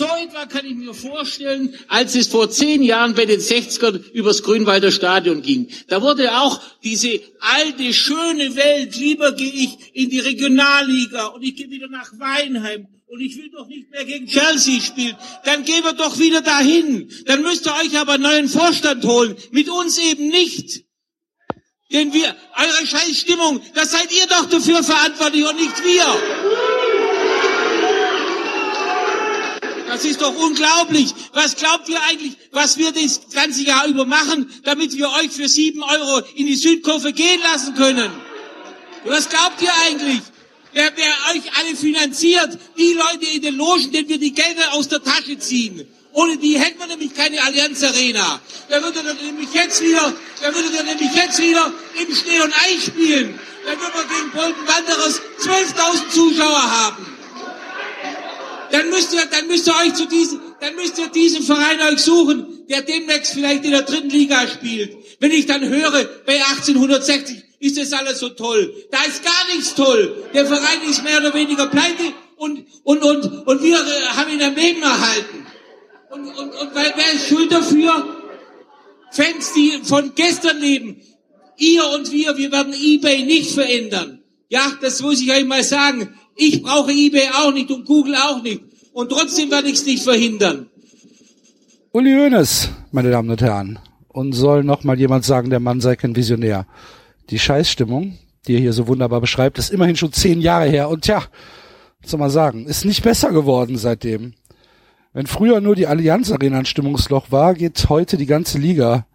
So etwa kann ich mir vorstellen, als es vor zehn Jahren bei den 60ern übers Grünwalder Stadion ging. Da wurde auch diese alte, schöne Welt, lieber gehe ich in die Regionalliga und ich gehe wieder nach Weinheim und ich will doch nicht mehr gegen Chelsea spielen. Dann gehen wir doch wieder dahin. Dann müsst ihr euch aber einen neuen Vorstand holen. Mit uns eben nicht. Denn wir, eure Scheißstimmung, das seid ihr doch dafür verantwortlich und nicht wir. Das ist doch unglaublich. Was glaubt ihr eigentlich, was wir das ganze Jahr über machen, damit wir euch für sieben Euro in die Südkurve gehen lassen können? Was glaubt ihr eigentlich? Wer, wer euch alle finanziert? Die Leute in den Logen, denen wir die Gelder aus der Tasche ziehen. Ohne die hätten wir nämlich keine Allianz Arena. Da würde dann nämlich jetzt wieder, da würde dann nämlich jetzt wieder im Schnee und Eis spielen. Da würden wir gegen Bolton Wanderers 12.000 Zuschauer haben dann müsst ihr, dann müsst ihr euch zu diesem, dann müsst ihr diesen Verein euch suchen, der demnächst vielleicht in der dritten Liga spielt. Wenn ich dann höre, bei 1860 ist das alles so toll. Da ist gar nichts toll. Der Verein ist mehr oder weniger pleite und, und, und, und wir äh, haben ihn am Leben erhalten. Und, und, und wer, wer ist schuld dafür? Fans, die von gestern leben. Ihr und wir, wir werden eBay nicht verändern. Ja, das muss ich euch mal sagen. Ich brauche eBay auch nicht und Google auch nicht. Und trotzdem werde ich es nicht verhindern. Uli Hoeneß, meine Damen und Herren. Und soll noch mal jemand sagen, der Mann sei kein Visionär. Die Scheißstimmung, die er hier so wunderbar beschreibt, ist immerhin schon zehn Jahre her. Und tja, was soll man sagen, ist nicht besser geworden seitdem. Wenn früher nur die Allianz Arena ein Stimmungsloch war, geht heute die ganze Liga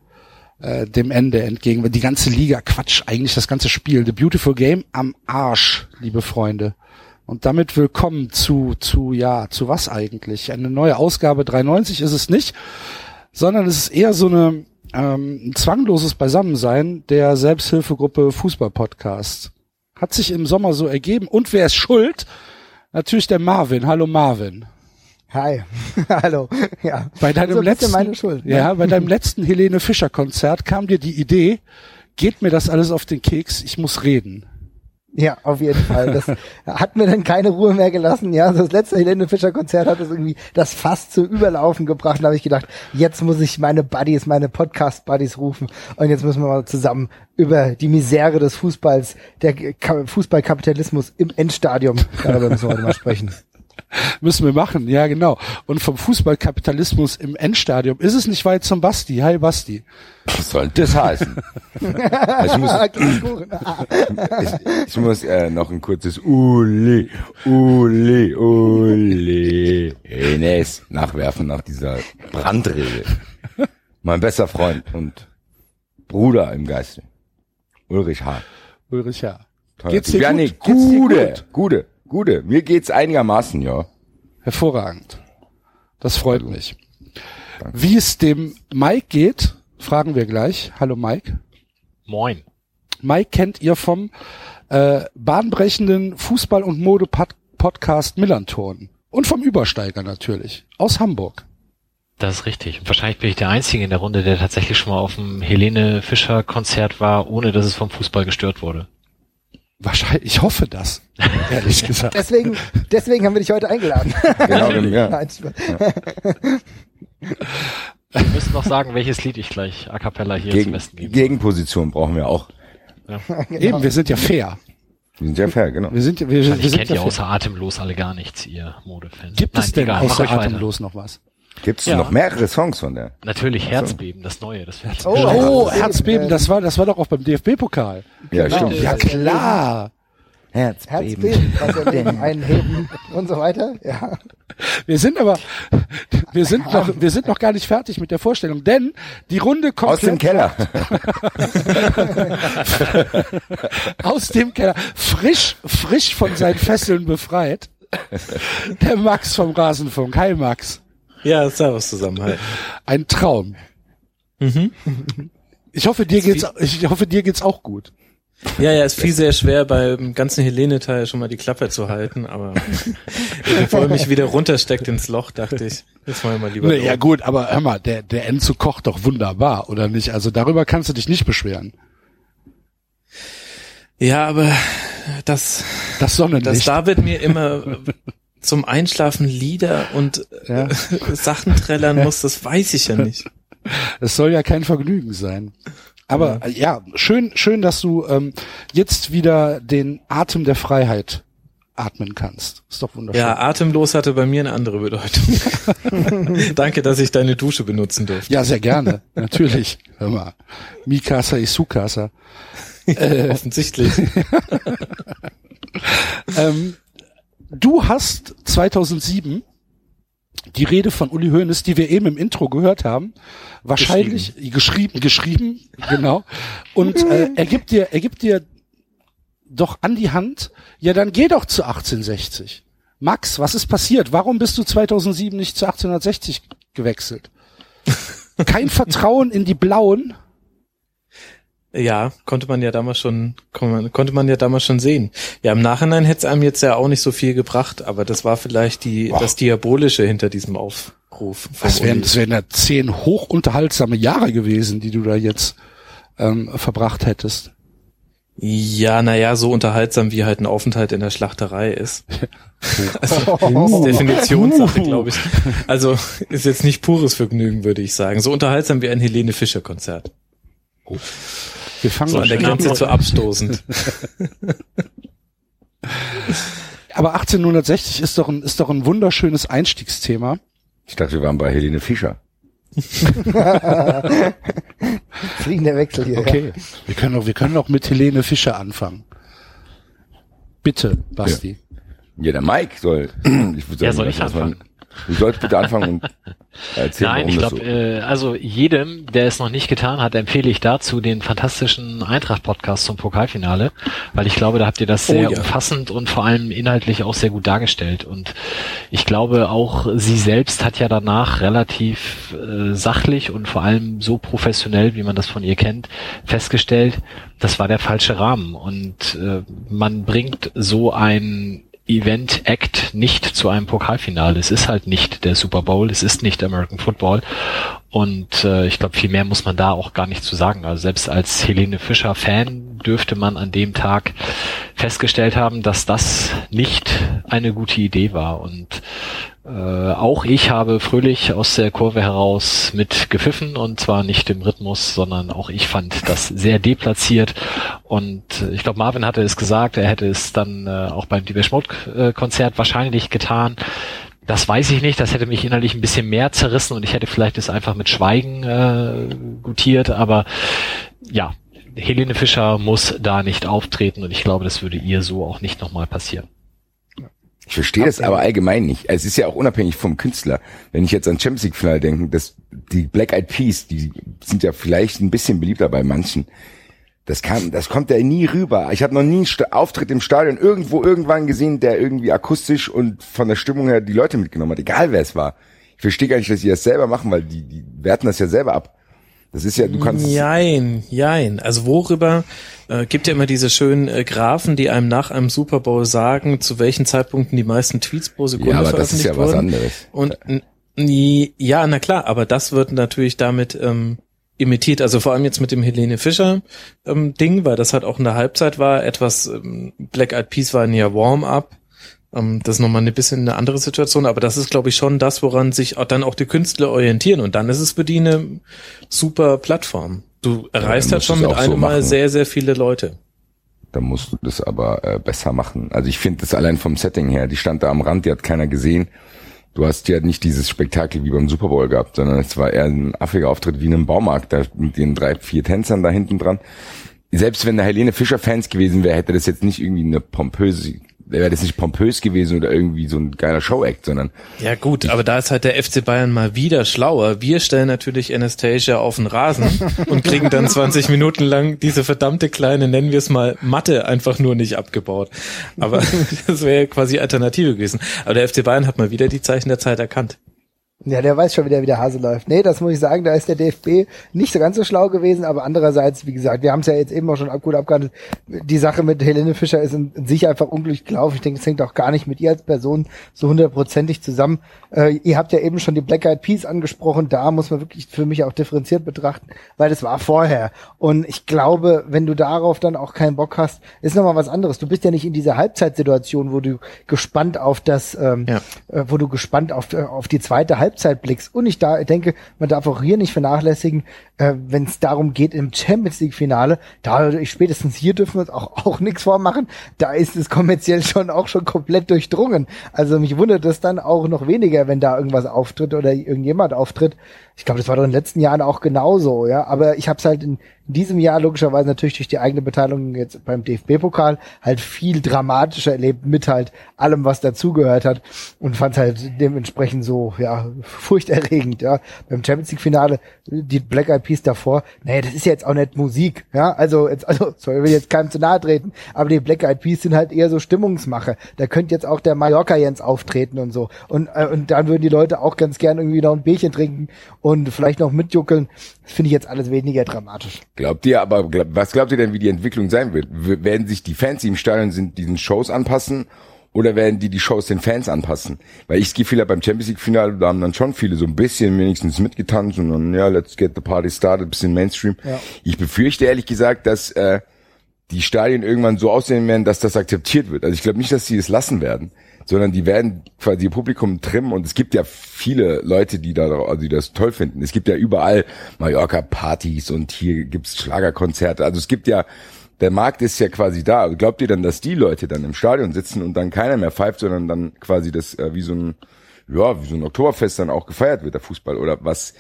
äh, dem Ende entgegen. Die ganze Liga, Quatsch, eigentlich das ganze Spiel. The Beautiful Game am Arsch, liebe Freunde. Und damit willkommen zu, zu, ja, zu was eigentlich? Eine neue Ausgabe 93 ist es nicht, sondern es ist eher so eine, ähm, ein zwangloses Beisammensein der Selbsthilfegruppe Fußball-Podcast. Hat sich im Sommer so ergeben. Und wer ist schuld? Natürlich der Marvin. Hallo Marvin. Hi, hallo. Ja. Bei deinem so letzten, meine Schuld. Ne? ja, bei deinem letzten Helene Fischer Konzert kam dir die Idee, geht mir das alles auf den Keks, ich muss reden. Ja, auf jeden Fall. Das hat mir dann keine Ruhe mehr gelassen. Ja, das letzte Helene Fischer Konzert hat es irgendwie das fast zu überlaufen gebracht. Da habe ich gedacht, jetzt muss ich meine Buddies, meine Podcast Buddies rufen und jetzt müssen wir mal zusammen über die Misere des Fußballs, der Fußballkapitalismus im Endstadium, darüber müssen wir heute mal sprechen. Müssen wir machen, ja genau. Und vom Fußballkapitalismus im Endstadium ist es nicht weit zum Basti. Hi Basti. Was soll das heißen? ich muss, ich, ich muss äh, noch ein kurzes Uli, Uli, Uli, Enes nachwerfen nach dieser Brandrede. Mein bester Freund und Bruder im Geiste. Ulrich H. Ulrich H. Geht's dir gut? Gute, gute. Gute, mir geht's einigermaßen, ja. Hervorragend. Das freut mich. Danke. Wie es dem Mike geht, fragen wir gleich. Hallo Mike. Moin. Mike kennt ihr vom äh, bahnbrechenden Fußball- und Mode-Podcast Millanton. Und vom Übersteiger natürlich. Aus Hamburg. Das ist richtig. Und wahrscheinlich bin ich der Einzige in der Runde, der tatsächlich schon mal auf dem Helene Fischer Konzert war, ohne dass es vom Fußball gestört wurde. Wahrscheinlich, ich hoffe das, ehrlich gesagt. deswegen, deswegen haben wir dich heute eingeladen. Genau, ja. Nein, wir müssen noch sagen, welches Lied ich gleich a cappella hier Gegen, zum Besten gebe. Gegenposition brauchen wir auch. Ja. Genau. Eben, wir sind ja fair. Wir sind ja fair, genau. Wir sind, wir, wir sind kennt ja außer Atemlos alle gar nichts, ihr Modefans. Gibt Nein, es denn egal, außer Atemlos noch was? Gibt es ja. noch mehrere Songs von der? Natürlich Herzbeben, das neue, das wäre Oh, oh Herzbeben, das war das war doch auch beim DFB-Pokal. Ja, genau. stimmt. Ja, klar. Herzbeben. Herzbeben, einheben und so weiter. Ja. Wir sind aber, wir sind noch, wir sind noch gar nicht fertig mit der Vorstellung, denn die Runde kommt aus dem Keller, aus dem Keller, frisch, frisch von seinen Fesseln befreit. Der Max vom Rasenfunk. Hi Max. Ja, servus zusammen. Hi. Ein Traum. Mhm. Ich hoffe, dir geht's, ich hoffe, dir geht's auch gut. Ja, ja, es fiel sehr schwer beim ganzen Helene-Teil schon mal die Klappe zu halten, aber bevor er mich wieder runtersteckt ins Loch, dachte ich, jetzt wollen wir mal lieber. Nee, ja gut, aber hör mal, der, der Enzo kocht doch wunderbar, oder nicht? Also darüber kannst du dich nicht beschweren. Ja, aber das, das Sonnenlicht. das da wird mir immer zum Einschlafen Lieder und äh, Sachen trällern muss, das weiß ich ja nicht. Es soll ja kein Vergnügen sein. Aber äh, ja, schön, schön, dass du ähm, jetzt wieder den Atem der Freiheit atmen kannst. Ist doch wunderschön. Ja, atemlos hatte bei mir eine andere Bedeutung. Danke, dass ich deine Dusche benutzen durfte. Ja, sehr gerne. Natürlich. Hör mal. Mikasa Isukasa. Äh, Offensichtlich. ähm, du hast 2007 die Rede von Uli Hoeneß, die wir eben im Intro gehört haben, wahrscheinlich geschrieben, geschrieben, geschrieben genau. Und äh, er gibt dir, er gibt dir doch an die Hand, ja, dann geh doch zu 1860. Max, was ist passiert? Warum bist du 2007 nicht zu 1860 gewechselt? Kein Vertrauen in die Blauen? Ja, konnte man ja damals schon, konnte man ja damals schon sehen. Ja, im Nachhinein hätte es einem jetzt ja auch nicht so viel gebracht, aber das war vielleicht die, Boah. das Diabolische hinter diesem Aufruf. Das wären, das wären ja zehn hochunterhaltsame Jahre gewesen, die du da jetzt ähm, verbracht hättest. Ja, naja, so unterhaltsam wie halt ein Aufenthalt in der Schlachterei ist. also, ist Definitionssache, glaube ich. Also ist jetzt nicht pures Vergnügen, würde ich sagen. So unterhaltsam wie ein Helene Fischer Konzert. Oh. Wir fangen so an der Grenze zu abstoßend. Aber 1860 ist doch ein, ist doch ein wunderschönes Einstiegsthema. Ich dachte, wir waren bei Helene Fischer. Fliegender Wechsel hier. Okay. Ja. Wir können doch, wir können doch mit Helene Fischer anfangen. Bitte, Basti. Ja, ja der Mike soll. Ich würde sagen, ja, soll ich anfangen? Man, Du sollst bitte anfangen und erzählen, Nein, ich glaube, so. äh, also jedem, der es noch nicht getan hat, empfehle ich dazu den fantastischen Eintracht-Podcast zum Pokalfinale, weil ich glaube, da habt ihr das oh sehr oh, ja. umfassend und vor allem inhaltlich auch sehr gut dargestellt. Und ich glaube, auch sie selbst hat ja danach relativ äh, sachlich und vor allem so professionell, wie man das von ihr kennt, festgestellt, das war der falsche Rahmen. Und äh, man bringt so ein Event Act nicht zu einem Pokalfinale. Es ist halt nicht der Super Bowl, es ist nicht American Football. Und äh, ich glaube, viel mehr muss man da auch gar nicht zu sagen. Also selbst als Helene Fischer Fan dürfte man an dem Tag festgestellt haben, dass das nicht eine gute Idee war. Und äh, auch ich habe fröhlich aus der Kurve heraus mit gepfiffen und zwar nicht im Rhythmus, sondern auch ich fand das sehr deplatziert und ich glaube Marvin hatte es gesagt, er hätte es dann äh, auch beim Depeche Mode äh, Konzert wahrscheinlich getan. Das weiß ich nicht, das hätte mich innerlich ein bisschen mehr zerrissen und ich hätte vielleicht es einfach mit Schweigen äh, gutiert, aber ja, Helene Fischer muss da nicht auftreten und ich glaube, das würde ihr so auch nicht nochmal passieren. Ich verstehe das aber allgemein nicht. Es ist ja auch unabhängig vom Künstler. Wenn ich jetzt an Champions League Finale denke, dass die Black Eyed Peas, die sind ja vielleicht ein bisschen beliebter bei manchen. Das kann, das kommt ja nie rüber. Ich habe noch nie einen Auftritt im Stadion irgendwo irgendwann gesehen, der irgendwie akustisch und von der Stimmung her die Leute mitgenommen hat, egal wer es war. Ich verstehe gar nicht, dass sie das selber machen, weil die, die werten das ja selber ab. Das ist ja, du kannst. Jein, jein. Also worüber äh, gibt ja immer diese schönen äh, Graphen, die einem nach einem Super Bowl sagen, zu welchen Zeitpunkten die meisten Tweets pro Sekunde ja, aber veröffentlicht das ist ja wurden. was anderes. Und ja, na klar, aber das wird natürlich damit ähm, imitiert. Also vor allem jetzt mit dem Helene Fischer ähm, Ding, weil das halt auch in der Halbzeit war. Etwas ähm, Black Eyed Peas war ja Warm-up ähm, das ist nochmal ein bisschen eine andere Situation, aber das ist, glaube ich, schon das, woran sich dann auch die Künstler orientieren. Und dann ist es für die eine super Plattform. Du erreichst ja, halt schon mit einem so Mal sehr, sehr viele Leute. Da musst du das aber äh, besser machen. Also ich finde das allein vom Setting her, die stand da am Rand, die hat keiner gesehen. Du hast ja nicht dieses Spektakel wie beim Super Bowl gehabt, sondern es war eher ein affiger Auftritt wie in einem Baumarkt, da mit den drei, vier Tänzern da hinten dran. Selbst wenn da Helene Fischer Fans gewesen wäre, hätte das jetzt nicht irgendwie eine pompöse wäre das nicht pompös gewesen oder irgendwie so ein geiler Show-Act, sondern. Ja gut, aber da ist halt der FC Bayern mal wieder schlauer. Wir stellen natürlich Anastasia auf den Rasen und kriegen dann 20 Minuten lang diese verdammte kleine, nennen wir es mal, Matte einfach nur nicht abgebaut. Aber das wäre quasi Alternative gewesen. Aber der FC Bayern hat mal wieder die Zeichen der Zeit erkannt. Ja, der weiß schon wieder, wie der Hase läuft. Nee, das muss ich sagen, da ist der DFB nicht so ganz so schlau gewesen, aber andererseits, wie gesagt, wir haben es ja jetzt eben auch schon gut abgehandelt. Die Sache mit Helene Fischer ist in, in sich einfach unglücklich gelaufen. Ich denke, es hängt auch gar nicht mit ihr als Person so hundertprozentig zusammen. Äh, ihr habt ja eben schon die Black Eyed Peas angesprochen. Da muss man wirklich für mich auch differenziert betrachten, weil das war vorher. Und ich glaube, wenn du darauf dann auch keinen Bock hast, ist nochmal was anderes. Du bist ja nicht in dieser Halbzeitsituation, wo du gespannt auf das, ähm, ja. äh, wo du gespannt auf, äh, auf die zweite Halbzeit Halbzeit blickst. Und ich da denke, man darf auch hier nicht vernachlässigen, äh, wenn es darum geht im Champions League Finale, da spätestens hier dürfen wir uns auch, auch nichts vormachen. Da ist es kommerziell schon auch schon komplett durchdrungen. Also mich wundert es dann auch noch weniger, wenn da irgendwas auftritt oder irgendjemand auftritt. Ich glaube, das war doch in den letzten Jahren auch genauso, ja. Aber ich habe es halt in, diesem Jahr logischerweise natürlich durch die eigene Beteiligung jetzt beim DFB-Pokal halt viel dramatischer erlebt mit halt allem, was dazugehört hat und fand halt dementsprechend so, ja, furchterregend, ja. Beim Champions League-Finale, die Black Eyed Peas davor, nee, das ist ja jetzt auch nicht Musik, ja. Also, jetzt, also, soll ich jetzt keinem zu nahe treten, aber die Black Eyed Peas sind halt eher so Stimmungsmache. Da könnte jetzt auch der Mallorca Jens auftreten und so. Und, äh, und dann würden die Leute auch ganz gern irgendwie noch ein Bierchen trinken und vielleicht noch mitjuckeln. Das finde ich jetzt alles weniger dramatisch. Glaubt ihr aber, glaub, was glaubt ihr denn, wie die Entwicklung sein wird? Werden sich die Fans, die im Stadion sind, diesen Shows anpassen? Oder werden die die Shows den Fans anpassen? Weil ich gehe viele beim Champions League Finale, da haben dann schon viele so ein bisschen wenigstens mitgetanzt und dann, ja, let's get the party started, bisschen Mainstream. Ja. Ich befürchte ehrlich gesagt, dass äh, die Stadien irgendwann so aussehen werden, dass das akzeptiert wird. Also ich glaube nicht, dass sie es lassen werden sondern die werden quasi ihr Publikum trimmen und es gibt ja viele Leute, die da, also die das toll finden. Es gibt ja überall Mallorca-Partys und hier gibt's Schlagerkonzerte. Also es gibt ja, der Markt ist ja quasi da. Also glaubt ihr dann, dass die Leute dann im Stadion sitzen und dann keiner mehr pfeift, sondern dann quasi das äh, wie so ein, ja, wie so ein Oktoberfest dann auch gefeiert wird, der Fußball oder was?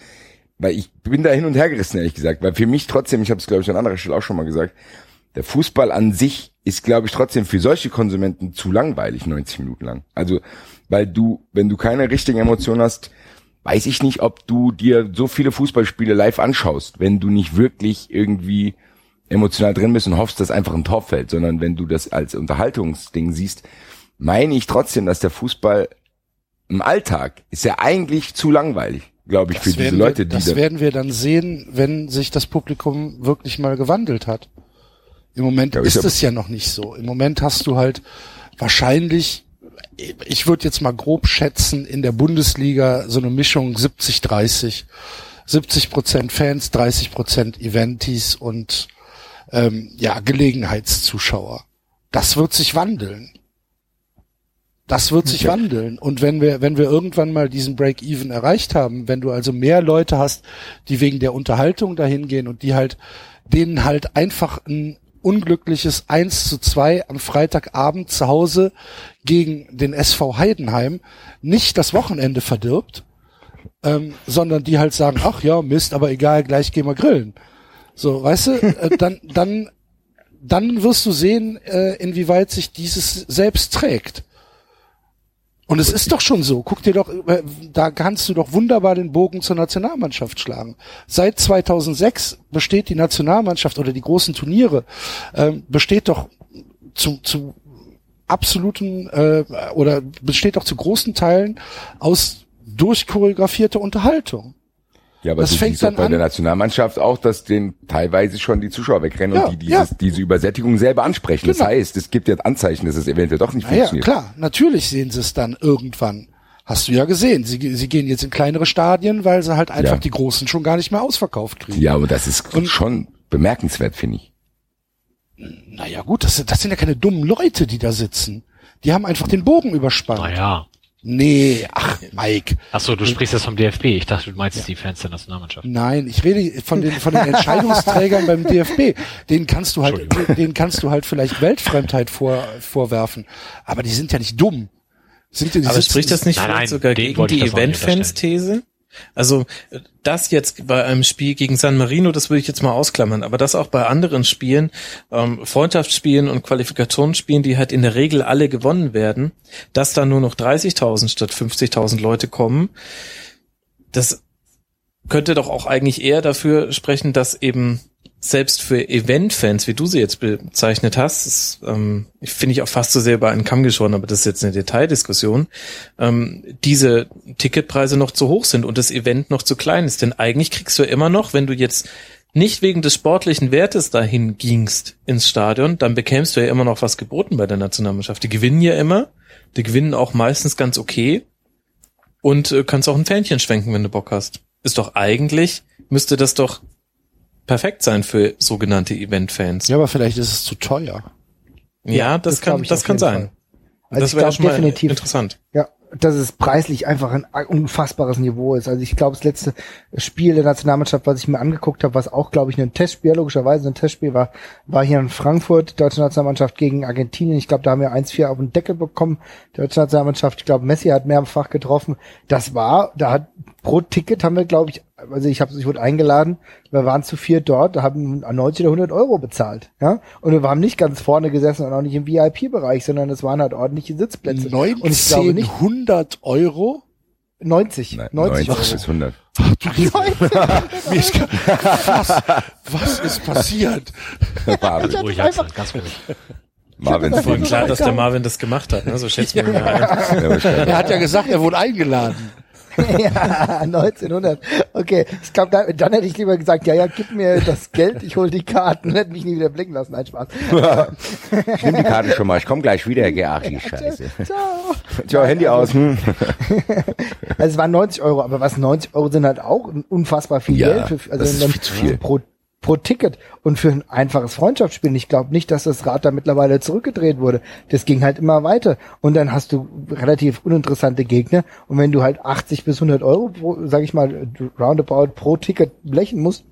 Weil ich bin da hin und her gerissen, ehrlich gesagt. Weil für mich trotzdem, ich habe es glaube ich an anderer Stelle auch schon mal gesagt, der Fußball an sich ist, glaube ich, trotzdem für solche Konsumenten zu langweilig, 90 Minuten lang. Also, weil du, wenn du keine richtigen Emotionen hast, weiß ich nicht, ob du dir so viele Fußballspiele live anschaust, wenn du nicht wirklich irgendwie emotional drin bist und hoffst, dass einfach ein Tor fällt, sondern wenn du das als Unterhaltungsding siehst, meine ich trotzdem, dass der Fußball im Alltag ist ja eigentlich zu langweilig, glaube ich, das für diese Leute, wir, die das da werden wir dann sehen, wenn sich das Publikum wirklich mal gewandelt hat. Im Moment ja, ist es ja noch nicht so. Im Moment hast du halt wahrscheinlich, ich würde jetzt mal grob schätzen, in der Bundesliga so eine Mischung 70-30. 70 Prozent Fans, 30 Prozent Eventis und ähm, ja Gelegenheitszuschauer. Das wird sich wandeln. Das wird sich okay. wandeln. Und wenn wir, wenn wir irgendwann mal diesen Break-Even erreicht haben, wenn du also mehr Leute hast, die wegen der Unterhaltung dahin gehen und die halt, denen halt einfach ein unglückliches 1 zu 2 am Freitagabend zu Hause gegen den SV Heidenheim nicht das Wochenende verdirbt, ähm, sondern die halt sagen, ach ja, Mist, aber egal, gleich gehen wir grillen. So, weißt du, äh, dann, dann, dann wirst du sehen, äh, inwieweit sich dieses selbst trägt. Und es ist doch schon so. Guck dir doch, äh, da kannst du doch wunderbar den Bogen zur Nationalmannschaft schlagen. Seit 2006 besteht die Nationalmannschaft oder die großen Turniere äh, besteht doch zu, zu absoluten äh, oder besteht doch zu großen Teilen aus durchchoreografierter Unterhaltung. Ja, aber das du fängt dann bei an. der Nationalmannschaft auch, dass den teilweise schon die Zuschauer wegrennen ja, und die dieses, ja. diese Übersättigung selber ansprechen. Genau. Das heißt, es gibt ja Anzeichen, dass es eventuell doch nicht funktioniert. Ja, klar, natürlich sehen sie es dann irgendwann. Hast du ja gesehen. Sie, sie gehen jetzt in kleinere Stadien, weil sie halt einfach ja. die Großen schon gar nicht mehr ausverkauft kriegen. Ja, aber das ist und, schon bemerkenswert, finde ich. Naja, gut, das, das sind ja keine dummen Leute, die da sitzen. Die haben einfach den Bogen überspannt. Naja. Nee, ach, Mike. Ach so, du sprichst jetzt vom DFB. Ich dachte, du meinst ja. die Fans der Nationalmannschaft. Nein, ich rede von den, von den Entscheidungsträgern beim DFB. Den kannst du halt, den kannst du halt vielleicht Weltfremdheit vor, vorwerfen. Aber die sind ja nicht dumm. Sind die, die Aber spricht das nicht nein, nein, sogar gegen die Event-Fans-These? Also das jetzt bei einem Spiel gegen San Marino, das würde ich jetzt mal ausklammern, aber das auch bei anderen Spielen, ähm, Freundschaftsspielen und Qualifikationsspielen, die halt in der Regel alle gewonnen werden, dass da nur noch 30.000 statt 50.000 Leute kommen, das könnte doch auch eigentlich eher dafür sprechen, dass eben selbst für Event-Fans, wie du sie jetzt bezeichnet hast, ähm, finde ich auch fast so sehr über einen Kamm geschoren, aber das ist jetzt eine Detaildiskussion, ähm, diese Ticketpreise noch zu hoch sind und das Event noch zu klein ist. Denn eigentlich kriegst du immer noch, wenn du jetzt nicht wegen des sportlichen Wertes dahin gingst ins Stadion, dann bekämst du ja immer noch was geboten bei der Nationalmannschaft. Die gewinnen ja immer, die gewinnen auch meistens ganz okay und äh, kannst auch ein Fähnchen schwenken, wenn du Bock hast. Ist doch eigentlich, müsste das doch perfekt sein für sogenannte Event-Fans. Ja, aber vielleicht ist es zu teuer. Ja, ja das, das kann, das kann sein. Also das wäre schon mal interessant. Ja, dass es preislich einfach ein unfassbares Niveau ist. Also ich glaube, das letzte Spiel der Nationalmannschaft, was ich mir angeguckt habe, was auch, glaube ich, ein Testspiel, logischerweise ein Testspiel war, war hier in Frankfurt, deutsche Nationalmannschaft gegen Argentinien. Ich glaube, da haben wir 1-4 auf den Deckel bekommen, deutsche Nationalmannschaft. Ich glaube, Messi hat mehrfach getroffen. Das war, da hat pro Ticket haben wir, glaube ich, also ich habe, ich wurde eingeladen, wir waren zu vier dort, haben 90 oder 100 Euro bezahlt, ja, und wir haben nicht ganz vorne gesessen und auch nicht im VIP-Bereich, sondern es waren halt ordentliche Sitzplätze. 19, und ich glaube nicht 100 Euro? 90, Nein, 90, 90 bis 100. Ach, du was, was ist passiert? Marvin. Ruhig, einfach, ganz ruhig. Marvin ist voll klar, dass der Marvin das gemacht hat, ne? so schätzt man ihn ja. Er hat ja gesagt, er wurde eingeladen. ja, 1900. Okay, ich glaube, dann, dann hätte ich lieber gesagt, ja, ja, gib mir das Geld, ich hol die Karten, hätte mich nie wieder blicken lassen. Nein, Spaß. ich nehme die Karten schon mal, ich komme gleich wieder, geh, ach, die Scheiße. Ciao. Ciao, Handy aus. Hm. also es waren 90 Euro, aber was 90 Euro sind halt auch unfassbar viel ja, Geld. Für, also das ist viel zu viel. Pro pro Ticket und für ein einfaches Freundschaftsspiel. Ich glaube nicht, dass das Rad da mittlerweile zurückgedreht wurde. Das ging halt immer weiter. Und dann hast du relativ uninteressante Gegner. Und wenn du halt 80 bis 100 Euro, pro, sag ich mal, roundabout pro Ticket blechen musst,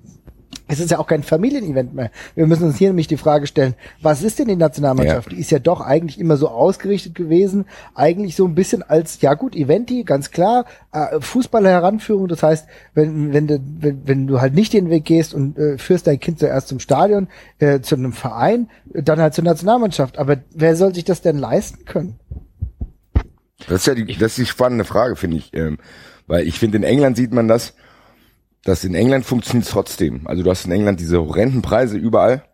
es ist ja auch kein Familienevent mehr. Wir müssen uns hier nämlich die Frage stellen, was ist denn die Nationalmannschaft? Ja. Die ist ja doch eigentlich immer so ausgerichtet gewesen, eigentlich so ein bisschen als, ja gut, Eventi, ganz klar, äh, Fußballer Heranführung, das heißt, wenn, wenn, du, wenn, wenn du halt nicht den Weg gehst und äh, führst dein Kind zuerst zum Stadion, äh, zu einem Verein, dann halt zur Nationalmannschaft. Aber wer soll sich das denn leisten können? Das ist ja die, das ist die spannende Frage, finde ich. Ähm, weil ich finde, in England sieht man das, das in England funktioniert trotzdem. Also du hast in England diese horrenden Preise überall,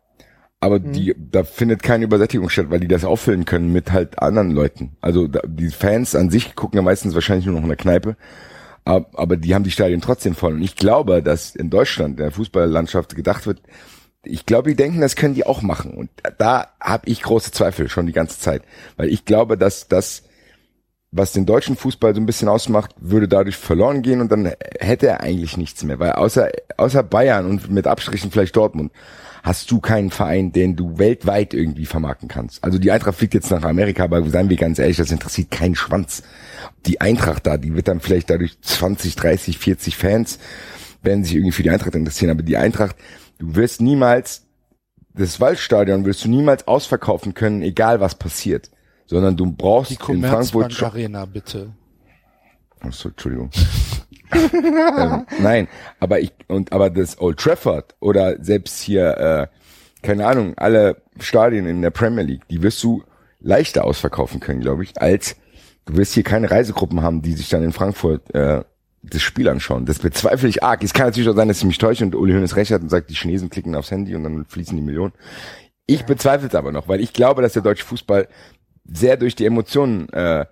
aber mhm. die, da findet keine Übersättigung statt, weil die das auffüllen können mit halt anderen Leuten. Also da, die Fans an sich gucken ja meistens wahrscheinlich nur noch in der Kneipe, aber, aber die haben die Stadien trotzdem voll. Und ich glaube, dass in Deutschland, in der Fußballlandschaft gedacht wird, ich glaube, die denken, das können die auch machen. Und da habe ich große Zweifel schon die ganze Zeit, weil ich glaube, dass das was den deutschen Fußball so ein bisschen ausmacht, würde dadurch verloren gehen und dann hätte er eigentlich nichts mehr, weil außer, außer Bayern und mit Abstrichen vielleicht Dortmund hast du keinen Verein, den du weltweit irgendwie vermarkten kannst. Also die Eintracht fliegt jetzt nach Amerika, aber seien wir ganz ehrlich, das interessiert keinen Schwanz. Die Eintracht da, die wird dann vielleicht dadurch 20, 30, 40 Fans werden sich irgendwie für die Eintracht interessieren, aber die Eintracht, du wirst niemals das Waldstadion wirst du niemals ausverkaufen können, egal was passiert sondern du brauchst die in Frankfurt Arena bitte. Achso, Entschuldigung. ähm, nein, aber ich und aber das Old Trafford oder selbst hier äh, keine Ahnung, alle Stadien in der Premier League, die wirst du leichter ausverkaufen können, glaube ich, als du wirst hier keine Reisegruppen haben, die sich dann in Frankfurt äh, das Spiel anschauen. Das bezweifle ich arg. Es kann natürlich auch sein, dass ich mich täusche und Uli Hoeneß recht hat und sagt, die Chinesen klicken aufs Handy und dann fließen die Millionen. Ich bezweifle es aber noch, weil ich glaube, dass der deutsche Fußball sehr durch die Emotionen, äh,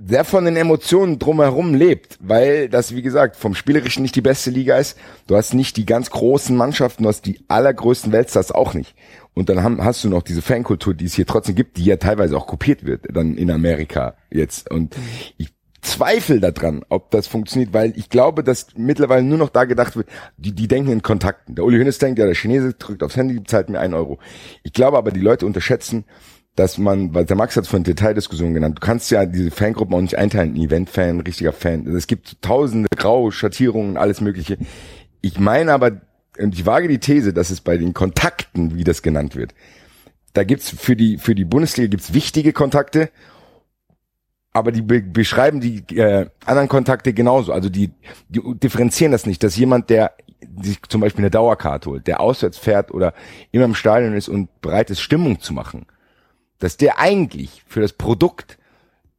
sehr von den Emotionen drumherum lebt, weil das, wie gesagt, vom Spielerischen nicht die beste Liga ist. Du hast nicht die ganz großen Mannschaften, du hast die allergrößten Weltstars auch nicht. Und dann haben, hast du noch diese Fankultur, die es hier trotzdem gibt, die ja teilweise auch kopiert wird, dann in Amerika jetzt. Und ich zweifle daran, ob das funktioniert, weil ich glaube, dass mittlerweile nur noch da gedacht wird, die, die denken in Kontakten. Der Uli Hönes denkt, ja, der Chinese drückt aufs Handy, zahlt mir einen Euro. Ich glaube aber, die Leute unterschätzen, dass man, weil der Max hat von Detaildiskussionen genannt, du kannst ja diese Fangruppen auch nicht einteilen, ein Event-Fan, richtiger Fan. Es gibt tausende graue Schattierungen, alles mögliche. Ich meine aber, und ich wage die These, dass es bei den Kontakten, wie das genannt wird, da gibt's für die, für die Bundesliga gibt's wichtige Kontakte, aber die be beschreiben die äh, anderen Kontakte genauso. Also die, die differenzieren das nicht, dass jemand, der sich zum Beispiel eine Dauerkarte holt, der auswärts fährt oder immer im Stadion ist und bereit ist, Stimmung zu machen, dass der eigentlich für das Produkt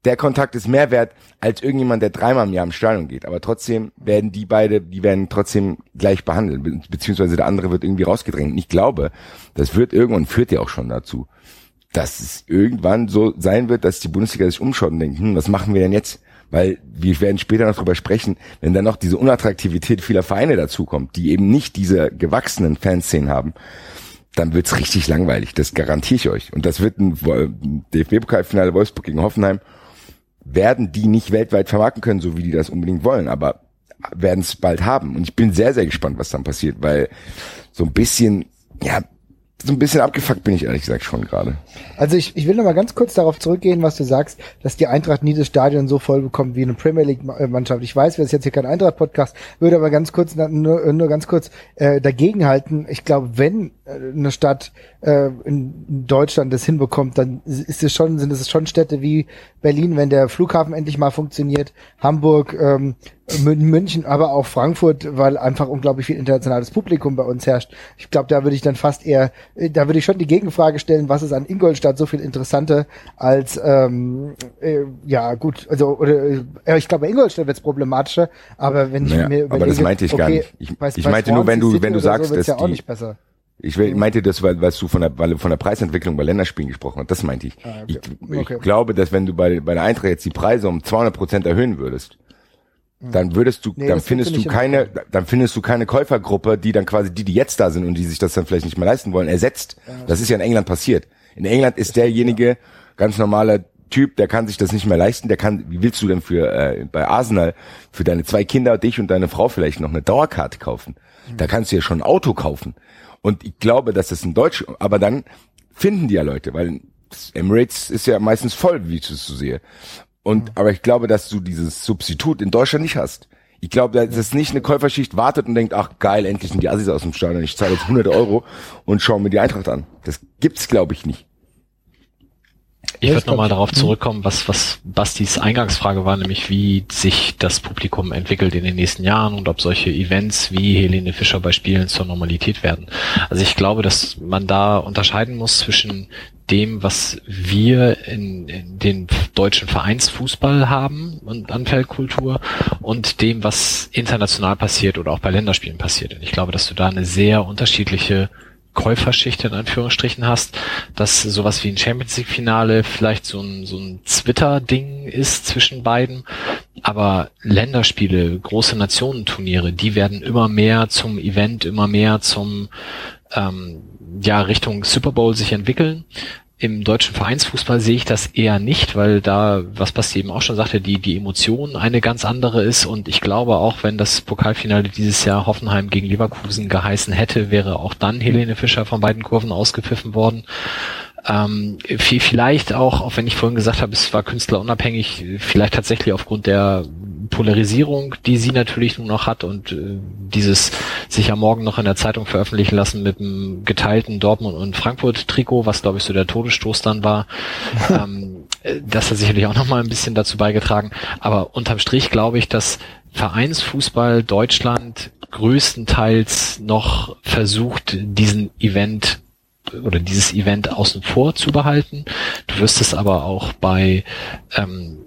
der Kontakt ist mehr wert als irgendjemand, der dreimal im Jahr im Stadion geht. Aber trotzdem werden die beide, die werden trotzdem gleich behandelt, beziehungsweise der andere wird irgendwie rausgedrängt. Und ich glaube, das wird irgendwann, führt ja auch schon dazu, dass es irgendwann so sein wird, dass die Bundesliga sich umschaut und denkt, hm, was machen wir denn jetzt? Weil wir werden später noch drüber sprechen, wenn dann noch diese Unattraktivität vieler Vereine dazukommt, die eben nicht diese gewachsenen Fanszenen haben, dann wird's richtig langweilig. Das garantiere ich euch. Und das wird ein DFB-Pokalfinale Wolfsburg gegen Hoffenheim werden die nicht weltweit vermarkten können, so wie die das unbedingt wollen, aber werden es bald haben. Und ich bin sehr, sehr gespannt, was dann passiert, weil so ein bisschen, ja, so ein bisschen abgefuckt bin ich ehrlich gesagt schon gerade. Also ich, ich will noch mal ganz kurz darauf zurückgehen, was du sagst, dass die Eintracht nie das Stadion so voll bekommt wie eine Premier League Mannschaft. Ich weiß, wir sind jetzt hier kein Eintracht Podcast, würde aber ganz kurz nur, nur ganz kurz äh, dagegenhalten. Ich glaube, wenn äh, eine Stadt äh, in Deutschland das hinbekommt, dann ist es schon sind es schon Städte wie Berlin, wenn der Flughafen endlich mal funktioniert, Hamburg, ähm, München, aber auch Frankfurt, weil einfach unglaublich viel internationales Publikum bei uns herrscht. Ich glaube, da würde ich dann fast eher, äh, da würde ich schon die Gegenfrage stellen, was ist an Ingolstadt so viel interessanter als, ähm, äh, ja gut, also oder äh, ich glaube, bei Ingolstadt wird es problematischer, aber wenn ich naja, mir überlege, aber das meinte ich okay, gar nicht. Ich, bei, ich meinte nur, wenn du wenn du sagst, so dass ja die, ich meinte das, weil, weil du von der, weil von der Preisentwicklung bei Länderspielen gesprochen hast. Das meinte ich. Ah, okay. Ich, ich okay. glaube, dass wenn du bei, bei der Eintracht jetzt die Preise um 200 Prozent erhöhen würdest, dann würdest du, nee, dann findest du keine, dann findest du keine Käufergruppe, die dann quasi die, die jetzt da sind und die sich das dann vielleicht nicht mehr leisten wollen, ersetzt. Ja, das, das ist ja in England passiert. In England ist derjenige ganz normaler Typ, der kann sich das nicht mehr leisten, der kann, wie willst du denn für äh, bei Arsenal für deine zwei Kinder, dich und deine Frau vielleicht noch eine Dauerkarte kaufen? Mhm. Da kannst du ja schon ein Auto kaufen. Und ich glaube, dass das in Deutsch, aber dann finden die ja Leute, weil Emirates ist ja meistens voll, wie ich es so sehe. Und, mhm. aber ich glaube, dass du dieses Substitut in Deutschland nicht hast. Ich glaube, dass es nicht eine Käuferschicht wartet und denkt, ach geil, endlich sind die Assis aus dem Stadion, ich zahle jetzt hunderte Euro und schaue mir die Eintracht an. Das gibt's, glaube ich, nicht. Ich würde nochmal darauf zurückkommen, was, was Bastis Eingangsfrage war, nämlich wie sich das Publikum entwickelt in den nächsten Jahren und ob solche Events wie Helene Fischer bei Spielen zur Normalität werden. Also ich glaube, dass man da unterscheiden muss zwischen dem, was wir in, in den deutschen Vereinsfußball haben und an Feldkultur und dem, was international passiert oder auch bei Länderspielen passiert. Und ich glaube, dass du da eine sehr unterschiedliche Käuferschicht in Anführungsstrichen hast, dass sowas wie ein Champions League Finale vielleicht so ein, so ein Twitter-Ding ist zwischen beiden. Aber Länderspiele, große Nationenturniere, die werden immer mehr zum Event, immer mehr zum ähm, ja Richtung Super Bowl sich entwickeln. Im deutschen Vereinsfußball sehe ich das eher nicht, weil da, was Basti eben auch schon sagte, die, die Emotion eine ganz andere ist und ich glaube auch, wenn das Pokalfinale dieses Jahr Hoffenheim gegen Leverkusen geheißen hätte, wäre auch dann Helene Fischer von beiden Kurven ausgepfiffen worden. Ähm, vielleicht auch, auch wenn ich vorhin gesagt habe, es war künstlerunabhängig, vielleicht tatsächlich aufgrund der Polarisierung, die sie natürlich nun noch hat und äh, dieses sich ja morgen noch in der Zeitung veröffentlichen lassen mit dem geteilten Dortmund und Frankfurt Trikot, was glaube ich so der Todesstoß dann war. ähm, äh, das hat sicherlich auch noch mal ein bisschen dazu beigetragen. Aber unterm Strich glaube ich, dass Vereinsfußball Deutschland größtenteils noch versucht, diesen Event oder dieses Event außen vor zu behalten. Du wirst es aber auch bei, ähm,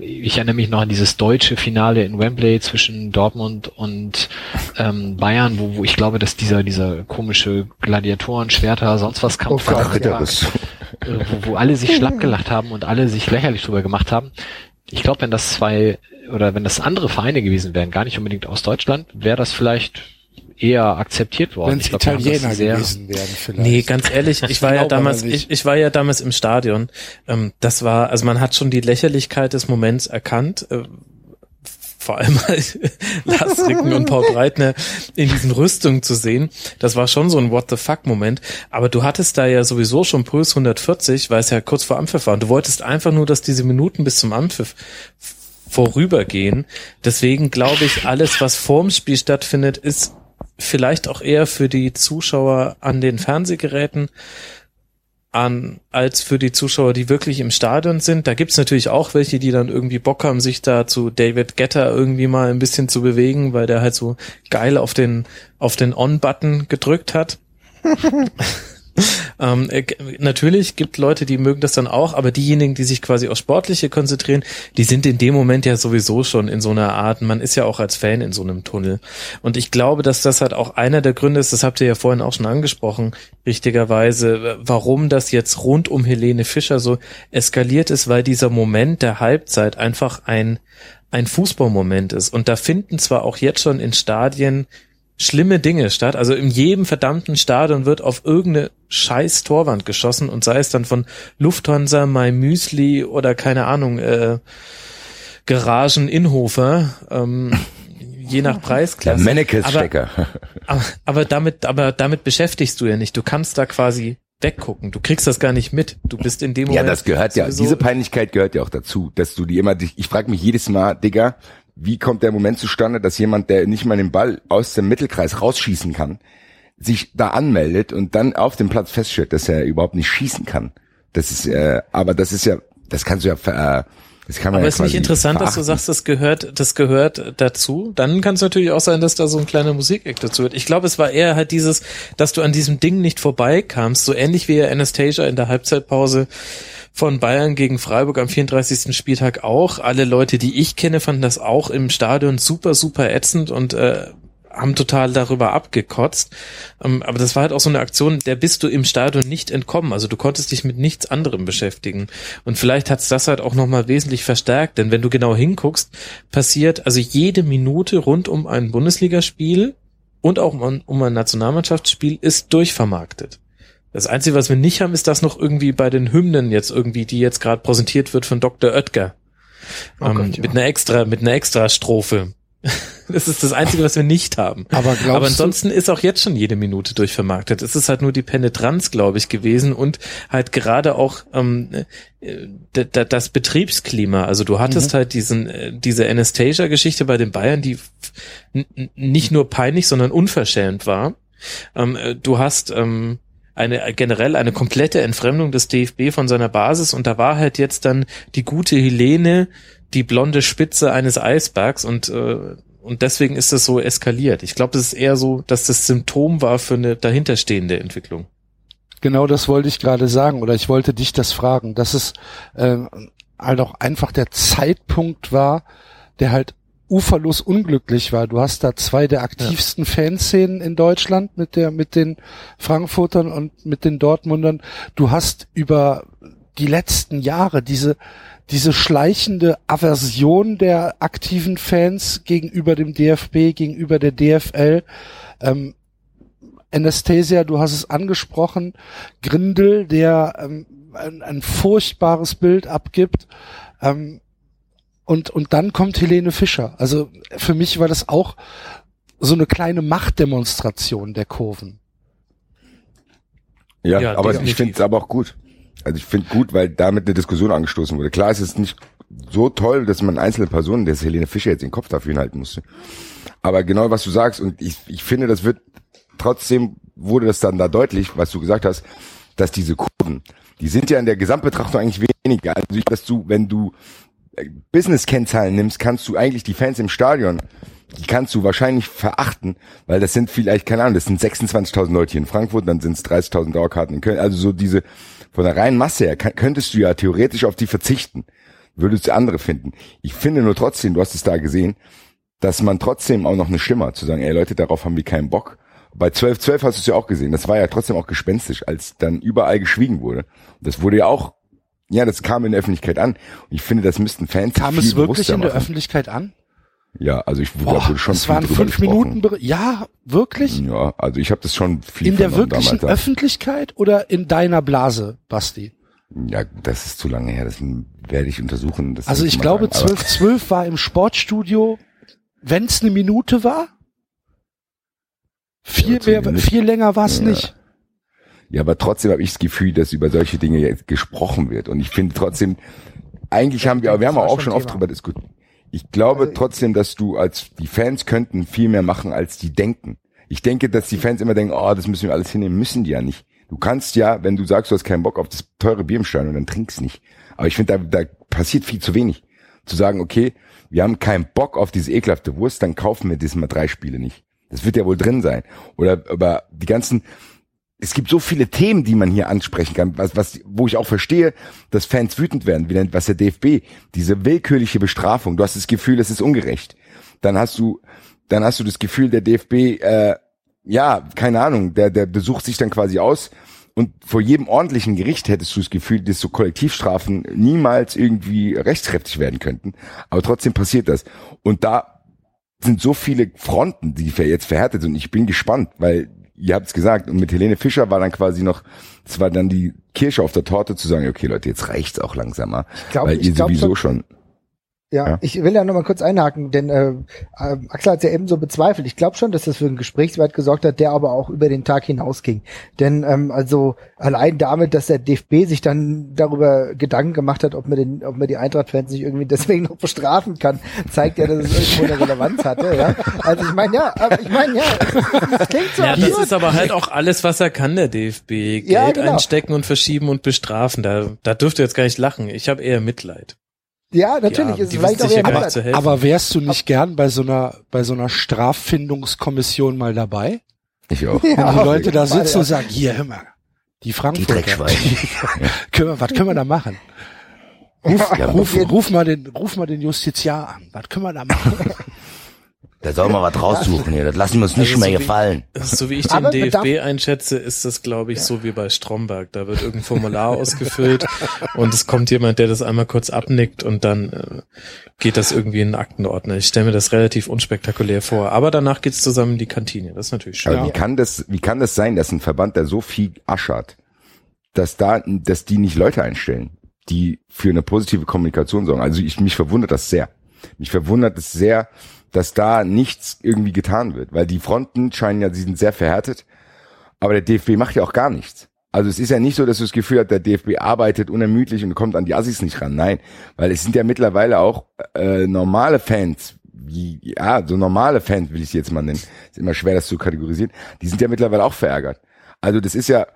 ich erinnere mich noch an dieses deutsche Finale in Wembley zwischen Dortmund und ähm, Bayern, wo, wo ich glaube, dass dieser dieser komische Gladiatoren, Schwerter, sonst was Kampf oh war, äh, wo, wo alle sich schlapp gelacht haben und alle sich lächerlich drüber gemacht haben. Ich glaube, wenn das zwei oder wenn das andere Vereine gewesen wären, gar nicht unbedingt aus Deutschland, wäre das vielleicht eher akzeptiert worden. Wenn es Italiener gewesen wären vielleicht. Nee, ganz ehrlich, ich war ja damals, ich, ich war ja damals im Stadion. Ähm, das war, also man hat schon die Lächerlichkeit des Moments erkannt. Äh, vor allem halt Lars Ricken und Paul Breitner in diesen Rüstungen zu sehen. Das war schon so ein What the fuck Moment. Aber du hattest da ja sowieso schon Puls 140, weil es ja kurz vor Ampfiff war. Und du wolltest einfach nur, dass diese Minuten bis zum Ampfiff vorübergehen. Deswegen glaube ich, alles, was vorm Spiel stattfindet, ist vielleicht auch eher für die Zuschauer an den Fernsehgeräten an, als für die Zuschauer, die wirklich im Stadion sind. Da gibt's natürlich auch welche, die dann irgendwie Bock haben, sich da zu David Getter irgendwie mal ein bisschen zu bewegen, weil der halt so geil auf den, auf den On-Button gedrückt hat. ähm, äh, natürlich gibt Leute, die mögen das dann auch, aber diejenigen, die sich quasi auf Sportliche konzentrieren, die sind in dem Moment ja sowieso schon in so einer Art, man ist ja auch als Fan in so einem Tunnel. Und ich glaube, dass das halt auch einer der Gründe ist, das habt ihr ja vorhin auch schon angesprochen, richtigerweise, warum das jetzt rund um Helene Fischer so eskaliert ist, weil dieser Moment der Halbzeit einfach ein, ein Fußballmoment ist. Und da finden zwar auch jetzt schon in Stadien schlimme Dinge statt. Also in jedem verdammten Stadion wird auf irgendeine scheiß Torwand geschossen und sei es dann von Lufthansa, My Müsli oder keine Ahnung, äh, Garagen Inhofer, ähm, je nach Preisklasse. Der stecker Aber, aber damit, aber damit beschäftigst du ja nicht. Du kannst da quasi weggucken. Du kriegst das gar nicht mit. Du bist in dem Moment. Ja, das gehört ja. Diese Peinlichkeit gehört ja auch dazu, dass du die immer, ich frage mich jedes Mal, Digga, wie kommt der Moment zustande, dass jemand, der nicht mal den Ball aus dem Mittelkreis rausschießen kann, sich da anmeldet und dann auf dem Platz feststellt, dass er überhaupt nicht schießen kann. Das ist, äh, aber das ist ja, das kannst du ja, äh, das kann man aber ja ist nicht interessant, verachten. dass du sagst, das gehört, das gehört dazu. Dann kann es natürlich auch sein, dass da so ein kleiner Musikeck dazu wird. Ich glaube, es war eher halt dieses, dass du an diesem Ding nicht vorbeikamst, so ähnlich wie Anastasia in der Halbzeitpause von Bayern gegen Freiburg am 34. Spieltag auch. Alle Leute, die ich kenne, fanden das auch im Stadion super, super ätzend und äh, haben total darüber abgekotzt. Ähm, aber das war halt auch so eine Aktion, der bist du im Stadion nicht entkommen. Also du konntest dich mit nichts anderem beschäftigen. Und vielleicht hat's das halt auch nochmal wesentlich verstärkt, denn wenn du genau hinguckst, passiert also jede Minute rund um ein Bundesligaspiel und auch um, um ein Nationalmannschaftsspiel ist durchvermarktet. Das Einzige, was wir nicht haben, ist das noch irgendwie bei den Hymnen jetzt irgendwie, die jetzt gerade präsentiert wird von Dr. Oetker. Oh ähm, Gott, ja. Mit einer extra, mit einer extra Strophe. Das ist das Einzige, was wir nicht haben. Aber, Aber ansonsten ist auch jetzt schon jede Minute durchvermarktet. Es ist halt nur die Penetranz, glaube ich, gewesen und halt gerade auch ähm, äh, das Betriebsklima. Also du hattest mhm. halt diesen äh, diese Anastasia-Geschichte bei den Bayern, die nicht nur peinlich, sondern unverschämt war. Ähm, äh, du hast ähm, eine generell eine komplette Entfremdung des DFB von seiner Basis und da war halt jetzt dann die gute Helene die blonde Spitze eines Eisbergs und äh, und deswegen ist es so eskaliert. Ich glaube, es ist eher so, dass das Symptom war für eine dahinterstehende Entwicklung. Genau das wollte ich gerade sagen oder ich wollte dich das fragen, dass es äh, halt auch einfach der Zeitpunkt war, der halt uferlos unglücklich war. Du hast da zwei der aktivsten ja. Fanszenen in Deutschland mit der, mit den Frankfurtern und mit den Dortmundern. Du hast über die letzten Jahre diese, diese schleichende Aversion der aktiven Fans gegenüber dem DFB, gegenüber der DFL. Ähm, Anastasia, du hast es angesprochen, Grindel, der ähm, ein, ein furchtbares Bild abgibt. Ähm, und, und dann kommt Helene Fischer. Also für mich war das auch so eine kleine Machtdemonstration der Kurven. Ja, ja aber definitiv. ich finde es aber auch gut. Also ich finde gut, weil damit eine Diskussion angestoßen wurde. Klar ist es nicht so toll, dass man einzelne Personen, der Helene Fischer jetzt den Kopf dafür hinhalten musste. Aber genau was du sagst, und ich, ich finde, das wird trotzdem wurde das dann da deutlich, was du gesagt hast, dass diese Kurven, die sind ja in der Gesamtbetrachtung eigentlich weniger. Also dass du, wenn du Business-Kennzahlen nimmst, kannst du eigentlich die Fans im Stadion, die kannst du wahrscheinlich verachten, weil das sind vielleicht, keine Ahnung, das sind 26.000 Leute hier in Frankfurt, dann sind es 30.000 Dauerkarten in Köln. Also so diese, von der reinen Masse her, könntest du ja theoretisch auf die verzichten. Würdest du andere finden. Ich finde nur trotzdem, du hast es da gesehen, dass man trotzdem auch noch eine Stimme zu sagen, ey Leute, darauf haben wir keinen Bock. Bei 12, 12 hast du es ja auch gesehen. Das war ja trotzdem auch gespenstisch, als dann überall geschwiegen wurde. Das wurde ja auch ja, das kam in der Öffentlichkeit an. Und ich finde, das müssten Fans Kam es wirklich in der Öffentlichkeit an? Ja, also ich Boah, wurde schon Es waren fünf Minuten. Ja, wirklich? Ja, also ich habe das schon viel In der wirklichen Öffentlichkeit oder in deiner Blase, Basti? Ja, das ist zu lange her. Das werde ich untersuchen. Das also ich glaube, 12.12 war im Sportstudio, wenn es eine Minute war. Viel, mehr, viel länger war es ja. nicht. Ja, aber trotzdem habe ich das Gefühl, dass über solche Dinge jetzt gesprochen wird. Und ich finde trotzdem, eigentlich haben wir, wir haben auch schon oft drüber diskutiert. Ich glaube also, trotzdem, dass du als, die Fans könnten viel mehr machen, als die denken. Ich denke, dass die Fans immer denken, oh, das müssen wir alles hinnehmen, müssen die ja nicht. Du kannst ja, wenn du sagst, du hast keinen Bock auf das teure Bier im Stadion, dann trinkst nicht. Aber ich finde, da, da passiert viel zu wenig. Zu sagen, okay, wir haben keinen Bock auf diese ekelhafte Wurst, dann kaufen wir diesmal drei Spiele nicht. Das wird ja wohl drin sein. Oder aber die ganzen, es gibt so viele Themen, die man hier ansprechen kann, was, was, wo ich auch verstehe, dass Fans wütend werden, wie denn, was der DFB, diese willkürliche Bestrafung, du hast das Gefühl, es ist ungerecht. Dann hast du, dann hast du das Gefühl, der DFB, äh, ja, keine Ahnung, der, der besucht sich dann quasi aus und vor jedem ordentlichen Gericht hättest du das Gefühl, dass so Kollektivstrafen niemals irgendwie rechtskräftig werden könnten. Aber trotzdem passiert das. Und da sind so viele Fronten, die jetzt verhärtet sind. Ich bin gespannt, weil ihr habt es gesagt, und mit Helene Fischer war dann quasi noch, es war dann die Kirsche auf der Torte zu sagen, okay Leute, jetzt reicht's auch langsamer, ich glaub, weil ihr sowieso schon, schon ja, ja, ich will ja noch mal kurz einhaken, denn äh, äh Axel hat ja eben so bezweifelt. Ich glaube schon, dass das für einen Gesprächswert gesorgt hat, der aber auch über den Tag hinausging. Denn ähm, also allein damit, dass der DFB sich dann darüber Gedanken gemacht hat, ob man den, ob man die Eintracht-Fans nicht irgendwie deswegen noch bestrafen kann, zeigt ja, dass es irgendwo eine Relevanz hatte. Ja, also ich meine ja, ich meine ja, das klingt so. Ja, absurd. das ist aber halt auch alles, was er kann, der DFB. Geld ja, genau. einstecken und verschieben und bestrafen. Da, da dürft ihr jetzt gar nicht lachen. Ich habe eher Mitleid. Ja, natürlich. Ja, ist vielleicht auch aber, aber wärst du nicht gern bei so einer, bei so einer Straffindungskommission mal dabei? Ich auch. Ja, und die Leute da sitzen und sagen, hier, hör mal, die Frankfurter, die, können wir, was können wir da machen? Ruf, ja, ruf, ruf, mal den, ruf mal den Justiziar an. Was können wir da machen? Da soll man was raussuchen hier. Das lassen wir uns nicht also mehr so gefallen. Wie, so wie ich den DFB einschätze, ist das, glaube ich, ja. so wie bei Stromberg. Da wird irgendein Formular ausgefüllt und es kommt jemand, der das einmal kurz abnickt und dann äh, geht das irgendwie in den Aktenordner. Ich stelle mir das relativ unspektakulär vor. Aber danach geht's zusammen in die Kantine. Das ist natürlich schön. Aber wie kann das, wie kann das sein, dass ein Verband, der so viel Asche hat, dass da, dass die nicht Leute einstellen, die für eine positive Kommunikation sorgen? Also ich, mich verwundert das sehr. Mich verwundert es sehr, dass da nichts irgendwie getan wird, weil die Fronten scheinen ja, sie sind sehr verhärtet, aber der DFB macht ja auch gar nichts. Also es ist ja nicht so, dass du das Gefühl hast, der DFB arbeitet unermüdlich und kommt an die Assis nicht ran. Nein, weil es sind ja mittlerweile auch äh, normale Fans, wie, ja, so normale Fans will ich sie jetzt mal nennen. Ist immer schwer, das zu kategorisieren. Die sind ja mittlerweile auch verärgert. Also das ist ja,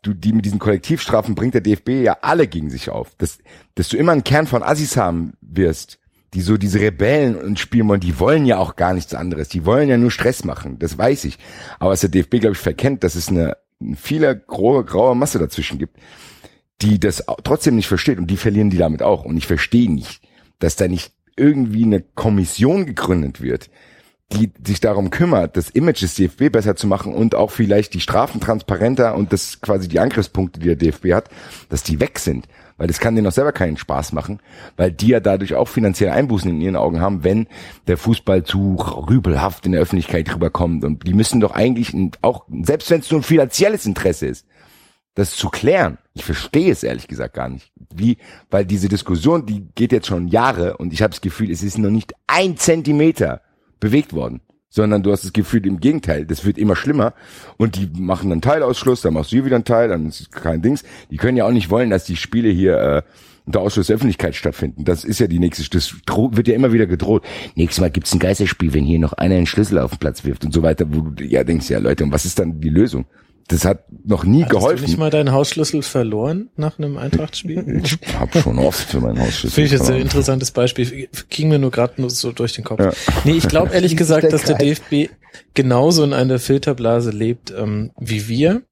du, die mit diesen Kollektivstrafen bringt der DFB ja alle gegen sich auf. Dass, dass du immer einen Kern von Assis haben wirst, die so diese Rebellen und spielen wollen, die wollen ja auch gar nichts anderes. Die wollen ja nur Stress machen, das weiß ich. Aber was der DFB, glaube ich, verkennt, dass es eine, eine viele graue, graue Masse dazwischen gibt, die das trotzdem nicht versteht und die verlieren die damit auch. Und ich verstehe nicht, dass da nicht irgendwie eine Kommission gegründet wird, die sich darum kümmert, das Image des DFB besser zu machen und auch vielleicht die Strafen transparenter und das quasi die Angriffspunkte, die der DFB hat, dass die weg sind weil das kann denen auch selber keinen Spaß machen, weil die ja dadurch auch finanzielle Einbußen in ihren Augen haben, wenn der Fußball zu rübelhaft in der Öffentlichkeit rüberkommt. Und die müssen doch eigentlich auch, selbst wenn es nur ein finanzielles Interesse ist, das zu klären. Ich verstehe es ehrlich gesagt gar nicht. Wie, weil diese Diskussion, die geht jetzt schon Jahre und ich habe das Gefühl, es ist noch nicht ein Zentimeter bewegt worden sondern du hast das Gefühl im Gegenteil, das wird immer schlimmer und die machen dann Teilausschluss, dann machst du hier wieder einen Teil, dann ist kein Dings. Die können ja auch nicht wollen, dass die Spiele hier äh, unter Ausschluss der Öffentlichkeit stattfinden. Das ist ja die nächste, das wird ja immer wieder gedroht. Nächstes Mal gibt's ein Geisterspiel, wenn hier noch einer einen Schlüssel auf den Platz wirft und so weiter, wo du ja denkst, ja Leute, und was ist dann die Lösung? Das hat noch nie Hattest geholfen. Hast du nicht mal deinen Hausschlüssel verloren nach einem Eintrachtspiel? Ich habe schon oft für meinen Hausschlüssel. Finde ich jetzt ein interessantes Beispiel. Ging mir nur gerade nur so durch den Kopf. Ja. Nee, ich glaube ehrlich gesagt, dass der DFB genauso in einer Filterblase lebt ähm, wie wir.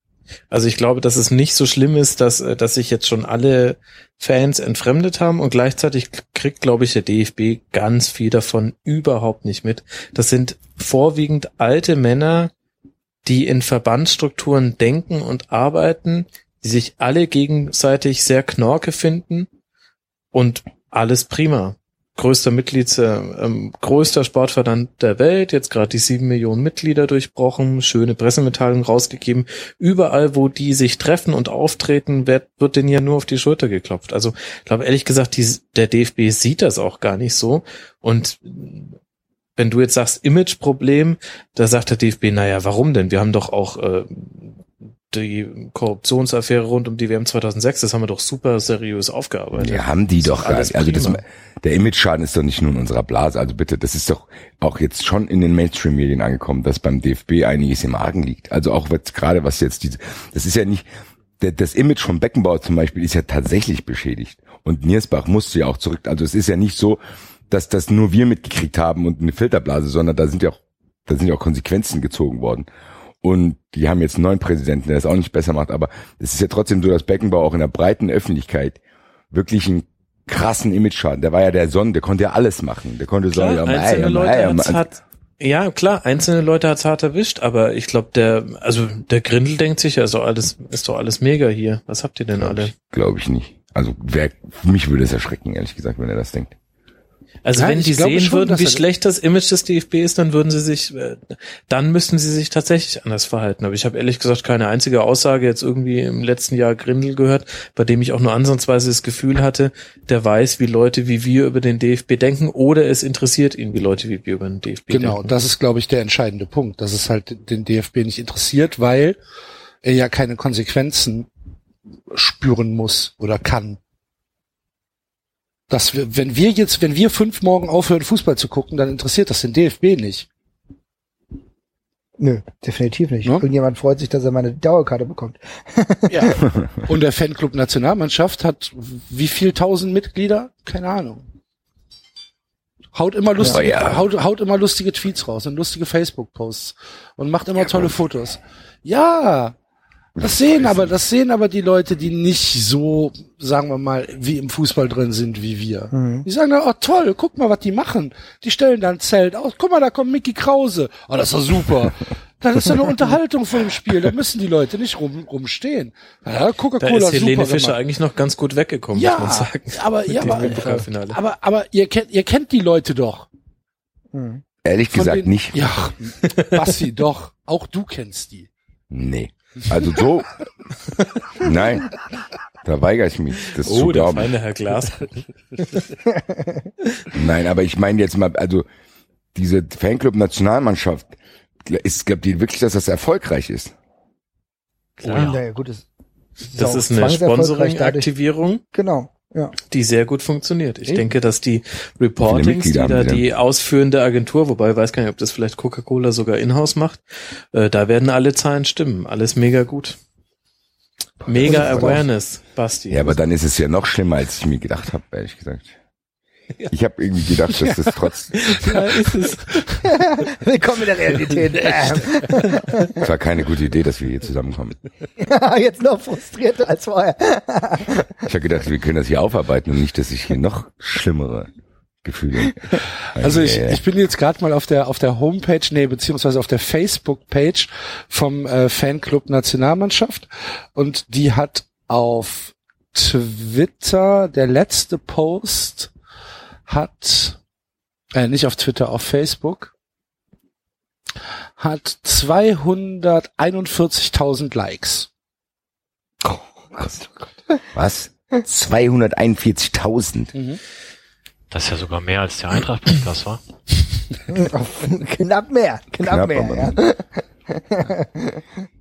Also ich glaube, dass es nicht so schlimm ist, dass, äh, dass sich jetzt schon alle Fans entfremdet haben und gleichzeitig kriegt, glaube ich, der DFB ganz viel davon überhaupt nicht mit. Das sind vorwiegend alte Männer, die in Verbandsstrukturen denken und arbeiten, die sich alle gegenseitig sehr knorke finden und alles prima. Größter Mitglieds, äh, ähm, größter Sportverband der Welt, jetzt gerade die sieben Millionen Mitglieder durchbrochen, schöne Pressemitteilungen rausgegeben. Überall, wo die sich treffen und auftreten, wird, wird denen ja nur auf die Schulter geklopft. Also, ich glaube ehrlich gesagt, die, der DFB sieht das auch gar nicht so. Und wenn du jetzt sagst Imageproblem, da sagt der DFB, naja, warum denn? Wir haben doch auch äh, die Korruptionsaffäre rund um die WM 2006, das haben wir doch super seriös aufgearbeitet. Ja, haben die doch gar nicht. Also das, der Image-Schaden ist doch nicht nur in unserer Blase. Also bitte, das ist doch auch jetzt schon in den Mainstream-Medien angekommen, dass beim DFB einiges im Argen liegt. Also auch was, gerade was jetzt diese, das ist ja nicht, das Image von Beckenbauer zum Beispiel ist ja tatsächlich beschädigt. Und Niersbach musste ja auch zurück. Also es ist ja nicht so, dass das nur wir mitgekriegt haben und eine Filterblase, sondern da sind ja auch, da sind ja auch Konsequenzen gezogen worden. Und die haben jetzt einen neuen Präsidenten, der das auch nicht besser macht. Aber es ist ja trotzdem so, dass Beckenbauer auch in der breiten Öffentlichkeit wirklich einen krassen Image-Schaden. Der war ja der Sonne, der konnte ja alles machen. Der konnte Klar, so, ja, einzelne Leute ja, hat's hat, ja, klar, einzelne Leute hat's hart erwischt, aber ich glaube, der, also der Grindel denkt sich, ja, ist doch alles, ist doch alles mega hier. Was habt ihr denn glaub alle? Glaube ich nicht. Also wer, mich würde es erschrecken, ehrlich gesagt, wenn er das denkt. Also ja, wenn die sehen schon, würden, wie schlecht das Image des DFB ist, dann würden sie sich, äh, dann müssten sie sich tatsächlich anders verhalten. Aber ich habe ehrlich gesagt keine einzige Aussage jetzt irgendwie im letzten Jahr Grindel gehört, bei dem ich auch nur ansatzweise das Gefühl hatte, der weiß, wie Leute wie wir über den DFB denken oder es interessiert ihn, wie Leute wie wir über den DFB genau, denken. Genau, das ist, glaube ich, der entscheidende Punkt, dass es halt den DFB nicht interessiert, weil er ja keine Konsequenzen spüren muss oder kann dass wir, wenn wir jetzt, wenn wir fünf morgen aufhören, Fußball zu gucken, dann interessiert das den DFB nicht. Nö, definitiv nicht. Ja? Irgendjemand freut sich, dass er meine Dauerkarte bekommt. ja. Und der Fanclub Nationalmannschaft hat wie viel tausend Mitglieder? Keine Ahnung. Haut immer lustige, ja, ja. Haut, haut immer lustige Tweets raus und lustige Facebook-Posts und macht immer tolle Fotos. Ja, das sehen aber, das sehen aber die Leute, die nicht so, sagen wir mal, wie im Fußball drin sind wie wir. Mhm. Die sagen dann, oh toll, guck mal, was die machen. Die stellen dann ein Zelt aus. Guck mal, da kommt Mickey Krause. Oh, das ist doch super. Das ist doch eine Unterhaltung vor dem Spiel. Da müssen die Leute nicht rum, rumstehen. Ja, Coca-Cola Da ist Helene super, Fischer eigentlich noch ganz gut weggekommen, ja, muss man sagen. Aber, ja, aber, aber, aber ihr kennt, ihr kennt die Leute doch. Mhm. Ehrlich gesagt den, nicht. Ja, Bassi, doch. Auch du kennst die. Nee. Also so, nein, da weigere ich mich, das oh, zu glauben. Oh, der feine Herr Glas. nein, aber ich meine jetzt mal, also diese Fanclub-Nationalmannschaft, ist, glaubt ihr wirklich, dass das erfolgreich ist? Klar. Ja, gut, das, das ist eine Sponsoring-Aktivierung. Genau ja. die sehr gut funktioniert. Ich Eben. denke, dass die Reportings, die da die ausführende Agentur, wobei ich weiß gar nicht, ob das vielleicht Coca-Cola sogar in-house macht, äh, da werden alle Zahlen stimmen. Alles mega gut. Mega Awareness, Basti. Ja, aber dann ist es ja noch schlimmer, als ich mir gedacht habe, ehrlich gesagt. Ich habe irgendwie gedacht, dass das trotz. Ja, ist es. Willkommen in der Realität. Es war keine gute Idee, dass wir hier zusammenkommen. Jetzt noch frustrierter als vorher. Ich habe gedacht, wir können das hier aufarbeiten und nicht, dass ich hier noch schlimmere Gefühle. Also ich, ich bin jetzt gerade mal auf der auf der Homepage, nee, beziehungsweise auf der Facebook-Page vom äh, Fanclub Nationalmannschaft und die hat auf Twitter der letzte Post hat, äh, nicht auf Twitter, auf Facebook, hat 241.000 Likes. Oh, was? was? 241.000? Mhm. Das ist ja sogar mehr als der Eintracht-Podcast war. knapp mehr, knapp, knapp mehr. Ja.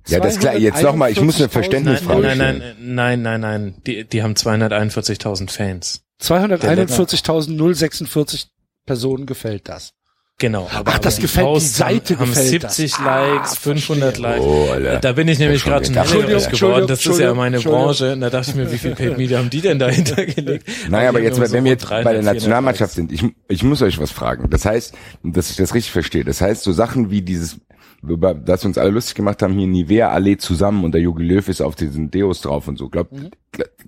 ja, das ist klar. Jetzt nochmal, ich muss eine Verständnisfrage nein, nein, nein, nein, nein, nein, die, die haben 241.000 Fans. 241.046 Personen gefällt das. Genau. Aber Ach, das gefällt die Seite haben, gefällt haben 70 das. Likes, ah, 500 Likes. Oh, Alter. Da bin ich nämlich gerade schon hellhörig geworden. Das ist ja meine Branche. Und da dachte ich mir, wie viel Paid Media haben die denn dahinter gelegt? Naja, aber jetzt, wenn so wir jetzt bei der Nationalmannschaft sind, ich, ich muss euch was fragen. Das heißt, dass ich das richtig verstehe. Das heißt, so Sachen wie dieses, über das wir uns alle lustig gemacht haben, hier Nivea Allee zusammen und der Jogi Löw ist auf diesen Deos drauf und so. Glaubt, mhm.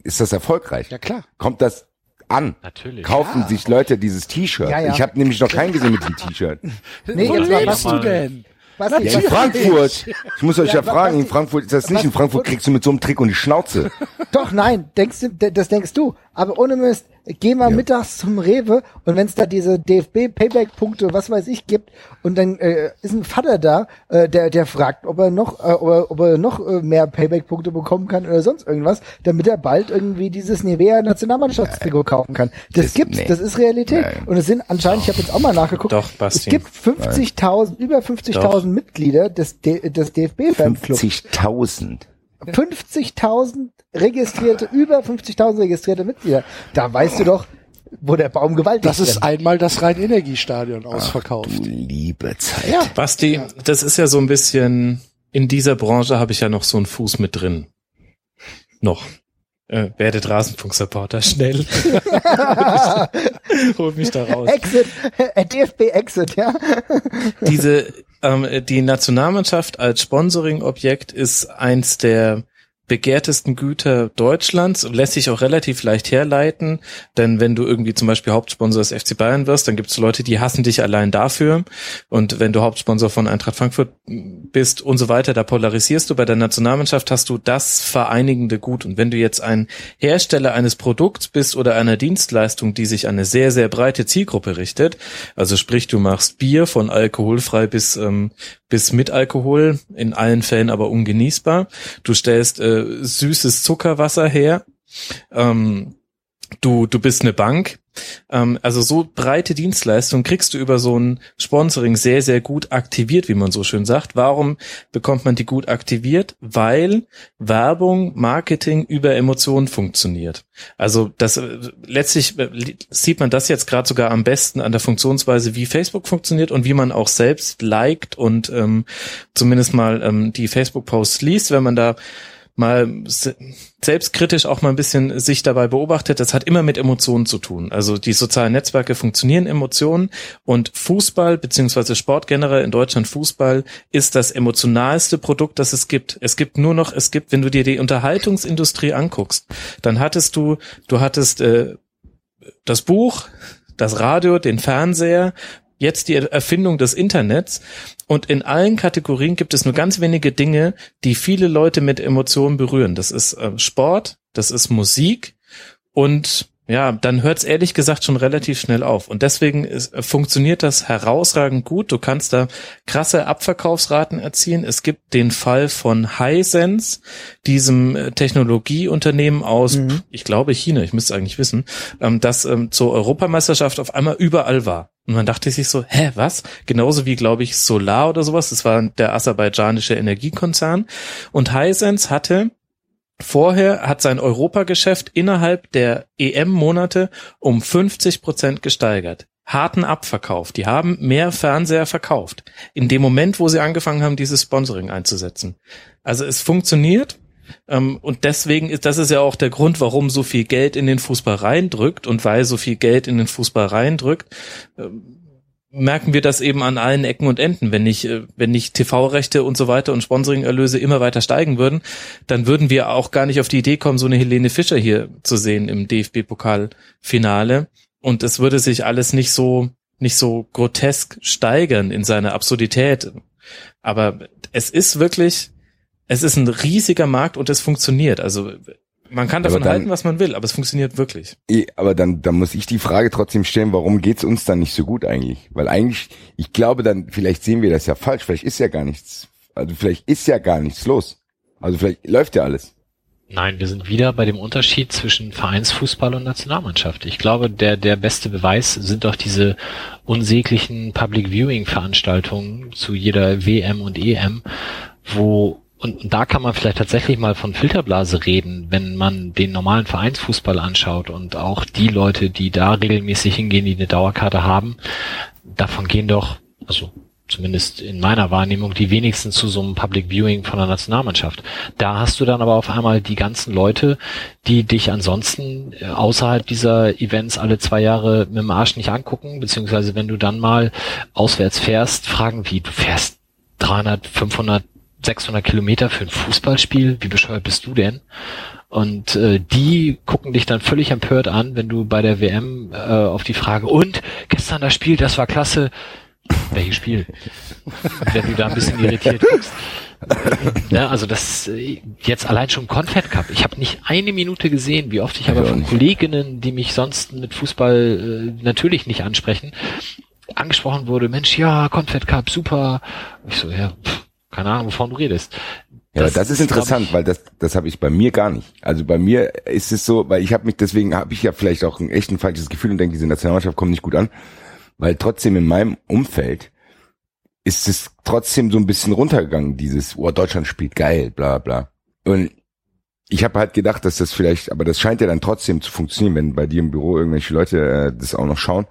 ist das erfolgreich? Ja, klar. Kommt das an. Natürlich. Kaufen ja. sich Leute dieses T-Shirt. Ja, ja. Ich habe nämlich noch keinen gesehen mit dem T-Shirt. nee, Wo lebst du denn? Was ja, in Frankfurt. Ich muss euch ja, ja fragen, in Frankfurt ist das nicht. In Frankfurt kriegst du mit so einem Trick und die Schnauze. Doch, nein, denkst du, das denkst du. Aber ohne Mist, geh mal ja. mittags zum Rewe und wenn es da diese DFB-Payback-Punkte, was weiß ich, gibt und dann äh, ist ein Vater da, äh, der der fragt, ob er noch, äh, ob, er, ob er noch äh, mehr Payback-Punkte bekommen kann oder sonst irgendwas, damit er bald irgendwie dieses Nivea Nationalmannschaftstrikot kaufen kann. Das, das gibt's, nee. das ist Realität. Nein. Und es sind anscheinend, ich habe jetzt auch mal nachgeguckt, Doch, Basti. es gibt 50.000, über 50.000 Mitglieder des, des DFB-Fanclubs. 50.000. 50.000 registrierte, über 50.000 registrierte Mitglieder. Da weißt du doch, wo der Baum gewaltig ist. Das ist einmal das Rhein-Energiestadion ausverkauft. Ach, du liebe Zeit. Ja. Basti, das ist ja so ein bisschen, in dieser Branche habe ich ja noch so einen Fuß mit drin. Noch. Äh, werdet Rasenfunk-Supporter, schnell. Hol mich da raus. Exit, äh, DFB Exit, ja. Diese, ähm, die Nationalmannschaft als Sponsoring-Objekt ist eins der begehrtesten Güter Deutschlands lässt sich auch relativ leicht herleiten, denn wenn du irgendwie zum Beispiel Hauptsponsor des FC Bayern wirst, dann gibt es Leute, die hassen dich allein dafür und wenn du Hauptsponsor von Eintracht Frankfurt bist und so weiter, da polarisierst du. Bei der Nationalmannschaft hast du das vereinigende Gut und wenn du jetzt ein Hersteller eines Produkts bist oder einer Dienstleistung, die sich an eine sehr, sehr breite Zielgruppe richtet, also sprich du machst Bier von alkoholfrei bis, ähm, bis mit Alkohol, in allen Fällen aber ungenießbar. Du stellst äh, süßes Zuckerwasser her. Ähm, du, du bist eine Bank. Ähm, also so breite Dienstleistungen kriegst du über so ein Sponsoring sehr, sehr gut aktiviert, wie man so schön sagt. Warum bekommt man die gut aktiviert? Weil Werbung, Marketing über Emotionen funktioniert. Also das äh, letztlich äh, sieht man das jetzt gerade sogar am besten an der Funktionsweise, wie Facebook funktioniert und wie man auch selbst liked und ähm, zumindest mal ähm, die Facebook-Posts liest, wenn man da mal selbstkritisch auch mal ein bisschen sich dabei beobachtet, das hat immer mit Emotionen zu tun. Also die sozialen Netzwerke funktionieren Emotionen und Fußball beziehungsweise Sport generell in Deutschland Fußball ist das emotionalste Produkt, das es gibt. Es gibt nur noch, es gibt, wenn du dir die Unterhaltungsindustrie anguckst, dann hattest du, du hattest äh, das Buch, das Radio, den Fernseher, jetzt die Erfindung des Internets und in allen Kategorien gibt es nur ganz wenige Dinge, die viele Leute mit Emotionen berühren. Das ist äh, Sport, das ist Musik und ja, dann hört es ehrlich gesagt schon relativ schnell auf. Und deswegen ist, äh, funktioniert das herausragend gut. Du kannst da krasse Abverkaufsraten erzielen. Es gibt den Fall von Hisense, diesem äh, Technologieunternehmen aus, mhm. ich glaube China, ich müsste eigentlich wissen, ähm, das ähm, zur Europameisterschaft auf einmal überall war. Und man dachte sich so, hä, was? Genauso wie, glaube ich, Solar oder sowas. Das war der aserbaidschanische Energiekonzern. Und Hisense hatte Vorher hat sein Europageschäft innerhalb der EM-Monate um 50 Prozent gesteigert. Harten Abverkauf. Die haben mehr Fernseher verkauft. In dem Moment, wo sie angefangen haben, dieses Sponsoring einzusetzen. Also es funktioniert. Ähm, und deswegen ist, das ist ja auch der Grund, warum so viel Geld in den Fußball reindrückt und weil so viel Geld in den Fußball reindrückt, ähm, merken wir das eben an allen Ecken und Enden. Wenn nicht, äh, wenn nicht TV-Rechte und so weiter und Sponsoring-Erlöse immer weiter steigen würden, dann würden wir auch gar nicht auf die Idee kommen, so eine Helene Fischer hier zu sehen im DFB-Pokalfinale. Und es würde sich alles nicht so, nicht so grotesk steigern in seiner Absurdität. Aber es ist wirklich, es ist ein riesiger Markt und es funktioniert. Also man kann davon dann, halten, was man will, aber es funktioniert wirklich. Aber dann, dann muss ich die Frage trotzdem stellen, warum geht's uns dann nicht so gut eigentlich? Weil eigentlich, ich glaube dann, vielleicht sehen wir das ja falsch, vielleicht ist ja gar nichts, also vielleicht ist ja gar nichts los. Also vielleicht läuft ja alles. Nein, wir sind wieder bei dem Unterschied zwischen Vereinsfußball und Nationalmannschaft. Ich glaube, der, der beste Beweis sind doch diese unsäglichen Public Viewing Veranstaltungen zu jeder WM und EM, wo und, da kann man vielleicht tatsächlich mal von Filterblase reden, wenn man den normalen Vereinsfußball anschaut und auch die Leute, die da regelmäßig hingehen, die eine Dauerkarte haben, davon gehen doch, also zumindest in meiner Wahrnehmung, die wenigsten zu so einem Public Viewing von der Nationalmannschaft. Da hast du dann aber auf einmal die ganzen Leute, die dich ansonsten äh, außerhalb dieser Events alle zwei Jahre mit dem Arsch nicht angucken, beziehungsweise wenn du dann mal auswärts fährst, fragen wie, du fährst 300, 500 600 Kilometer für ein Fußballspiel, wie bescheuert bist du denn? Und äh, die gucken dich dann völlig empört an, wenn du bei der WM äh, auf die Frage, und gestern das Spiel, das war klasse. Welches Spiel? wenn du da ein bisschen irritiert guckst. ja, also das jetzt allein schon Confed Cup. Ich habe nicht eine Minute gesehen, wie oft ich aber von Kolleginnen, die mich sonst mit Fußball äh, natürlich nicht ansprechen, angesprochen wurde, Mensch, ja, Confed Cup, super. Ich so, ja, pff, keine Ahnung, wovon du redest. Ja, das, das ist, interessant, ich, weil das das habe ich bei mir gar nicht. Also bei mir ist es so, weil ich habe mich deswegen habe ich ja vielleicht auch ein echt ein falsches Gefühl und denke, diese Nationalmannschaft kommt nicht gut an, weil trotzdem in meinem Umfeld ist es trotzdem so ein bisschen runtergegangen, dieses, oh, Deutschland spielt geil, bla bla. Und ich habe halt gedacht, dass das vielleicht, aber das scheint ja dann trotzdem zu funktionieren, wenn bei dir im Büro irgendwelche Leute äh, das auch noch schauen.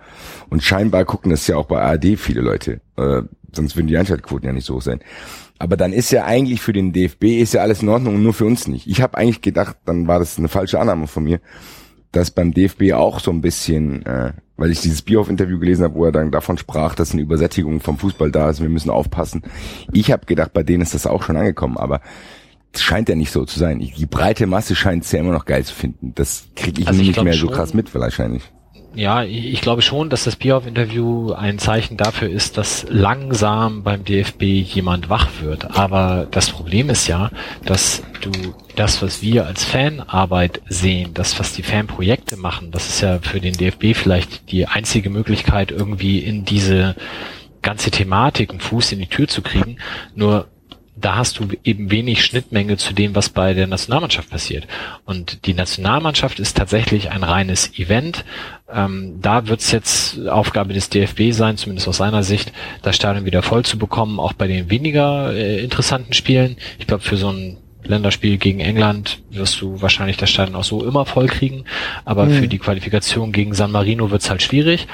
Und scheinbar gucken das ja auch bei ARD viele Leute. Äh, sonst würden die Einschaltquoten ja nicht so hoch sein. Aber dann ist ja eigentlich für den DFB ist ja alles in Ordnung und nur für uns nicht. Ich habe eigentlich gedacht, dann war das eine falsche Annahme von mir, dass beim DFB auch so ein bisschen, äh, weil ich dieses Bierhoff-Interview gelesen habe, wo er dann davon sprach, dass eine Übersättigung vom Fußball da ist, wir müssen aufpassen. Ich habe gedacht, bei denen ist das auch schon angekommen, aber scheint ja nicht so zu sein. Die breite Masse scheint es ja immer noch geil zu finden. Das kriege ich also nicht mehr so krass mit wahrscheinlich. Ja, ich glaube schon, dass das Bierhoff-Interview ein Zeichen dafür ist, dass langsam beim DFB jemand wach wird. Aber das Problem ist ja, dass du das, was wir als Fanarbeit sehen, das, was die Fanprojekte machen, das ist ja für den DFB vielleicht die einzige Möglichkeit, irgendwie in diese ganze Thematik einen Fuß in die Tür zu kriegen. Nur da hast du eben wenig Schnittmenge zu dem, was bei der Nationalmannschaft passiert. Und die Nationalmannschaft ist tatsächlich ein reines Event. Ähm, da wird es jetzt Aufgabe des DFB sein, zumindest aus seiner Sicht, das Stadion wieder voll zu bekommen, auch bei den weniger äh, interessanten Spielen. Ich glaube, für so ein Länderspiel gegen England wirst du wahrscheinlich das Stadion auch so immer voll kriegen, aber mhm. für die Qualifikation gegen San Marino wird es halt schwierig.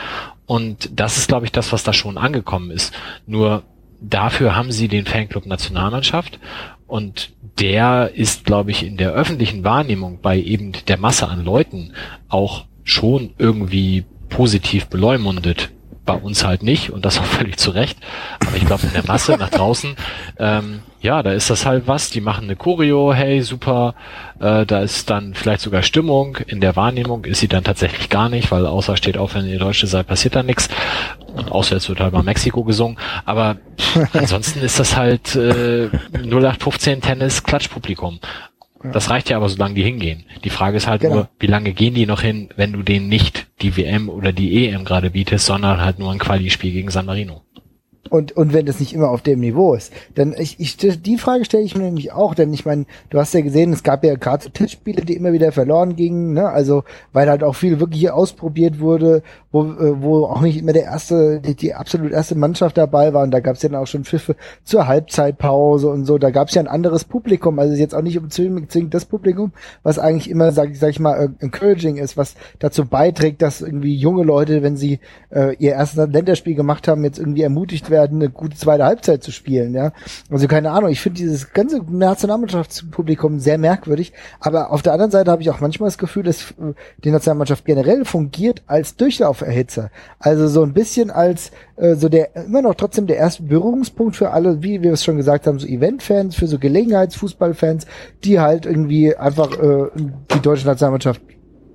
Und das ist, glaube ich, das, was da schon angekommen ist. Nur dafür haben sie den Fanclub Nationalmannschaft und der ist, glaube ich, in der öffentlichen Wahrnehmung bei eben der Masse an Leuten auch schon irgendwie positiv beleumundet bei uns halt nicht und das auch völlig zu Recht. Aber ich glaube, in der Masse nach draußen, ähm, ja, da ist das halt was. Die machen eine Choreo, hey, super. Äh, da ist dann vielleicht sogar Stimmung. In der Wahrnehmung ist sie dann tatsächlich gar nicht, weil außer steht auf, wenn ihr Deutsche seid, passiert da nichts. Und außer jetzt wird halt mal Mexiko gesungen. Aber ansonsten ist das halt äh, 0815 Tennis Klatschpublikum. Das reicht ja aber, solange die hingehen. Die Frage ist halt genau. nur, wie lange gehen die noch hin, wenn du denen nicht die WM oder die EM gerade bietest, sondern halt nur ein Quali-Spiel gegen San Marino. Und, und wenn das nicht immer auf dem Niveau ist. Denn ich, ich die Frage stelle ich mir nämlich auch, denn ich meine, du hast ja gesehen, es gab ja gerade Tischspiele, die immer wieder verloren gingen, ne? Also weil halt auch viel wirklich ausprobiert wurde, wo, äh, wo auch nicht immer der erste, die, die absolut erste Mannschaft dabei war. Und da gab es ja dann auch schon Pfiffe zur Halbzeitpause und so. Da gab es ja ein anderes Publikum. Also jetzt auch nicht zwingend das Publikum, was eigentlich immer, sag, sag ich mal, encouraging ist, was dazu beiträgt, dass irgendwie junge Leute, wenn sie äh, ihr erstes Länderspiel gemacht haben, jetzt irgendwie ermutigt werden, eine gute zweite Halbzeit zu spielen. Ja, also keine Ahnung. Ich finde dieses ganze Nationalmannschaftspublikum sehr merkwürdig. Aber auf der anderen Seite habe ich auch manchmal das Gefühl, dass äh, die Nationalmannschaft generell fungiert als Durchlauf Erhitzer. Also so ein bisschen als äh, so der immer noch trotzdem der erste Berührungspunkt für alle, wie wir es schon gesagt haben, so Eventfans, für so Gelegenheitsfußballfans, die halt irgendwie einfach äh, die deutsche Nationalmannschaft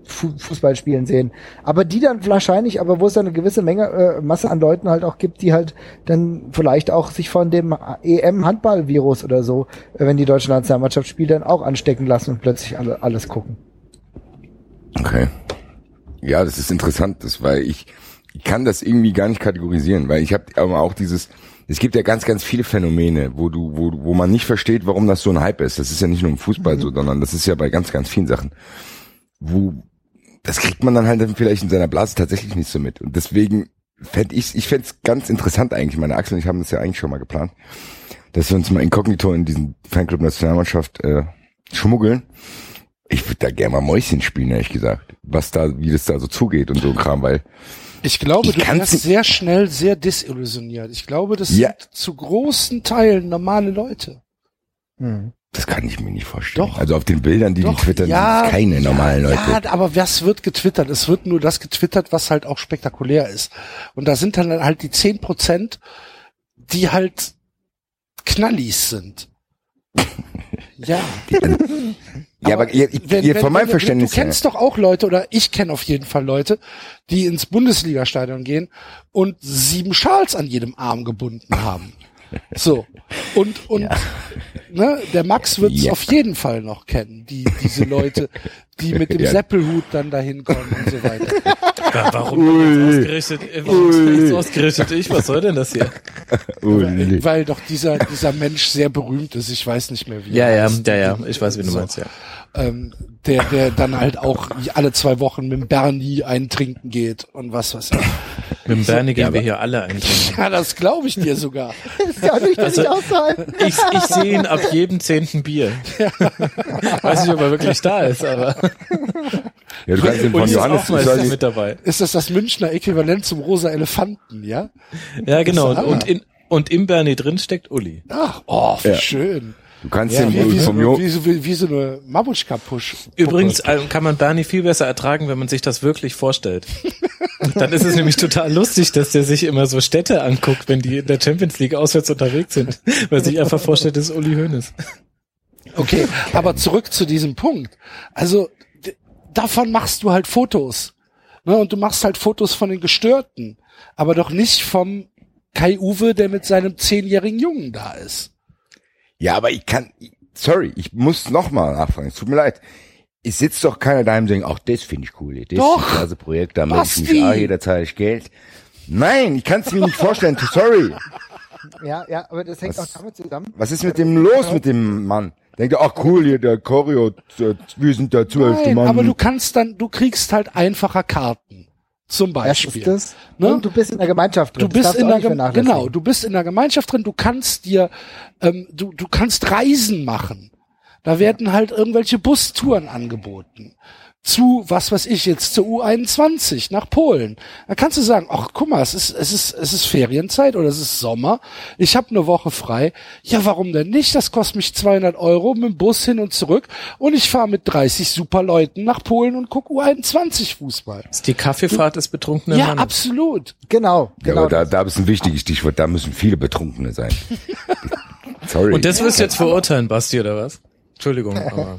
Fußball spielen sehen. Aber die dann wahrscheinlich, aber wo es dann eine gewisse Menge, äh, Masse an Leuten halt auch gibt, die halt dann vielleicht auch sich von dem EM-Handball-Virus oder so, äh, wenn die deutsche Nationalmannschaft spielt, dann auch anstecken lassen und plötzlich alle, alles gucken. Okay. Ja, das ist interessant, das, weil ich, ich kann das irgendwie gar nicht kategorisieren, weil ich habe aber auch dieses, es gibt ja ganz, ganz viele Phänomene, wo du, wo, wo man nicht versteht, warum das so ein Hype ist. Das ist ja nicht nur im Fußball mhm. so, sondern das ist ja bei ganz, ganz vielen Sachen, wo das kriegt man dann halt dann vielleicht in seiner Blase tatsächlich nicht so mit. Und deswegen fände ich, ich fände es ganz interessant eigentlich. Meine Axel und ich haben das ja eigentlich schon mal geplant, dass wir uns mal inkognito in diesen Fanclub Nationalmannschaft äh, schmuggeln ich würde da gerne mal Mäuschen spielen, ehrlich gesagt. Was da, wie das da so zugeht und so ein Kram, weil. Ich glaube, ich du wirst sehr schnell sehr desillusioniert. Ich glaube, das ja. sind zu großen Teilen normale Leute. Hm. Das kann ich mir nicht vorstellen. Doch. Also auf den Bildern, die doch, die twittern, ja, sind keine normalen Leute. Ja, aber was wird getwittert? Es wird nur das getwittert, was halt auch spektakulär ist. Und da sind dann halt die zehn Prozent, die halt Knallis sind. ja. Ja, aber, aber ihr, wenn, ihr, von meinem Verständnis Du kennst doch auch Leute, oder ich kenne auf jeden Fall Leute, die ins Bundesliga-Stadion gehen und sieben Schals an jedem Arm gebunden haben. So. Und, und, ja. ne, der Max wird es ja. auf jeden Fall noch kennen, die, diese Leute, die mit dem ja. Seppelhut dann dahin kommen und so weiter. warum ausgerechnet, warum ausgerechnet ich? Was soll denn das hier? Weil, weil doch dieser, dieser Mensch sehr berühmt ist. Ich weiß nicht mehr wie. Ja, ja, ja, ja. Ich weiß, wie du so. meinst, ja ähm, der, der dann halt auch alle zwei Wochen mit dem Bernie eintrinken geht und was was. Mit dem Bernie gehen ja, wir hier alle eintrinken. Ja, das glaube ich dir sogar. das kann ich also, nicht aushalten. Ich, ich sehe ihn ab jedem zehnten Bier. Ja. Weiß nicht, ob er wirklich da ist, aber. Ja, du kannst ihn von Johannes ist mit dabei. Ist das das Münchner Äquivalent zum rosa Elefanten, ja? Ja, genau. Und in, und im Bernie drin steckt Uli. Ach, oh, wie ja. schön. Du kannst ja, wie, wie, vom so, wie, wie, wie so eine Mabuschka-Push. Übrigens äh, kann man Bernie viel besser ertragen, wenn man sich das wirklich vorstellt. Dann ist es nämlich total lustig, dass der sich immer so Städte anguckt, wenn die in der Champions League auswärts unterwegs sind, weil sich einfach vorstellt, das ist Uli Hoeneß. Okay, aber zurück zu diesem Punkt. Also davon machst du halt Fotos. Ne? Und du machst halt Fotos von den Gestörten, aber doch nicht vom Kai Uwe, der mit seinem zehnjährigen Jungen da ist. Ja, aber ich kann, sorry, ich muss nochmal nachfragen. Es tut mir leid. Es sitzt doch keiner daheim und denkt, ach, das finde ich cool. Das doch. ist ein klasse Projekt, da mache ich mich auch jederzeit Geld. Nein, ich kann es mir nicht vorstellen. Sorry. Ja, ja, aber das hängt was, auch damit zusammen. Was ist mit dem los mit dem Mann? Denkt er, ach cool, hier der Choreo, wir sind der zwölfte Mann. Aber du kannst dann, du kriegst halt einfacher Karten. Zum Beispiel. Das ist das. Ne? Und du bist in der Gemeinschaft drin. Du bist in der genau, du bist in der Gemeinschaft drin. Du kannst dir, ähm, du du kannst Reisen machen. Da werden halt irgendwelche Bustouren angeboten zu, was weiß ich jetzt, zur U21 nach Polen. Da kannst du sagen, ach guck mal, es ist, es ist, es ist Ferienzeit oder es ist Sommer. Ich habe eine Woche frei. Ja, warum denn nicht? Das kostet mich 200 Euro mit dem Bus hin und zurück und ich fahre mit 30 super Leuten nach Polen und guck U21 Fußball. ist die Kaffeefahrt des betrunkenen Ja, Mannes. absolut. Genau. genau ja, aber da, da ist ein wichtiges Stichwort. Da müssen viele Betrunkene sein. Sorry. Und das wirst du jetzt verurteilen, Basti, oder was? Entschuldigung. Aber,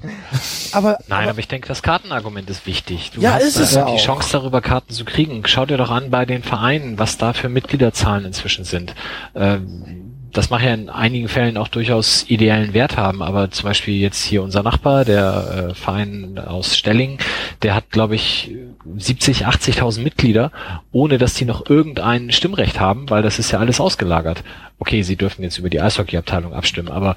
aber Nein, aber ich denke, das Kartenargument ist wichtig. Du ja, hast ist es die Chance darüber Karten zu kriegen. Schau dir doch an bei den Vereinen, was da für Mitgliederzahlen inzwischen sind. Ähm, das mag ja in einigen Fällen auch durchaus ideellen Wert haben, aber zum Beispiel jetzt hier unser Nachbar, der äh, Verein aus Stelling, der hat, glaube ich, 70, 80.000 Mitglieder, ohne dass die noch irgendein Stimmrecht haben, weil das ist ja alles ausgelagert. Okay, sie dürfen jetzt über die Eishockeyabteilung abstimmen, aber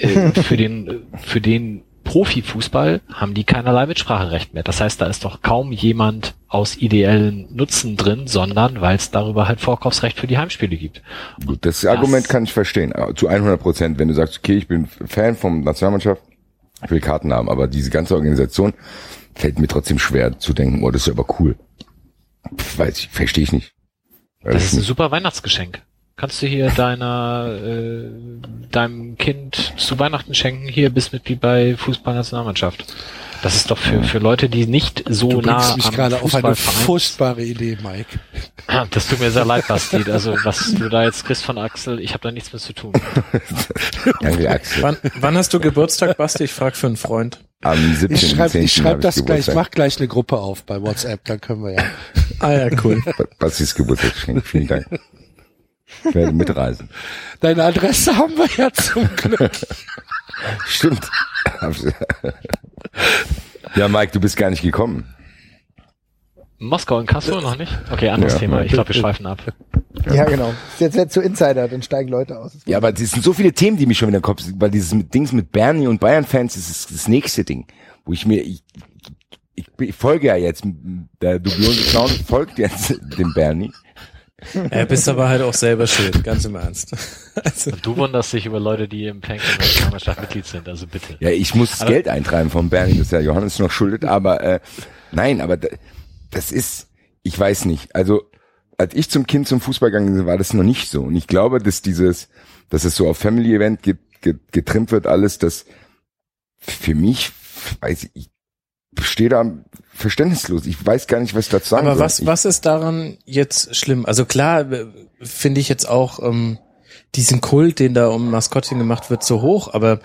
äh, für den für den Profifußball haben die keinerlei Mitspracherecht mehr. Das heißt, da ist doch kaum jemand aus ideellen Nutzen drin, sondern weil es darüber halt Vorkaufsrecht für die Heimspiele gibt. Gut, das, das Argument kann ich verstehen, zu 100 Prozent. Wenn du sagst, okay, ich bin Fan vom Nationalmannschaft, ich will Karten haben, aber diese ganze Organisation fällt mir trotzdem schwer zu denken, oh, das ist aber cool. Weiß ich, verstehe ich nicht. Weiß das ist ein super Weihnachtsgeschenk kannst du hier deiner äh, deinem Kind zu Weihnachten schenken. Hier bist Mitglied bei Fußballnationalmannschaft. Das ist doch für für Leute, die nicht so du nah mich am gerade auf eine furchtbare Idee, Mike. Das tut mir sehr leid, Basti. Also was du da jetzt kriegst von Axel, ich habe da nichts mehr zu tun. Danke, Axel. Wann, wann hast du Geburtstag, Basti? Ich frag für einen Freund. Am 17. Ich schreibe ich schreib das gleich, ich mach gleich eine Gruppe auf bei WhatsApp, dann können wir ja. ah ja, cool. Bastis Geburtstagsgeschenk, vielen Dank. Ich werde mitreisen. Deine Adresse haben wir ja zum Glück. Stimmt. ja, Mike, du bist gar nicht gekommen. Moskau und Kassel noch nicht? Okay, anderes ja, Thema. Ich glaube, wir schweifen ab. Ja, genau. Jetzt wird zu Insider, dann steigen Leute aus. Ja, aber es sind so viele Themen, die mich schon wieder im Kopf sind, weil dieses Dings mit Bernie und Bayern-Fans ist das nächste Ding, wo ich mir, ich, ich, ich folge ja jetzt, der dubiose Clown folgt jetzt dem Bernie. Er bist aber halt auch selber schuld, ganz im Ernst. Also. Und du wunderst dich über Leute, die im Plank in der Kammerstadt Mitglied sind, also bitte. Ja, ich muss das Geld eintreiben vom Bernie, das ja Johannes noch schuldet, aber äh, nein, aber das ist, ich weiß nicht, also als ich zum Kind zum Fußball gegangen bin, war das noch nicht so. Und ich glaube, dass dieses, dass es so auf Family Event getrimmt wird, alles, das für mich, weiß ich stehe da verständnislos. Ich weiß gar nicht, was ich dazu sagen Aber was, was ist daran jetzt schlimm? Also klar, äh, finde ich jetzt auch ähm, diesen Kult, den da um Maskottchen gemacht wird, so hoch, aber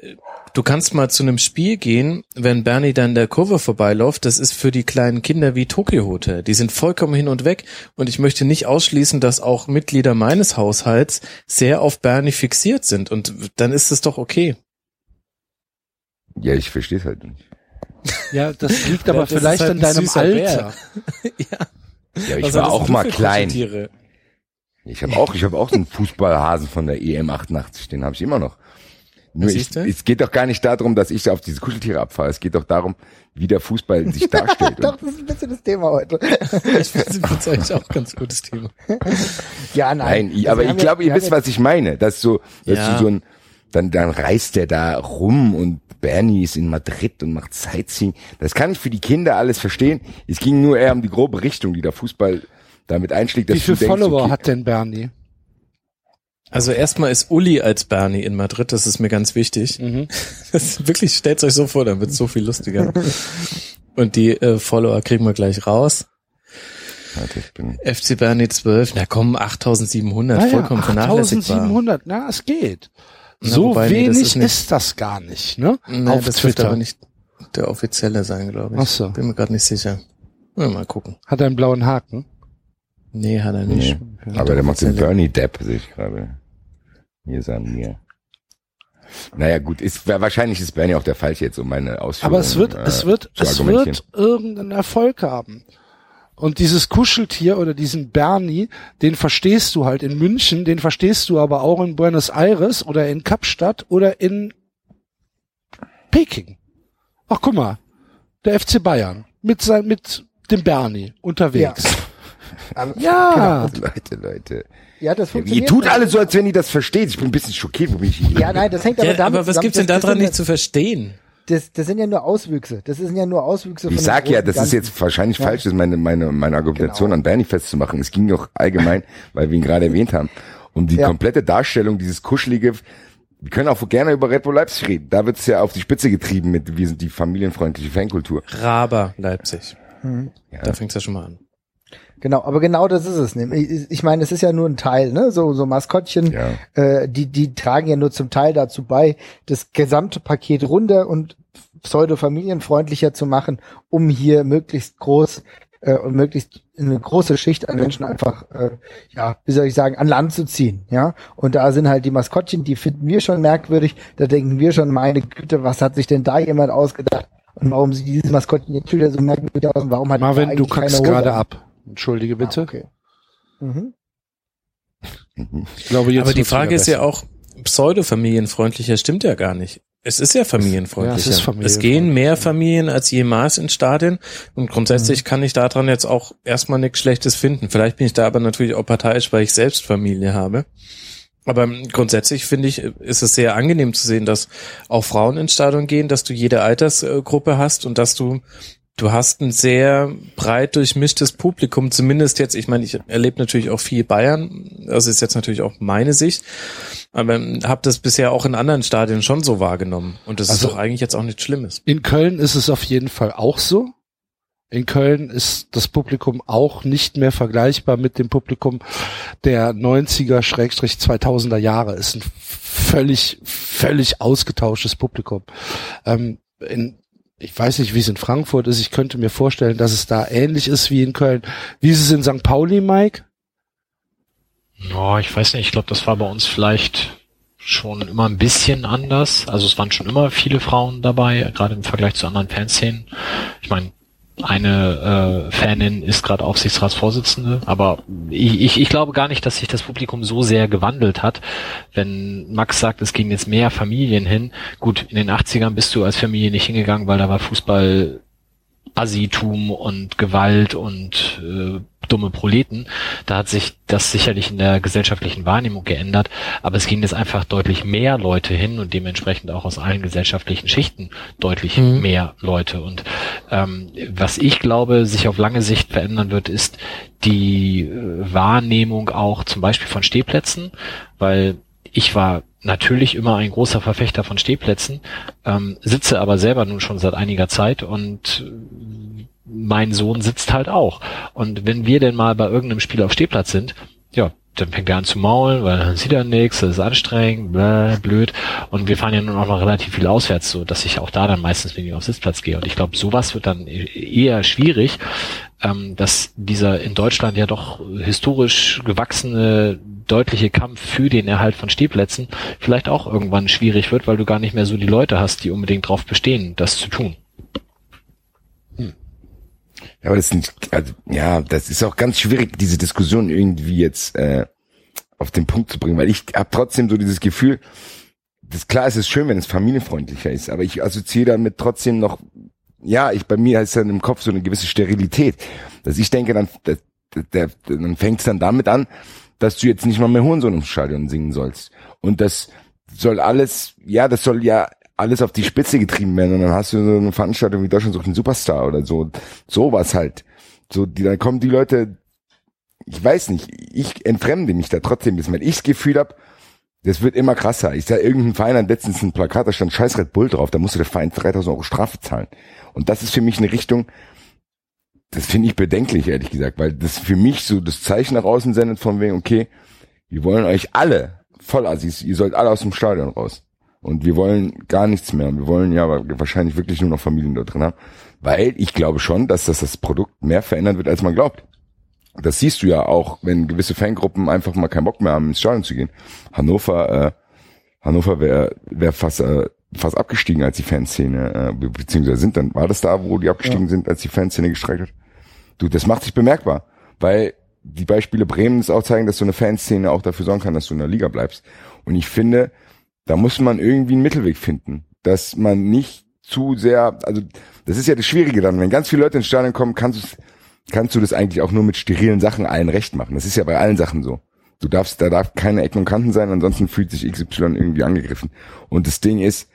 äh, du kannst mal zu einem Spiel gehen, wenn Bernie dann der Kurve vorbeiläuft, das ist für die kleinen Kinder wie Tokyo Hotel. Die sind vollkommen hin und weg und ich möchte nicht ausschließen, dass auch Mitglieder meines Haushalts sehr auf Bernie fixiert sind und dann ist es doch okay. Ja, ich verstehe es halt nicht. Ja, das liegt aber ja, vielleicht halt an deinem Alter. ja. ja, ich Was war auch mal klein. Ich habe auch, ich habe auch so einen Fußballhasen von der EM 88, den habe ich immer noch. Nur ich, es geht doch gar nicht darum, dass ich auf diese Kuscheltiere abfahre. Es geht doch darum, wie der Fußball sich darstellt. doch, das ist ein bisschen das Thema heute. ich finde es eigentlich auch ein ganz gutes Thema. ja, nein. nein ich, also aber ich glaube, ihr wisst, was ich meine. Dass so, dass ja. du so ein, dann, dann reist der da rum und Bernie ist in Madrid und macht Sightseeing. Das kann ich für die Kinder alles verstehen. Es ging nur eher um die grobe Richtung, die der Fußball damit einschlägt. Wie viele Follower okay, hat denn Bernie? Also erstmal ist Uli als Bernie in Madrid, das ist mir ganz wichtig. Mhm. Das wirklich, stellt euch so vor, dann wird so viel lustiger. Und die äh, Follower kriegen wir gleich raus. Warte, ich bin FC Bernie 12, na komm, 8700, naja, vollkommen vernachlässigbar. 8700, na, es geht. So wobei, wenig nee, das ist, ist, das gar nicht, ne? Nee, Auf das Twitter. wird aber nicht der offizielle sein, glaube ich. Ach so. Bin mir gerade nicht sicher. Mal gucken. Hat er einen blauen Haken? Nee, hat er nicht. Nee. Aber der macht den Bernie Depp, sehe ich gerade. Hier ist er mir. Naja, gut, ist, wahrscheinlich ist Bernie auch der falsche jetzt, um meine Ausführungen Aber es wird, äh, es wird, es wird irgendeinen Erfolg haben. Und dieses Kuscheltier oder diesen Bernie, den verstehst du halt in München, den verstehst du aber auch in Buenos Aires oder in Kapstadt oder in Peking. Ach, guck mal, der FC Bayern mit sein, mit dem Bernie unterwegs. Ja. ja. Genau. Leute, Leute. Ja, das funktioniert. Ihr tut alle so, als wenn ihr das versteht. Ich bin ein bisschen schockiert, wo bin ich hier. Ja, nein, das hängt aber ja, damit Aber was zusammen, gibt's denn daran nicht zu verstehen? Das, das sind ja nur Auswüchse. Das sind ja nur Auswüchse. Ich sag ja, das ist jetzt wahrscheinlich ja. falsch, das meine, meine, meine Argumentation genau. an Bernie festzumachen. Es ging doch allgemein, weil wir ihn gerade erwähnt haben, um die ja. komplette Darstellung dieses kuschelige, wir können auch gerne über Red Bull Leipzig reden. Da wird's ja auf die Spitze getrieben mit, wir sind die familienfreundliche Fankultur. Raber Leipzig. Mhm. Ja. Da fängt's ja schon mal an. Genau, aber genau das ist es. Ich, ich meine, es ist ja nur ein Teil, ne? So, so Maskottchen, ja. äh, die, die tragen ja nur zum Teil dazu bei, das gesamte Paket runter und pseudo-familienfreundlicher zu machen, um hier möglichst groß äh, und möglichst eine große Schicht an Menschen einfach, äh, ja, wie soll ich sagen, an Land zu ziehen, ja. Und da sind halt die Maskottchen, die finden wir schon merkwürdig. Da denken wir schon, meine Güte, was hat sich denn da jemand ausgedacht? Und warum sieht dieses Maskottchen jetzt wieder so merkwürdig aus? Und warum hat Marvin, du kackst gerade ab. Entschuldige bitte. Ah, okay. Mhm. Ich glaube, jetzt Aber die Frage ist ja auch, pseudo-familienfreundlicher stimmt ja gar nicht. Es ist ja familienfreundlicher. Ja, es, familienfreundlich. es, gehen mehr Familien als jemals ins Stadion und grundsätzlich mhm. kann ich daran jetzt auch erstmal nichts Schlechtes finden. Vielleicht bin ich da aber natürlich auch parteiisch, weil ich selbst Familie habe. Aber grundsätzlich finde ich, ist es sehr angenehm zu sehen, dass auch Frauen ins Stadion gehen, dass du jede Altersgruppe hast und dass du du hast ein sehr breit durchmischtes Publikum, zumindest jetzt, ich meine, ich erlebe natürlich auch viel Bayern, das ist jetzt natürlich auch meine Sicht, aber habe das bisher auch in anderen Stadien schon so wahrgenommen und das also ist doch eigentlich jetzt auch nichts Schlimmes. In Köln ist es auf jeden Fall auch so. In Köln ist das Publikum auch nicht mehr vergleichbar mit dem Publikum der 90er-2000er Jahre. Ist ein völlig, völlig ausgetauschtes Publikum. Ähm, in ich weiß nicht, wie es in Frankfurt ist. Ich könnte mir vorstellen, dass es da ähnlich ist wie in Köln. Wie ist es in St. Pauli, Mike? Ja, ich weiß nicht. Ich glaube, das war bei uns vielleicht schon immer ein bisschen anders. Also es waren schon immer viele Frauen dabei, gerade im Vergleich zu anderen Fanszenen. Ich meine, eine äh, Fanin ist gerade Aufsichtsratsvorsitzende, aber ich, ich, ich glaube gar nicht, dass sich das Publikum so sehr gewandelt hat. Wenn Max sagt, es gehen jetzt mehr Familien hin, gut, in den 80ern bist du als Familie nicht hingegangen, weil da war Fußball Assitum und Gewalt und äh, dumme Proleten. Da hat sich das sicherlich in der gesellschaftlichen Wahrnehmung geändert, aber es ging jetzt einfach deutlich mehr Leute hin und dementsprechend auch aus allen gesellschaftlichen Schichten deutlich mhm. mehr Leute. Und ähm, was ich glaube, sich auf lange Sicht verändern wird, ist die äh, Wahrnehmung auch zum Beispiel von Stehplätzen, weil ich war natürlich immer ein großer Verfechter von Stehplätzen, ähm, sitze aber selber nun schon seit einiger Zeit und mein Sohn sitzt halt auch. Und wenn wir denn mal bei irgendeinem Spiel auf Stehplatz sind, ja, dann fängt er an zu maulen, weil dann sieht er nichts, das ist anstrengend, bläh, blöd. Und wir fahren ja nun auch noch relativ viel auswärts, so dass ich auch da dann meistens weniger auf Sitzplatz gehe. Und ich glaube, sowas wird dann e-, eher schwierig, ähm, dass dieser in Deutschland ja doch historisch gewachsene deutliche Kampf für den Erhalt von Stehplätzen vielleicht auch irgendwann schwierig wird, weil du gar nicht mehr so die Leute hast, die unbedingt drauf bestehen, das zu tun. Ja, aber das sind, also, ja, das ist auch ganz schwierig, diese Diskussion irgendwie jetzt äh, auf den Punkt zu bringen, weil ich habe trotzdem so dieses Gefühl, das klar ist es schön, wenn es familienfreundlicher ist, aber ich assoziiere damit trotzdem noch, ja, ich bei mir ist dann im Kopf so eine gewisse Sterilität, dass ich denke, dann, der, der, dann fängt es dann damit an, dass du jetzt nicht mal mehr Hurensohn im Stadion singen sollst und das soll alles, ja, das soll ja alles auf die Spitze getrieben werden und dann hast du so eine Veranstaltung wie Deutschland sucht einen Superstar oder so, sowas halt. So, die, dann kommen die Leute, ich weiß nicht, ich entfremde mich da trotzdem ein bisschen, weil ich das Gefühl habe, Das wird immer krasser. Ich sah irgendein Verein hat letztens ein Plakat, da stand Scheiß Red Bull drauf, da musste der Verein 3000 Euro Strafe zahlen. Und das ist für mich eine Richtung, das finde ich bedenklich, ehrlich gesagt, weil das für mich so das Zeichen nach außen sendet von wegen, okay, wir wollen euch alle Vollassis, ihr sollt alle aus dem Stadion raus. Und wir wollen gar nichts mehr. Wir wollen ja wahrscheinlich wirklich nur noch Familien da drin haben. Weil ich glaube schon, dass das, das Produkt mehr verändern wird, als man glaubt. Das siehst du ja auch, wenn gewisse Fangruppen einfach mal keinen Bock mehr haben, ins Stadion zu gehen. Hannover, äh, Hannover wäre wär fast, äh, fast abgestiegen, als die Fanszene, äh, beziehungsweise sind dann, war das da, wo die abgestiegen ja. sind, als die Fanszene gestreikt hat? Du, das macht sich bemerkbar, weil die Beispiele Bremens auch zeigen, dass so eine Fanszene auch dafür sorgen kann, dass du in der Liga bleibst. Und ich finde, da muss man irgendwie einen Mittelweg finden, dass man nicht zu sehr, also das ist ja das Schwierige dann, wenn ganz viele Leute ins Stadion kommen, kannst du kannst du das eigentlich auch nur mit sterilen Sachen allen recht machen. Das ist ja bei allen Sachen so. Du darfst, da darf keine Ecken und Kanten sein, ansonsten fühlt sich XY irgendwie angegriffen. Und das Ding ist,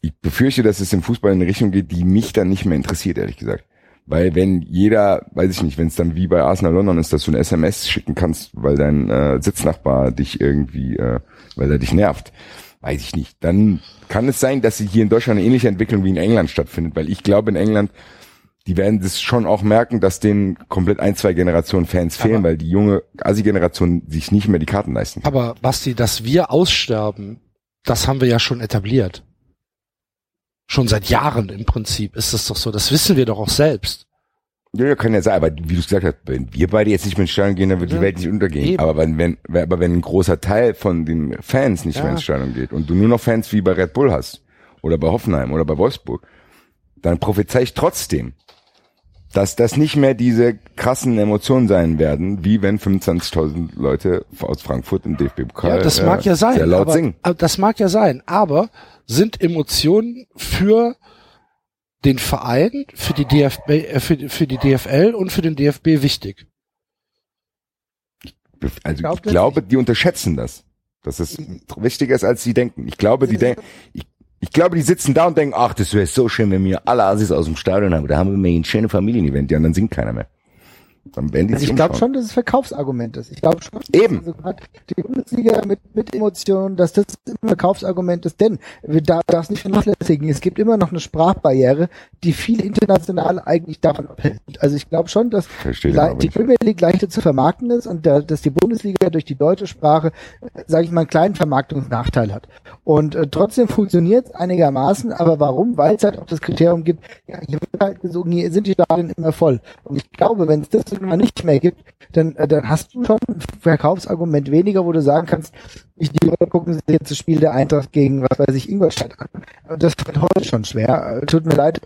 ich befürchte, dass es im Fußball in eine Richtung geht, die mich dann nicht mehr interessiert, ehrlich gesagt. Weil wenn jeder, weiß ich nicht, wenn es dann wie bei Arsenal London ist, dass du eine SMS schicken kannst, weil dein äh, Sitznachbar dich irgendwie, äh, weil er dich nervt, weiß ich nicht. Dann kann es sein, dass hier in Deutschland eine ähnliche Entwicklung wie in England stattfindet, weil ich glaube in England, die werden das schon auch merken, dass denen komplett ein, zwei Generationen Fans fehlen, aber, weil die junge Asi-Generation sich nicht mehr die Karten leisten kann. Aber Basti, dass wir aussterben, das haben wir ja schon etabliert schon seit Jahren im Prinzip ist das doch so. Das wissen wir doch auch selbst. Ja, ja, kann ja sein, aber wie du es gesagt hast, wenn wir beide jetzt nicht mehr ins Stadion gehen, dann wird ja, die Welt nicht untergehen. Eben. Aber wenn, wenn, aber wenn ein großer Teil von den Fans nicht ja. mehr ins Stadion geht und du nur noch Fans wie bei Red Bull hast oder bei Hoffenheim oder bei Wolfsburg, dann prophezei ich trotzdem, dass das nicht mehr diese krassen Emotionen sein werden, wie wenn 25.000 Leute aus Frankfurt im DFB-Pokal ja, das mag äh, ja sein, sehr laut aber, singen. Das mag ja sein, aber sind Emotionen für den Verein, für die DFB, äh, für, für die DFL und für den DFB wichtig? Also ich, glaub, ich glaube, die unterschätzen das. Dass es wichtiger ist, als sie denken. Ich glaube, die denken, ich, ich glaube, die sitzen da und denken, ach, das wäre so schön, wenn wir alle Assis aus dem Stadion haben. Da haben wir ein schönes Familienevent, ja, und dann singt keiner mehr. Dann werden die also ich glaube schon, dass es Verkaufsargument ist. Ich glaube schon, Eben. Also die Bundesliga mit, mit Emotionen, dass das ein Verkaufsargument ist, denn wir darf das nicht vernachlässigen. Es gibt immer noch eine Sprachbarriere, die viel international eigentlich davon abhält. Also ich glaube schon, dass die Premier League leichter zu vermarkten ist und der, dass die Bundesliga durch die deutsche Sprache, sage ich mal, einen kleinen Vermarktungsnachteil hat. Und äh, trotzdem funktioniert es einigermaßen, aber warum? Weil es halt auch das Kriterium gibt, ja, hier wird halt gesungen, hier sind die Stadien immer voll. Und ich glaube, wenn es das irgendwann nicht mehr gibt, dann, äh, dann hast du schon ein Verkaufsargument weniger, wo du sagen kannst, ich die Leute gucken sich jetzt das Spiel der Eintracht gegen, was weiß ich, Ingolstadt an. Das wird heute schon schwer. Äh, tut mir leid,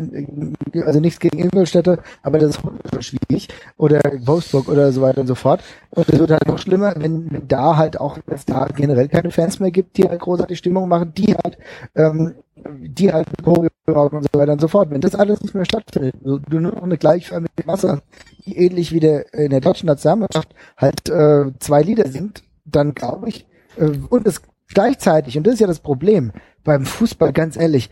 also nichts gegen Ingolstädte, aber das ist heute schon schwierig. Oder Wolfsburg oder so weiter und so fort. Und es wird halt noch schlimmer, wenn da halt auch, wenn es da generell keine Fans mehr gibt, die halt großartig Stimmung machen, die halt ähm, die halt Choreo und so weiter und so fort. Wenn das alles nicht mehr stattfindet, du nur noch eine gleichförmige Masse, ähnlich wie der in der deutschen Nationalmannschaft halt äh, zwei Lieder singt, dann glaube ich, äh, und es gleichzeitig, und das ist ja das Problem, beim Fußball, ganz ehrlich,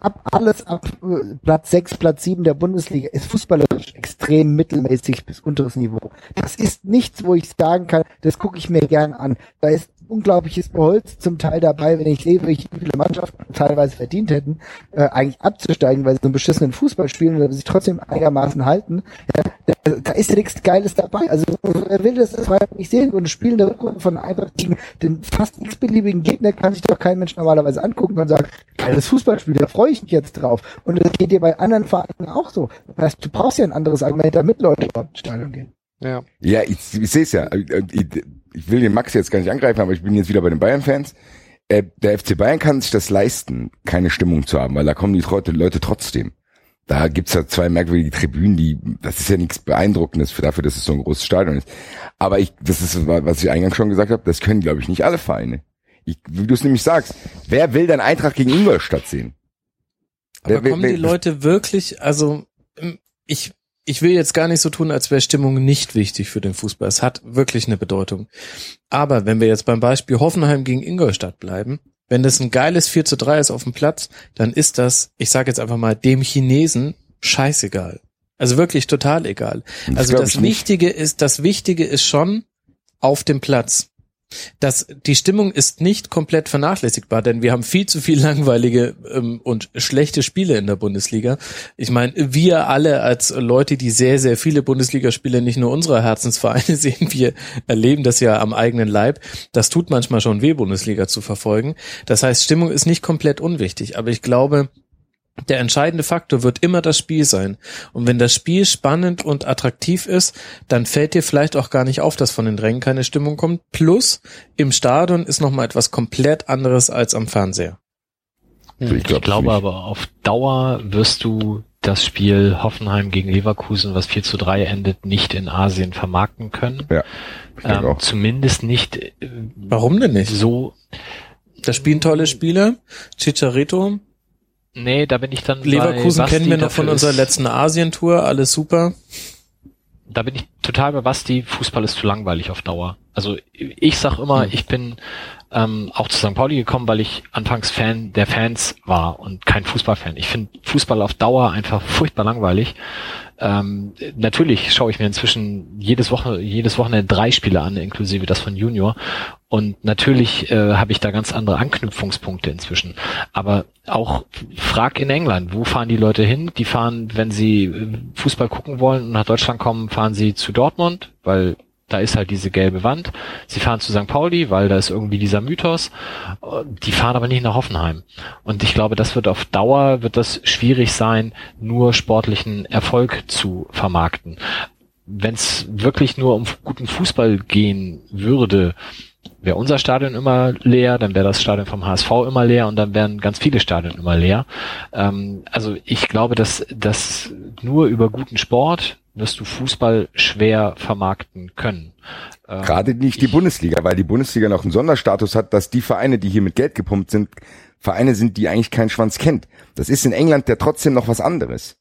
ab alles ab äh, Platz 6, Platz 7 der Bundesliga ist fußballerisch extrem mittelmäßig bis unteres Niveau. Das ist nichts, wo ich sagen kann, das gucke ich mir gern an. Da ist unglaubliches Beholz zum Teil dabei, wenn ich sehe, wie viele Mannschaften teilweise verdient hätten, äh, eigentlich abzusteigen, weil sie so einen beschissenen Fußball spielen oder sich trotzdem einigermaßen halten. Ja, da, da ist ja nichts Geiles dabei. Also wer will das nicht sehen und spielen der Rückrunde von Eintracht gegen den fast x-beliebigen Gegner kann sich doch kein Mensch normalerweise angucken und sagen, geiles Fußballspiel, da freue ich mich jetzt drauf. Und das geht dir bei anderen Vereinen auch so. Das heißt, du brauchst ja ein anderes Argument, damit Leute überhaupt ins Stadion gehen. Ja, ja ich, ich sehe es ja. Ich, ich will den Max jetzt gar nicht angreifen, aber ich bin jetzt wieder bei den Bayern-Fans. Äh, der FC Bayern kann sich das leisten, keine Stimmung zu haben, weil da kommen die Leute trotzdem. Da gibt's ja zwei merkwürdige Tribünen, die, das ist ja nichts Beeindruckendes für dafür, dass es so ein großes Stadion ist. Aber ich, das ist, was ich eingangs schon gesagt habe, das können, glaube ich, nicht alle Vereine. Ich, wie du es nämlich sagst, wer will denn Eintracht gegen Ingolstadt sehen? Aber wer, kommen wer, die Leute wirklich, also ich ich will jetzt gar nicht so tun, als wäre Stimmung nicht wichtig für den Fußball. Es hat wirklich eine Bedeutung. Aber wenn wir jetzt beim Beispiel Hoffenheim gegen Ingolstadt bleiben, wenn das ein geiles 4 zu 3 ist auf dem Platz, dann ist das, ich sage jetzt einfach mal, dem Chinesen scheißegal. Also wirklich total egal. Das also das Wichtige ist, das Wichtige ist schon auf dem Platz. Das, die Stimmung ist nicht komplett vernachlässigbar, denn wir haben viel zu viel langweilige ähm, und schlechte Spiele in der Bundesliga. Ich meine, wir alle als Leute, die sehr, sehr viele Bundesligaspiele nicht nur unserer Herzensvereine sehen, wir erleben das ja am eigenen Leib. Das tut manchmal schon weh, Bundesliga zu verfolgen. Das heißt, Stimmung ist nicht komplett unwichtig, aber ich glaube, der entscheidende Faktor wird immer das Spiel sein. Und wenn das Spiel spannend und attraktiv ist, dann fällt dir vielleicht auch gar nicht auf, dass von den Rängen keine Stimmung kommt. Plus, im Stadion ist nochmal etwas komplett anderes als am Fernseher. Hm, ich, glaub, ich glaube aber auf Dauer wirst du das Spiel Hoffenheim gegen Leverkusen, was 4 zu 3 endet, nicht in Asien vermarkten können. Ja, ähm, zumindest nicht. Äh, Warum denn nicht? So. Da spielen tolle Spieler. Chicharito, Nee, da bin ich dann. Leverkusen kennen wir noch von unserer letzten Asientour, alles super. Da bin ich total bei Basti, Fußball ist zu langweilig auf Dauer. Also ich sag immer, hm. ich bin ähm, auch zu St. Pauli gekommen, weil ich anfangs Fan der Fans war und kein Fußballfan. Ich finde Fußball auf Dauer einfach furchtbar langweilig. Ähm, natürlich schaue ich mir inzwischen jedes Woche, jedes Wochenende drei Spiele an, inklusive das von Junior. Und natürlich äh, habe ich da ganz andere Anknüpfungspunkte inzwischen. Aber auch frag in England, wo fahren die Leute hin? Die fahren, wenn sie äh, Fußball gucken wollen und nach Deutschland kommen, fahren sie zu Dortmund, weil da ist halt diese gelbe Wand. Sie fahren zu St. Pauli, weil da ist irgendwie dieser Mythos. Die fahren aber nicht nach Hoffenheim. Und ich glaube, das wird auf Dauer, wird das schwierig sein, nur sportlichen Erfolg zu vermarkten. Wenn es wirklich nur um guten Fußball gehen würde, wäre unser Stadion immer leer, dann wäre das Stadion vom HSV immer leer und dann wären ganz viele Stadien immer leer. Ähm, also ich glaube, dass, dass nur über guten Sport wirst du Fußball schwer vermarkten können. Ähm, Gerade nicht die Bundesliga, weil die Bundesliga noch einen Sonderstatus hat, dass die Vereine, die hier mit Geld gepumpt sind, Vereine sind, die eigentlich keinen Schwanz kennt. Das ist in England ja trotzdem noch was anderes.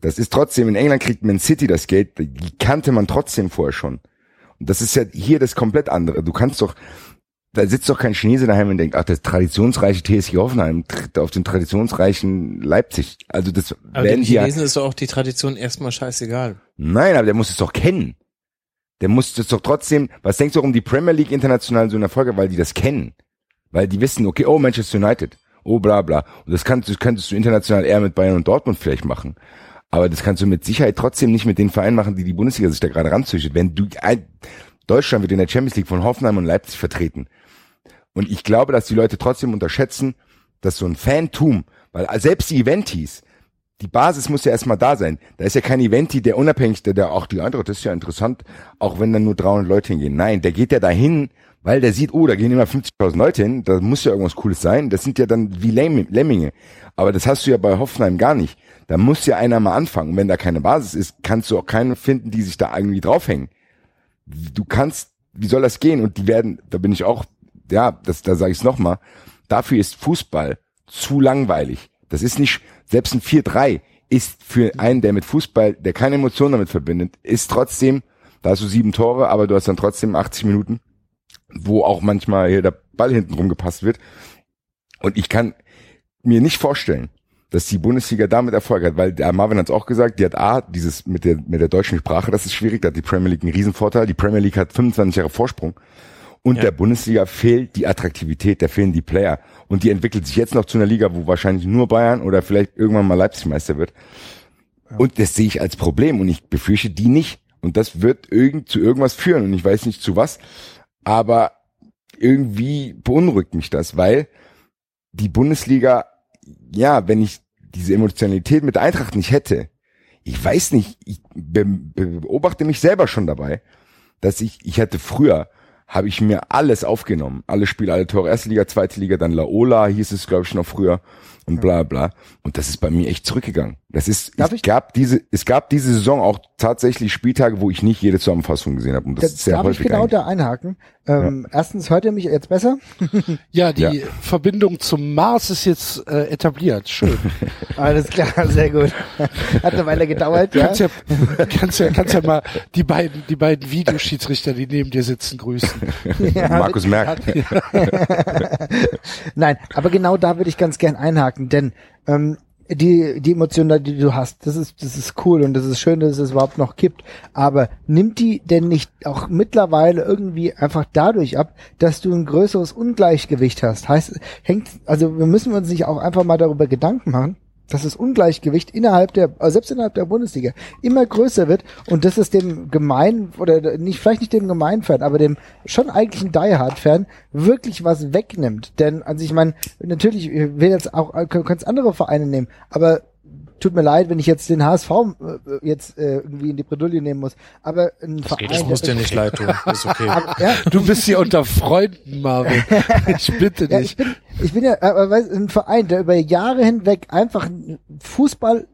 Das ist trotzdem, in England kriegt Man City das Geld, die kannte man trotzdem vorher schon. Und das ist ja hier das komplett andere. Du kannst doch, da sitzt doch kein Chinese daheim und denkt, ach, das traditionsreiche TSG Hoffenheim tritt auf den traditionsreichen Leipzig. Also das aber werden die Chinesen ja, ist doch auch die Tradition erstmal scheißegal. Nein, aber der muss es doch kennen. Der muss es doch trotzdem, was denkst du, warum die Premier League international so ein Erfolg hat? Weil die das kennen. Weil die wissen, okay, oh, Manchester United. Oh, bla, bla. Und das kannst, das könntest du international eher mit Bayern und Dortmund vielleicht machen. Aber das kannst du mit Sicherheit trotzdem nicht mit den Vereinen machen, die die Bundesliga sich da gerade ranzüchtet. Wenn du, Deutschland wird in der Champions League von Hoffenheim und Leipzig vertreten. Und ich glaube, dass die Leute trotzdem unterschätzen, dass so ein Fantum, weil selbst die Eventis, die Basis muss ja erstmal da sein. Da ist ja kein Eventi, der unabhängig, der, der auch die andere, das ist ja interessant, auch wenn dann nur 300 Leute hingehen. Nein, der geht ja dahin, weil der sieht, oh, da gehen immer 50.000 Leute hin, da muss ja irgendwas Cooles sein. Das sind ja dann wie Lemminge. Aber das hast du ja bei Hoffenheim gar nicht. Da muss ja einer mal anfangen. Wenn da keine Basis ist, kannst du auch keine finden, die sich da irgendwie draufhängen. Du kannst, wie soll das gehen? Und die werden, da bin ich auch ja, das, da sage ich es nochmal, dafür ist Fußball zu langweilig. Das ist nicht, selbst ein 4-3 ist für einen, der mit Fußball, der keine Emotionen damit verbindet, ist trotzdem, da hast du sieben Tore, aber du hast dann trotzdem 80 Minuten, wo auch manchmal hier der Ball hinten rumgepasst wird. Und ich kann mir nicht vorstellen, dass die Bundesliga damit Erfolg hat, weil der Marvin hat es auch gesagt, die hat A, dieses mit der, mit der deutschen Sprache, das ist schwierig, da hat die Premier League einen Riesenvorteil. Die Premier League hat 25 Jahre Vorsprung. Und ja. der Bundesliga fehlt die Attraktivität, da fehlen die Player. Und die entwickelt sich jetzt noch zu einer Liga, wo wahrscheinlich nur Bayern oder vielleicht irgendwann mal Leipzig Meister wird. Ja. Und das sehe ich als Problem und ich befürchte die nicht. Und das wird irgend, zu irgendwas führen und ich weiß nicht zu was. Aber irgendwie beunruhigt mich das, weil die Bundesliga, ja, wenn ich diese Emotionalität mit der Eintracht nicht hätte, ich weiß nicht, ich beobachte mich selber schon dabei, dass ich, ich hatte früher habe ich mir alles aufgenommen. Alle Spiele, alle Tore, erste Liga, zweite Liga, dann Laola hieß es, glaube ich, noch früher und bla bla. Und das ist bei mir echt zurückgegangen. Das ist, Darf es ich? gab diese, es gab diese Saison auch tatsächlich Spieltage, wo ich nicht jede Zusammenfassung gesehen habe. Und das, das ist sehr darf häufig. Ich genau eigentlich. da einhaken. Ähm, ja. Erstens hört ihr mich jetzt besser? ja, die ja. Verbindung zum Mars ist jetzt äh, etabliert. Schön. Alles klar, sehr gut. Hat eine Weile gedauert, ja. Kannst ja, kannst ja, kannst ja mal die beiden, die beiden Videoschiedsrichter, die neben dir sitzen, grüßen. Ja, Markus merkt. Nein, aber genau da würde ich ganz gern einhaken, denn ähm, die, die Emotionen, die du hast, das ist, das ist cool und das ist schön, dass es überhaupt noch gibt. Aber nimmt die denn nicht auch mittlerweile irgendwie einfach dadurch ab, dass du ein größeres Ungleichgewicht hast? Heißt, hängt, also wir müssen uns nicht auch einfach mal darüber Gedanken machen, dass das Ungleichgewicht innerhalb der, also selbst innerhalb der Bundesliga immer größer wird und das ist dem Gemein oder nicht, vielleicht nicht dem Gemeinfan, aber dem schon eigentlichen Die Hard Fan wirklich was wegnimmt. Denn, also ich meine, natürlich, ich will jetzt auch, kannst andere Vereine nehmen, aber tut mir leid, wenn ich jetzt den HSV äh, jetzt äh, irgendwie in die Bredouille nehmen muss. Aber ein das Verein, geht, das muss dir nicht leid tun. Ist okay. Aber, ja. Du bist hier unter Freunden, Marvin. Ich bitte dich. Ja, ich, bin, ich bin ja, aber weißt, ein Verein, der über Jahre hinweg einfach Fußball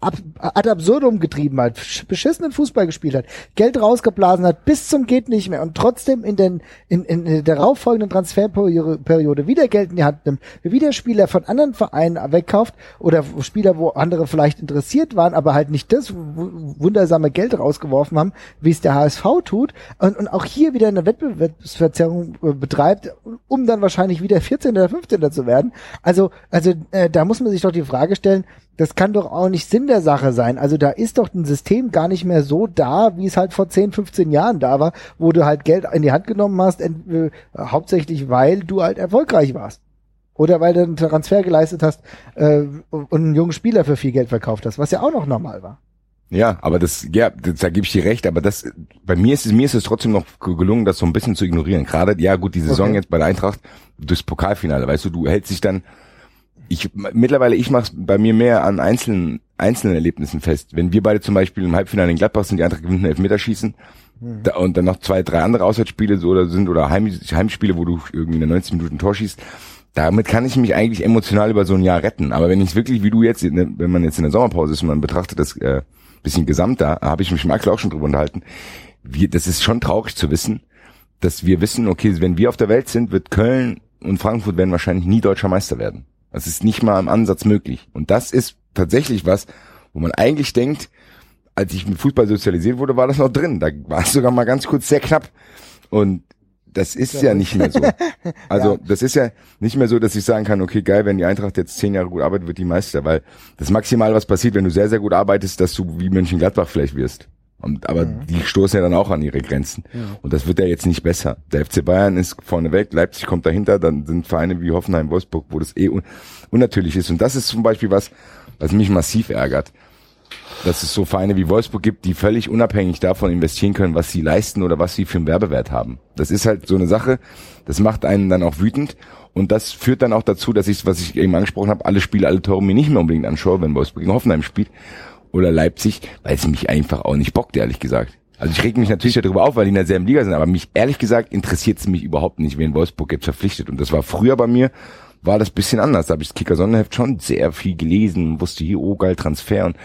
ab, ad absurdum getrieben hat, beschissenen Fußball gespielt hat, Geld rausgeblasen hat bis zum geht nicht mehr und trotzdem in den in, in der darauffolgenden Transferperiode wieder Geld in die Hand nimmt, wieder Spieler von anderen Vereinen wegkauft oder Spieler, wo andere vielleicht interessiert waren, aber halt nicht das wundersame Geld rausgeworfen haben, wie es der HSV tut und, und auch hier wieder eine Wettbewerbsverzerrung äh, betreibt, um dann wahrscheinlich wieder 14. oder 15. zu werden. Also also äh, da muss man sich doch die Frage stellen, das kann doch auch nicht Sinn der Sache sein. Also da ist doch ein System gar nicht mehr so da, wie es halt vor 10, 15 Jahren da war, wo du halt Geld in die Hand genommen hast, äh, hauptsächlich weil du halt erfolgreich warst. Oder weil du einen Transfer geleistet hast äh, und einen jungen Spieler für viel Geld verkauft hast, was ja auch noch normal war. Ja, aber das, ja, das, da gebe ich dir recht, aber das, bei mir ist es, mir ist es trotzdem noch gelungen, das so ein bisschen zu ignorieren. Gerade, ja gut, die Saison okay. jetzt bei der Eintracht, durchs Pokalfinale, weißt du, du hältst dich dann, ich mittlerweile ich mache bei mir mehr an einzelnen einzelnen Erlebnissen fest. Wenn wir beide zum Beispiel im Halbfinale in Gladbach sind, die andere gewinnt ein Elfmeterschießen mhm. da, und dann noch zwei, drei andere Auswärtsspiele so oder sind oder Heim, Heimspiele, wo du irgendwie in der 90 Minuten Tor schießt, damit kann ich mich eigentlich emotional über so ein Jahr retten. Aber wenn ich wirklich, wie du jetzt, wenn man jetzt in der Sommerpause ist und man betrachtet das äh, bisschen gesamter, habe ich mich mit Michael auch schon drüber unterhalten. Wir, das ist schon traurig zu wissen, dass wir wissen, okay, wenn wir auf der Welt sind, wird Köln und Frankfurt werden wahrscheinlich nie deutscher Meister werden. Das ist nicht mal im Ansatz möglich. Und das ist tatsächlich was, wo man eigentlich denkt, als ich mit Fußball sozialisiert wurde, war das noch drin. Da war es sogar mal ganz kurz sehr knapp. Und das ist ja, ja nicht mehr so. Also ja. das ist ja nicht mehr so, dass ich sagen kann, okay, geil, wenn die Eintracht jetzt zehn Jahre gut arbeitet, wird die Meister, weil das maximal was passiert, wenn du sehr, sehr gut arbeitest, dass du wie Mönchengladbach vielleicht wirst. Und, aber mhm. die stoßen ja dann auch an ihre Grenzen. Ja. Und das wird ja jetzt nicht besser. Der FC Bayern ist vorne weg, Leipzig kommt dahinter, dann sind Vereine wie Hoffenheim, Wolfsburg, wo das eh un unnatürlich ist. Und das ist zum Beispiel was, was mich massiv ärgert. Dass es so Vereine wie Wolfsburg gibt, die völlig unabhängig davon investieren können, was sie leisten oder was sie für einen Werbewert haben. Das ist halt so eine Sache, das macht einen dann auch wütend. Und das führt dann auch dazu, dass ich, was ich eben angesprochen habe, alle Spiele, alle Tore mir nicht mehr unbedingt anschaue, wenn Wolfsburg gegen Hoffenheim spielt oder Leipzig, weil es mich einfach auch nicht bockt, ehrlich gesagt. Also ich reg mich natürlich darüber auf, weil die in derselben Liga sind, aber mich ehrlich gesagt interessiert es mich überhaupt nicht, wen Wolfsburg jetzt verpflichtet. Und das war früher bei mir, war das bisschen anders. Da habe ich das Kicker Sonnenheft schon sehr viel gelesen, wusste hier, oh geil, Transfer und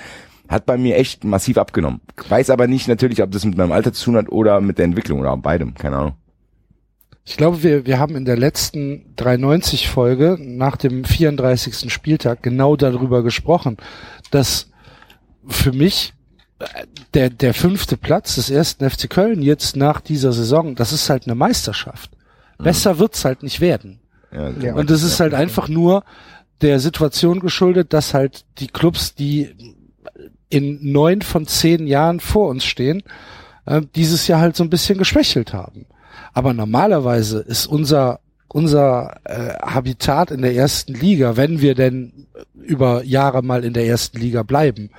hat bei mir echt massiv abgenommen. Weiß aber nicht natürlich, ob das mit meinem Alter zu tun hat oder mit der Entwicklung oder beidem, keine Ahnung. Ich glaube, wir, wir haben in der letzten 390 Folge nach dem 34. Spieltag genau darüber gesprochen, dass für mich der, der fünfte Platz des ersten FC Köln jetzt nach dieser Saison, das ist halt eine Meisterschaft. Mhm. Besser wird's halt nicht werden. Ja, und das ist halt einfach nur der Situation geschuldet, dass halt die Clubs, die in neun von zehn Jahren vor uns stehen, äh, dieses Jahr halt so ein bisschen geschwächelt haben. Aber normalerweise ist unser unser äh, Habitat in der ersten Liga, wenn wir denn über Jahre mal in der ersten Liga bleiben,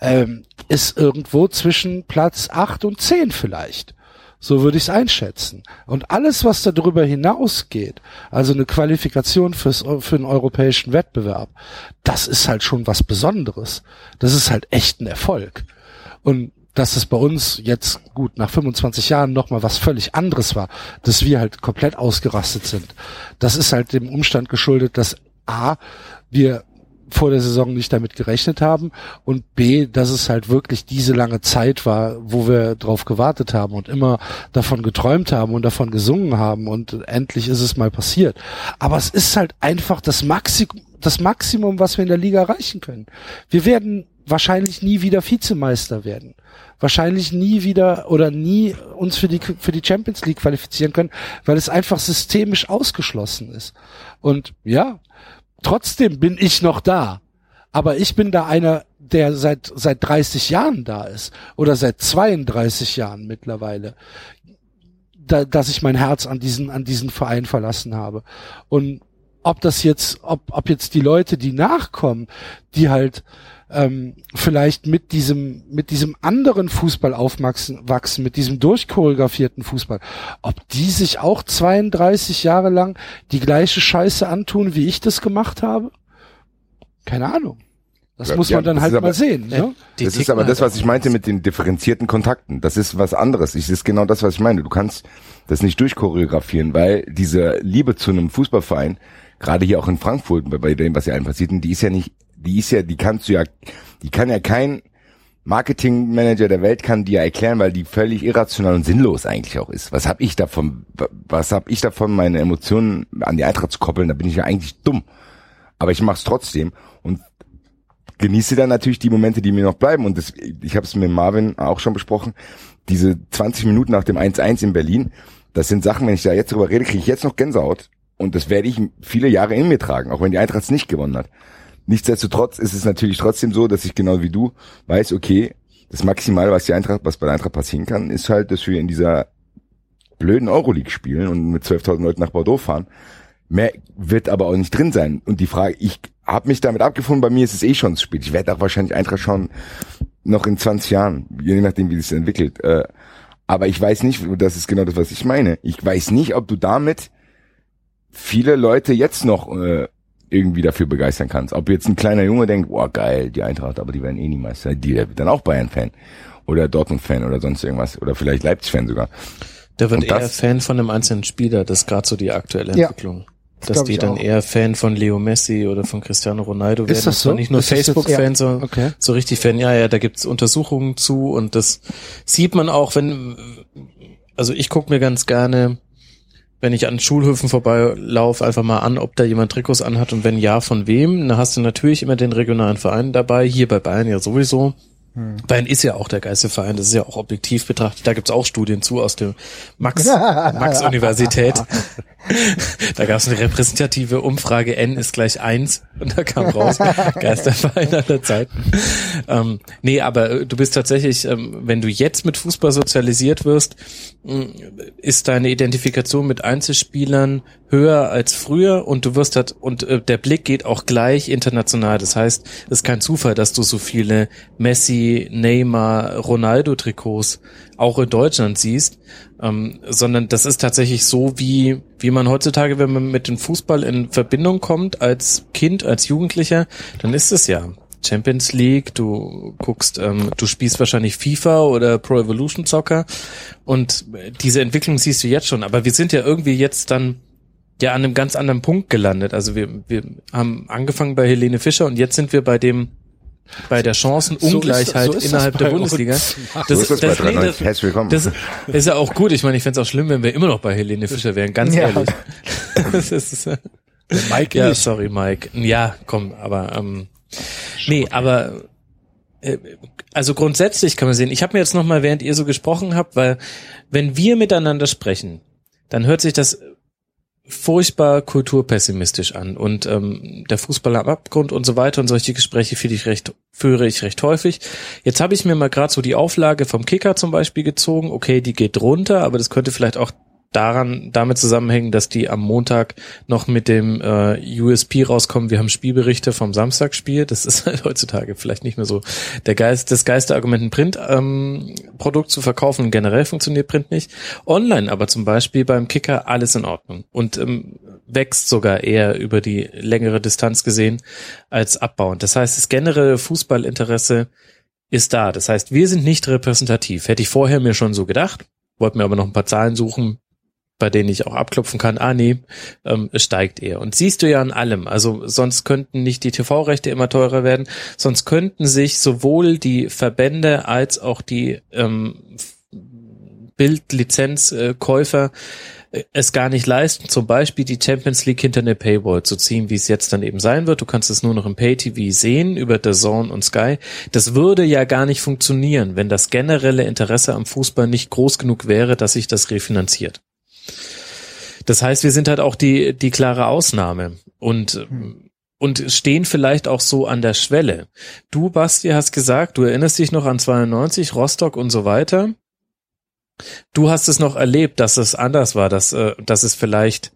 ähm, ist irgendwo zwischen Platz acht und zehn vielleicht. So würde ich es einschätzen. Und alles, was darüber hinausgeht, also eine Qualifikation fürs, für einen europäischen Wettbewerb, das ist halt schon was Besonderes. Das ist halt echt ein Erfolg. Und dass es bei uns jetzt gut nach 25 Jahren nochmal was völlig anderes war, dass wir halt komplett ausgerastet sind. Das ist halt dem Umstand geschuldet, dass A, wir vor der Saison nicht damit gerechnet haben und B, dass es halt wirklich diese lange Zeit war, wo wir drauf gewartet haben und immer davon geträumt haben und davon gesungen haben und endlich ist es mal passiert. Aber es ist halt einfach das Maximum, das Maximum, was wir in der Liga erreichen können. Wir werden wahrscheinlich nie wieder Vizemeister werden wahrscheinlich nie wieder oder nie uns für die, für die Champions League qualifizieren können, weil es einfach systemisch ausgeschlossen ist. Und ja, trotzdem bin ich noch da. Aber ich bin da einer, der seit, seit 30 Jahren da ist oder seit 32 Jahren mittlerweile, da, dass ich mein Herz an diesen, an diesen Verein verlassen habe. Und ob das jetzt, ob, ob jetzt die Leute, die nachkommen, die halt ähm, vielleicht mit diesem, mit diesem anderen Fußball aufwachsen, wachsen, mit diesem durchchoreografierten Fußball, ob die sich auch 32 Jahre lang die gleiche Scheiße antun, wie ich das gemacht habe? Keine Ahnung. Das ja, muss man dann halt aber, mal sehen. Ne? Das ist aber das, was ich meinte mit den differenzierten Kontakten. Das ist was anderes. Das ist genau das, was ich meine. Du kannst das nicht durchchoreografieren, weil diese Liebe zu einem Fußballverein, gerade hier auch in Frankfurt, bei dem, was ja allen passiert, die ist ja nicht die ist ja, die kannst du ja, die kann ja kein Marketingmanager der Welt kann die ja erklären, weil die völlig irrational und sinnlos eigentlich auch ist. Was habe ich davon, was habe ich davon, meine Emotionen an die Eintracht zu koppeln? Da bin ich ja eigentlich dumm. Aber ich mache es trotzdem und genieße dann natürlich die Momente, die mir noch bleiben. Und das, ich habe es mit Marvin auch schon besprochen. Diese 20 Minuten nach dem 1-1 in Berlin, das sind Sachen, wenn ich da jetzt drüber rede, kriege ich jetzt noch Gänsehaut. Und das werde ich viele Jahre in mir tragen, auch wenn die Eintracht es nicht gewonnen hat. Nichtsdestotrotz ist es natürlich trotzdem so, dass ich genau wie du weiß, okay, das Maximale, was die Eintracht, was bei der Eintracht passieren kann, ist halt, dass wir in dieser blöden Euroleague spielen und mit 12.000 Leuten nach Bordeaux fahren. Mehr wird aber auch nicht drin sein. Und die Frage, ich habe mich damit abgefunden, bei mir ist es eh schon zu spät. Ich werde auch wahrscheinlich Eintracht schauen noch in 20 Jahren, je nachdem, wie sich entwickelt. Äh, aber ich weiß nicht, das ist genau das, was ich meine. Ich weiß nicht, ob du damit viele Leute jetzt noch äh, irgendwie dafür begeistern kannst. Ob jetzt ein kleiner Junge denkt, boah geil, die Eintracht, aber die werden eh nie Meister, die der wird dann auch Bayern-Fan oder Dortmund-Fan oder sonst irgendwas oder vielleicht Leipzig-Fan sogar. Der wird eher Fan von einem einzelnen Spieler, das ist gerade so die aktuelle Entwicklung. Ja. Das dass die dann auch. eher Fan von Leo Messi oder von Cristiano Ronaldo werden. Ist das so? Nicht nur Facebook-Fan, sondern okay. so richtig Fan. Ja, ja, da gibt's Untersuchungen zu und das sieht man auch, wenn, also ich gucke mir ganz gerne wenn ich an Schulhöfen vorbeilaufe, einfach mal an, ob da jemand Trikots anhat und wenn ja, von wem. Dann hast du natürlich immer den regionalen Verein dabei, hier bei Bayern ja sowieso. Hm. Bayern ist ja auch der geilste Verein, das ist ja auch objektiv betrachtet. Da gibt's auch Studien zu aus der Max, Max Universität. da gab's eine repräsentative Umfrage, N ist gleich eins und da kam raus, Geisterverein aller Zeiten. Ähm, nee, aber äh, du bist tatsächlich, ähm, wenn du jetzt mit Fußball sozialisiert wirst, mm, ist deine Identifikation mit Einzelspielern höher als früher und du wirst halt, und äh, der Blick geht auch gleich international. Das heißt, es ist kein Zufall, dass du so viele Messi, Neymar, Ronaldo Trikots auch in Deutschland siehst, ähm, sondern das ist tatsächlich so, wie, wie man heutzutage, wenn man mit dem Fußball in Verbindung kommt, als Kind, als Jugendlicher, dann ist es ja Champions League, du guckst, ähm, du spielst wahrscheinlich FIFA oder Pro Evolution Soccer und diese Entwicklung siehst du jetzt schon, aber wir sind ja irgendwie jetzt dann ja an einem ganz anderen Punkt gelandet. Also wir, wir haben angefangen bei Helene Fischer und jetzt sind wir bei dem bei der Chancenungleichheit so so innerhalb der Bundesliga. Das, so ist das, das, bei nee, das, Herzlich willkommen. Das ist ja auch gut. Ich meine, ich fände es auch schlimm, wenn wir immer noch bei Helene Fischer wären, ganz ja. ehrlich. das ist, äh, Mike ja, nicht. sorry, Mike. Ja, komm, aber ähm, nee, aber äh, also grundsätzlich kann man sehen, ich habe mir jetzt nochmal, während ihr so gesprochen habt, weil wenn wir miteinander sprechen, dann hört sich das furchtbar kulturpessimistisch an und ähm, der Fußball am Abgrund und so weiter und solche Gespräche führe ich recht führe ich recht häufig. Jetzt habe ich mir mal gerade so die Auflage vom Kicker zum Beispiel gezogen. Okay, die geht runter, aber das könnte vielleicht auch daran damit zusammenhängen, dass die am Montag noch mit dem äh, USP rauskommen. Wir haben Spielberichte vom Samstagspiel. Das ist halt heutzutage vielleicht nicht mehr so der Geist, das Geisterargument, ein Print-Produkt ähm, zu verkaufen. Generell funktioniert Print nicht. Online aber zum Beispiel beim Kicker alles in Ordnung und ähm, wächst sogar eher über die längere Distanz gesehen als abbauend. Das heißt, das generelle Fußballinteresse ist da. Das heißt, wir sind nicht repräsentativ. Hätte ich vorher mir schon so gedacht, wollte mir aber noch ein paar Zahlen suchen, bei denen ich auch abklopfen kann, ah nee, ähm, es steigt eher. Und siehst du ja an allem. Also sonst könnten nicht die TV-Rechte immer teurer werden, sonst könnten sich sowohl die Verbände als auch die ähm, Bildlizenzkäufer äh, es gar nicht leisten, zum Beispiel die Champions League hinter eine Paywall zu ziehen, wie es jetzt dann eben sein wird. Du kannst es nur noch im Pay-TV sehen über The Zone und Sky. Das würde ja gar nicht funktionieren, wenn das generelle Interesse am Fußball nicht groß genug wäre, dass sich das refinanziert. Das heißt, wir sind halt auch die, die klare Ausnahme. Und, und stehen vielleicht auch so an der Schwelle. Du, Basti, hast gesagt, du erinnerst dich noch an 92, Rostock und so weiter. Du hast es noch erlebt, dass es anders war, dass, äh, dass es vielleicht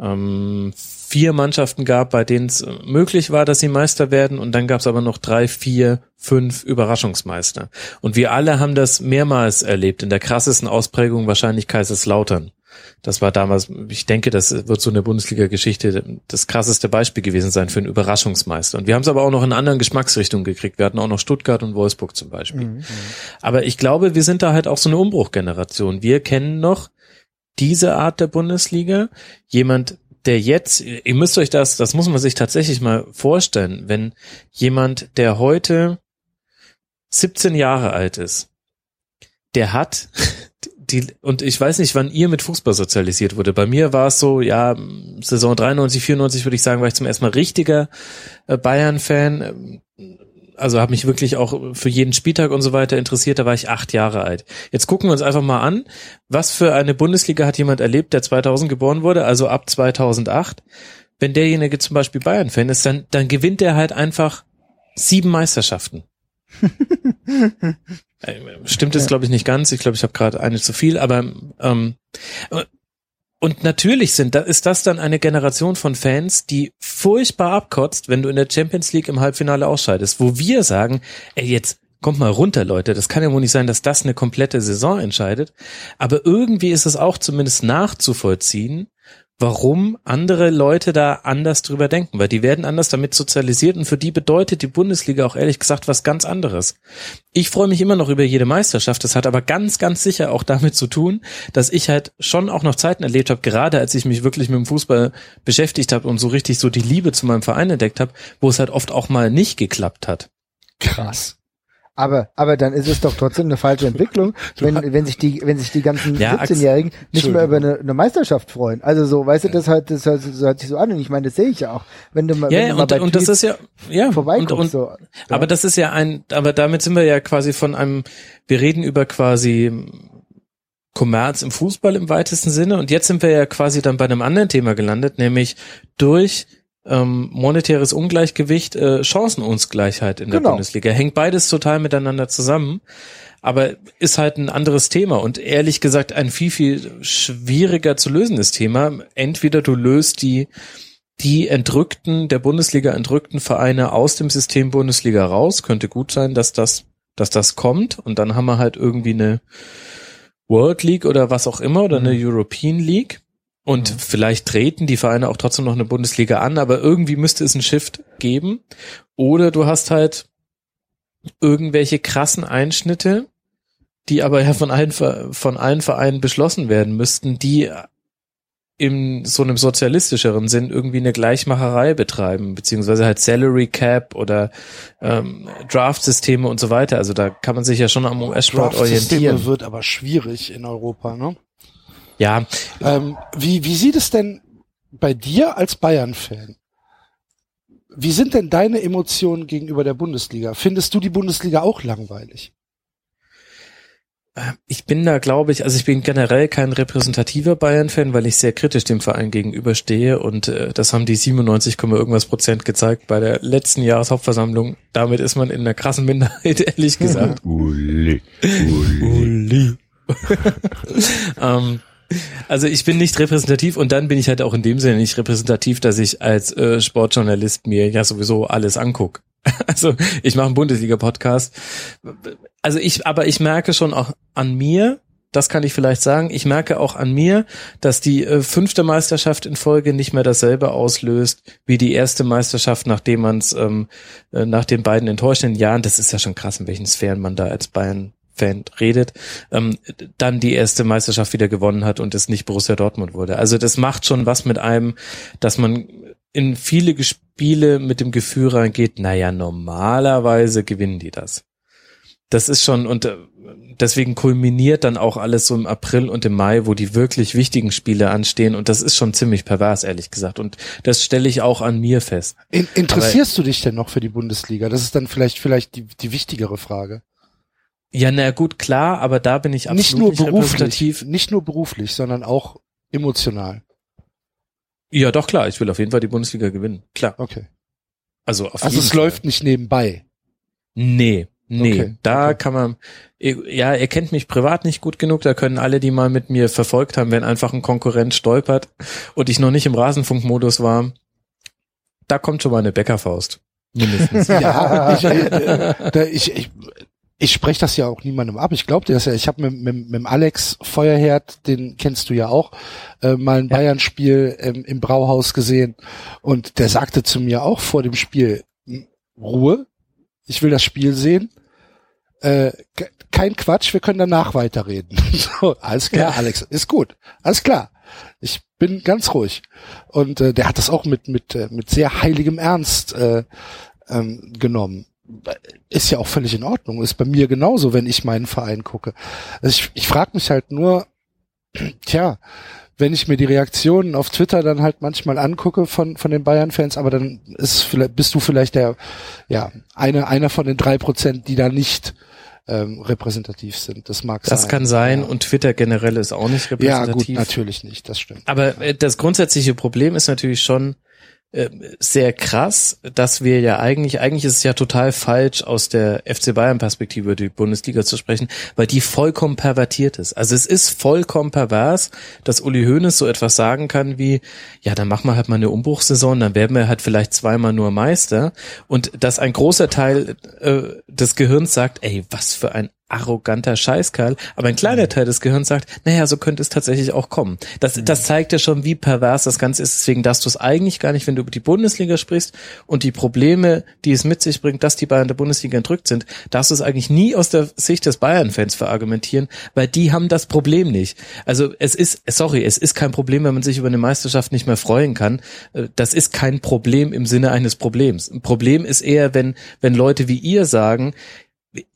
ähm, vier Mannschaften gab, bei denen es möglich war, dass sie Meister werden und dann gab es aber noch drei, vier, fünf Überraschungsmeister. Und wir alle haben das mehrmals erlebt, in der krassesten Ausprägung wahrscheinlich Kaiserslautern. Das war damals, ich denke, das wird so eine Bundesliga-Geschichte das krasseste Beispiel gewesen sein für einen Überraschungsmeister. Und wir haben es aber auch noch in anderen Geschmacksrichtungen gekriegt. Wir hatten auch noch Stuttgart und Wolfsburg zum Beispiel. Mhm. Aber ich glaube, wir sind da halt auch so eine Umbruchgeneration. Wir kennen noch diese Art der Bundesliga. Jemand, der jetzt, ihr müsst euch das, das muss man sich tatsächlich mal vorstellen, wenn jemand, der heute 17 Jahre alt ist, der hat die, und ich weiß nicht, wann ihr mit Fußball sozialisiert wurde. Bei mir war es so, ja, Saison 93, 94 würde ich sagen, war ich zum ersten Mal richtiger äh, Bayern-Fan also habe mich wirklich auch für jeden Spieltag und so weiter interessiert, da war ich acht Jahre alt. Jetzt gucken wir uns einfach mal an, was für eine Bundesliga hat jemand erlebt, der 2000 geboren wurde, also ab 2008. Wenn derjenige zum Beispiel Bayern-Fan ist, dann, dann gewinnt er halt einfach sieben Meisterschaften. Äh, stimmt es, glaube ich, nicht ganz. Ich glaube, ich habe gerade eine zu viel, aber ähm, und natürlich sind, da ist das dann eine Generation von Fans, die furchtbar abkotzt, wenn du in der Champions League im Halbfinale ausscheidest, wo wir sagen, ey, jetzt kommt mal runter, Leute. Das kann ja wohl nicht sein, dass das eine komplette Saison entscheidet. Aber irgendwie ist es auch zumindest nachzuvollziehen, warum andere Leute da anders drüber denken, weil die werden anders damit sozialisiert und für die bedeutet die Bundesliga auch ehrlich gesagt was ganz anderes. Ich freue mich immer noch über jede Meisterschaft, das hat aber ganz, ganz sicher auch damit zu tun, dass ich halt schon auch noch Zeiten erlebt habe, gerade als ich mich wirklich mit dem Fußball beschäftigt habe und so richtig so die Liebe zu meinem Verein entdeckt habe, wo es halt oft auch mal nicht geklappt hat. Krass. Aber, aber dann ist es doch trotzdem eine falsche Entwicklung, wenn, wenn sich die, wenn sich die ganzen ja, 17-Jährigen nicht mehr über eine, eine, Meisterschaft freuen. Also so, weißt du, das halt, das hört, das hört sich so an und ich meine, das sehe ich ja auch. Wenn du mal, ja, wenn du mal und, bei und das ist ja, ja, vorbeikommst. Und, und, so, ja. Aber das ist ja ein, aber damit sind wir ja quasi von einem, wir reden über quasi Kommerz im Fußball im weitesten Sinne und jetzt sind wir ja quasi dann bei einem anderen Thema gelandet, nämlich durch ähm, monetäres Ungleichgewicht, äh, Chancenungleichheit in der genau. Bundesliga. Hängt beides total miteinander zusammen, aber ist halt ein anderes Thema und ehrlich gesagt ein viel, viel schwieriger zu lösendes Thema. Entweder du löst die die entrückten, der Bundesliga entrückten Vereine aus dem System Bundesliga raus. Könnte gut sein, dass das, dass das kommt. Und dann haben wir halt irgendwie eine World League oder was auch immer oder eine mhm. European League. Und mhm. vielleicht treten die Vereine auch trotzdem noch eine Bundesliga an, aber irgendwie müsste es einen Shift geben. Oder du hast halt irgendwelche krassen Einschnitte, die aber ja von allen, von allen Vereinen beschlossen werden müssten, die in so einem sozialistischeren Sinn irgendwie eine Gleichmacherei betreiben, beziehungsweise halt Salary Cap oder ähm, Draft-Systeme und so weiter. Also da kann man sich ja schon am US-Sport orientieren. wird aber schwierig in Europa, ne? Ja. Ähm, wie, wie sieht es denn bei dir als Bayern-Fan? Wie sind denn deine Emotionen gegenüber der Bundesliga? Findest du die Bundesliga auch langweilig? Äh, ich bin da, glaube ich, also ich bin generell kein repräsentativer Bayern-Fan, weil ich sehr kritisch dem Verein gegenüberstehe und äh, das haben die 97, irgendwas Prozent gezeigt bei der letzten Jahreshauptversammlung. Damit ist man in einer krassen Minderheit, ehrlich gesagt. Uli. Uli. Uli. ähm, also ich bin nicht repräsentativ und dann bin ich halt auch in dem Sinne nicht repräsentativ, dass ich als äh, Sportjournalist mir ja sowieso alles anguck. Also ich mache einen Bundesliga-Podcast. Also ich, aber ich merke schon auch an mir, das kann ich vielleicht sagen, ich merke auch an mir, dass die äh, fünfte Meisterschaft in Folge nicht mehr dasselbe auslöst wie die erste Meisterschaft, nachdem man es ähm, äh, nach den beiden enttäuschenden Jahren, das ist ja schon krass, in welchen Sphären man da als Bayern Fan redet, ähm, dann die erste Meisterschaft wieder gewonnen hat und es nicht Borussia Dortmund wurde. Also das macht schon was mit einem, dass man in viele Spiele mit dem Gefühl reingeht, naja, normalerweise gewinnen die das. Das ist schon, und äh, deswegen kulminiert dann auch alles so im April und im Mai, wo die wirklich wichtigen Spiele anstehen. Und das ist schon ziemlich pervers, ehrlich gesagt. Und das stelle ich auch an mir fest. In, interessierst Aber, du dich denn noch für die Bundesliga? Das ist dann vielleicht, vielleicht die, die wichtigere Frage. Ja, na gut, klar, aber da bin ich absolut nicht nur nicht beruflich, nicht nur beruflich, sondern auch emotional. Ja, doch klar, ich will auf jeden Fall die Bundesliga gewinnen, klar. Okay. Also, auf also es Fall. läuft nicht nebenbei. Nee, nee. Okay, da okay. kann man, ja, er kennt mich privat nicht gut genug, da können alle, die mal mit mir verfolgt haben, wenn einfach ein Konkurrent stolpert und ich noch nicht im Rasenfunkmodus war, da kommt schon mal eine Bäckerfaust. Mindestens. ja, ich, äh, ich, ich, ich spreche das ja auch niemandem ab. Ich glaube dir das ja. Ich habe mit, mit, mit Alex Feuerherd, den kennst du ja auch, äh, mal ein ja. Bayern-Spiel ähm, im Brauhaus gesehen und der sagte zu mir auch vor dem Spiel, Ruhe, ich will das Spiel sehen. Äh, kein Quatsch, wir können danach weiterreden. so, alles klar, ja. Alex, ist gut. Alles klar. Ich bin ganz ruhig. Und äh, der hat das auch mit, mit, äh, mit sehr heiligem Ernst äh, ähm, genommen ist ja auch völlig in Ordnung. Ist bei mir genauso, wenn ich meinen Verein gucke. Also ich, ich frage mich halt nur, tja, wenn ich mir die Reaktionen auf Twitter dann halt manchmal angucke von, von den Bayern-Fans, aber dann ist vielleicht, bist du vielleicht der, ja, einer, einer von den drei Prozent, die da nicht ähm, repräsentativ sind. Das mag das sein. Das kann sein ja. und Twitter generell ist auch nicht repräsentativ. Ja, gut, natürlich nicht, das stimmt. Aber äh, das grundsätzliche Problem ist natürlich schon, sehr krass, dass wir ja eigentlich, eigentlich ist es ja total falsch, aus der FC Bayern Perspektive über die Bundesliga zu sprechen, weil die vollkommen pervertiert ist. Also es ist vollkommen pervers, dass Uli Hoeneß so etwas sagen kann wie, ja, dann machen wir halt mal eine Umbruchssaison, dann werden wir halt vielleicht zweimal nur Meister und dass ein großer Teil äh, des Gehirns sagt, ey, was für ein arroganter Scheißkerl, aber ein kleiner Teil des Gehirns sagt, naja, so könnte es tatsächlich auch kommen. Das, mhm. das zeigt ja schon, wie pervers das Ganze ist. Deswegen darfst du es eigentlich gar nicht, wenn du über die Bundesliga sprichst und die Probleme, die es mit sich bringt, dass die Bayern der Bundesliga entrückt sind, darfst du es eigentlich nie aus der Sicht des Bayern-Fans verargumentieren, weil die haben das Problem nicht. Also es ist, sorry, es ist kein Problem, wenn man sich über eine Meisterschaft nicht mehr freuen kann. Äh, das ist kein Problem im Sinne eines Problems. Ein Problem ist eher, wenn, wenn Leute wie ihr sagen,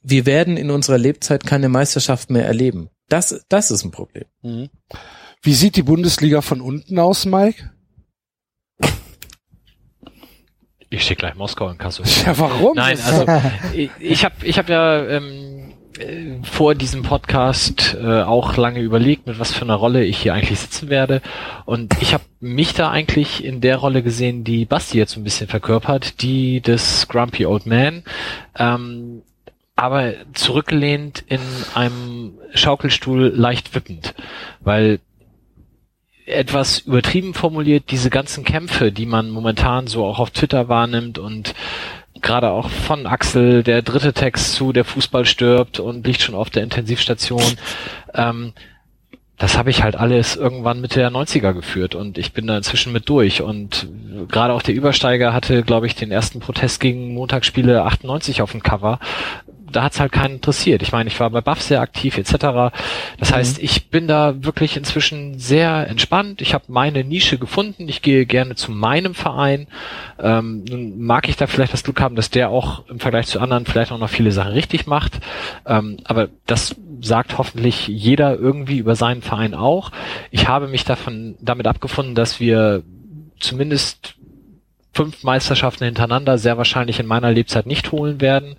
wir werden in unserer Lebzeit keine Meisterschaft mehr erleben. Das, das ist ein Problem. Mhm. Wie sieht die Bundesliga von unten aus, Mike? Ich stehe gleich Moskau in Kassel. Ja, warum? Nein, also ich, ich habe ich hab ja ähm, äh, vor diesem Podcast äh, auch lange überlegt, mit was für einer Rolle ich hier eigentlich sitzen werde. Und ich habe mich da eigentlich in der Rolle gesehen, die Basti jetzt ein bisschen verkörpert, die des Grumpy Old Man. Ähm, aber zurückgelehnt in einem Schaukelstuhl leicht wippend, weil etwas übertrieben formuliert, diese ganzen Kämpfe, die man momentan so auch auf Twitter wahrnimmt und gerade auch von Axel, der dritte Text zu, der Fußball stirbt und liegt schon auf der Intensivstation, ähm, das habe ich halt alles irgendwann Mitte der 90er geführt und ich bin da inzwischen mit durch und gerade auch der Übersteiger hatte, glaube ich, den ersten Protest gegen Montagsspiele 98 auf dem Cover da hat's halt keinen interessiert. Ich meine, ich war bei Buff sehr aktiv etc. Das mhm. heißt, ich bin da wirklich inzwischen sehr entspannt. Ich habe meine Nische gefunden. Ich gehe gerne zu meinem Verein. Ähm, nun mag ich da vielleicht das Glück haben, dass der auch im Vergleich zu anderen vielleicht auch noch viele Sachen richtig macht. Ähm, aber das sagt hoffentlich jeder irgendwie über seinen Verein auch. Ich habe mich davon damit abgefunden, dass wir zumindest fünf Meisterschaften hintereinander sehr wahrscheinlich in meiner Lebzeit nicht holen werden.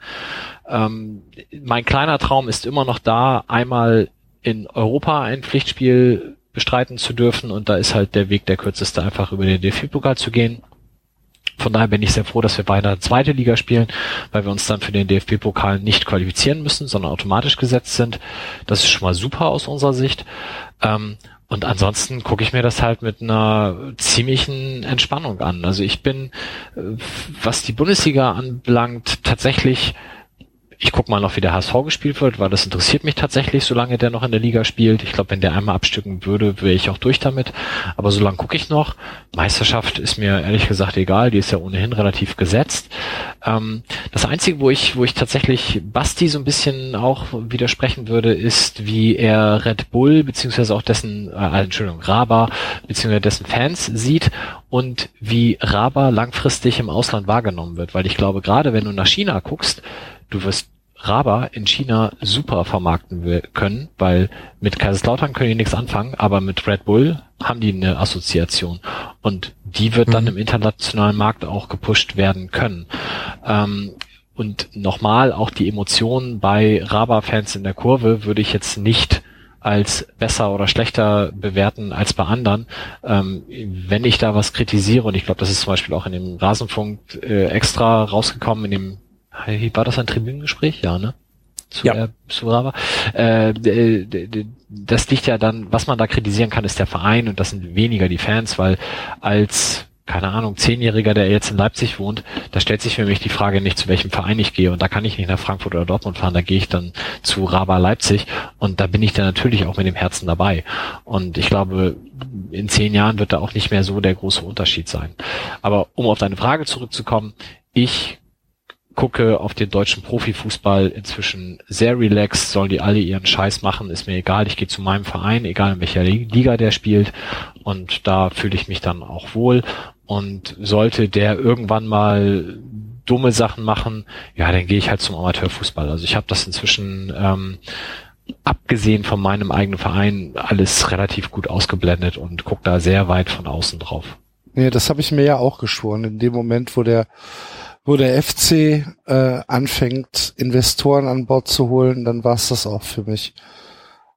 Ähm, mein kleiner Traum ist immer noch da, einmal in Europa ein Pflichtspiel bestreiten zu dürfen und da ist halt der Weg der kürzeste, einfach über den DFB-Pokal zu gehen. Von daher bin ich sehr froh, dass wir beide zweite Liga spielen, weil wir uns dann für den DFB-Pokal nicht qualifizieren müssen, sondern automatisch gesetzt sind. Das ist schon mal super aus unserer Sicht. Ähm, und ansonsten gucke ich mir das halt mit einer ziemlichen Entspannung an. Also ich bin, äh, was die Bundesliga anbelangt, tatsächlich ich guck mal noch, wie der HSV gespielt wird, weil das interessiert mich tatsächlich, solange der noch in der Liga spielt. Ich glaube, wenn der einmal abstücken würde, wäre ich auch durch damit. Aber solange gucke ich noch. Meisterschaft ist mir ehrlich gesagt egal, die ist ja ohnehin relativ gesetzt. Ähm, das Einzige, wo ich, wo ich tatsächlich Basti so ein bisschen auch widersprechen würde, ist, wie er Red Bull beziehungsweise auch dessen, äh, Entschuldigung, Raba beziehungsweise dessen Fans sieht und wie Raba langfristig im Ausland wahrgenommen wird. Weil ich glaube, gerade wenn du nach China guckst, du wirst Raba in China super vermarkten können, weil mit Kaiserslautern können die nichts anfangen, aber mit Red Bull haben die eine Assoziation und die wird mhm. dann im internationalen Markt auch gepusht werden können. Ähm, und nochmal, auch die Emotionen bei Raba-Fans in der Kurve würde ich jetzt nicht als besser oder schlechter bewerten als bei anderen. Ähm, wenn ich da was kritisiere, und ich glaube, das ist zum Beispiel auch in dem Rasenfunk äh, extra rausgekommen, in dem, war das ein Tribünengespräch? Ja, ne? Zu, ja. Äh, zu Rava. Äh, das liegt ja dann, was man da kritisieren kann, ist der Verein und das sind weniger die Fans, weil als keine Ahnung, Zehnjähriger, der jetzt in Leipzig wohnt, da stellt sich für mich die Frage nicht, zu welchem Verein ich gehe. Und da kann ich nicht nach Frankfurt oder Dortmund fahren, da gehe ich dann zu Raba Leipzig und da bin ich dann natürlich auch mit dem Herzen dabei. Und ich glaube, in zehn Jahren wird da auch nicht mehr so der große Unterschied sein. Aber um auf deine Frage zurückzukommen, ich gucke auf den deutschen Profifußball inzwischen sehr relaxed, sollen die alle ihren Scheiß machen, ist mir egal, ich gehe zu meinem Verein, egal in welcher Liga der spielt und da fühle ich mich dann auch wohl und sollte der irgendwann mal dumme Sachen machen, ja, dann gehe ich halt zum Amateurfußball. Also ich habe das inzwischen ähm, abgesehen von meinem eigenen Verein alles relativ gut ausgeblendet und gucke da sehr weit von außen drauf. Nee, das habe ich mir ja auch geschworen. In dem Moment, wo der wo der FC äh, anfängt, Investoren an Bord zu holen, dann war es das auch für mich.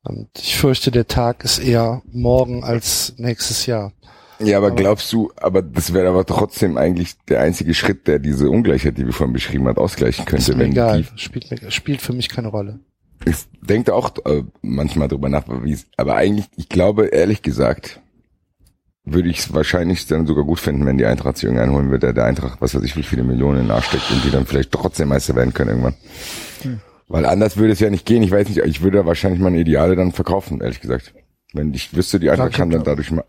Und ich fürchte, der Tag ist eher morgen als nächstes Jahr. Ja, aber, glaubst du, aber das wäre aber trotzdem eigentlich der einzige Schritt, der diese Ungleichheit, die wir vorhin beschrieben haben, ausgleichen könnte. Ist mir egal, spielt, mir, spielt für mich keine Rolle. Ich denke auch äh, manchmal drüber nach, aber eigentlich, ich glaube, ehrlich gesagt, würde ich es wahrscheinlich dann sogar gut finden, wenn die Eintracht sich irgendwie einholen würde, der Eintracht, was weiß ich, wie viele Millionen nachsteckt und die dann vielleicht trotzdem Meister werden können irgendwann. Hm. Weil anders würde es ja nicht gehen. Ich weiß nicht, ich würde wahrscheinlich meine Ideale dann verkaufen, ehrlich gesagt. Wenn ich wüsste, die Eintracht kann dann dadurch mal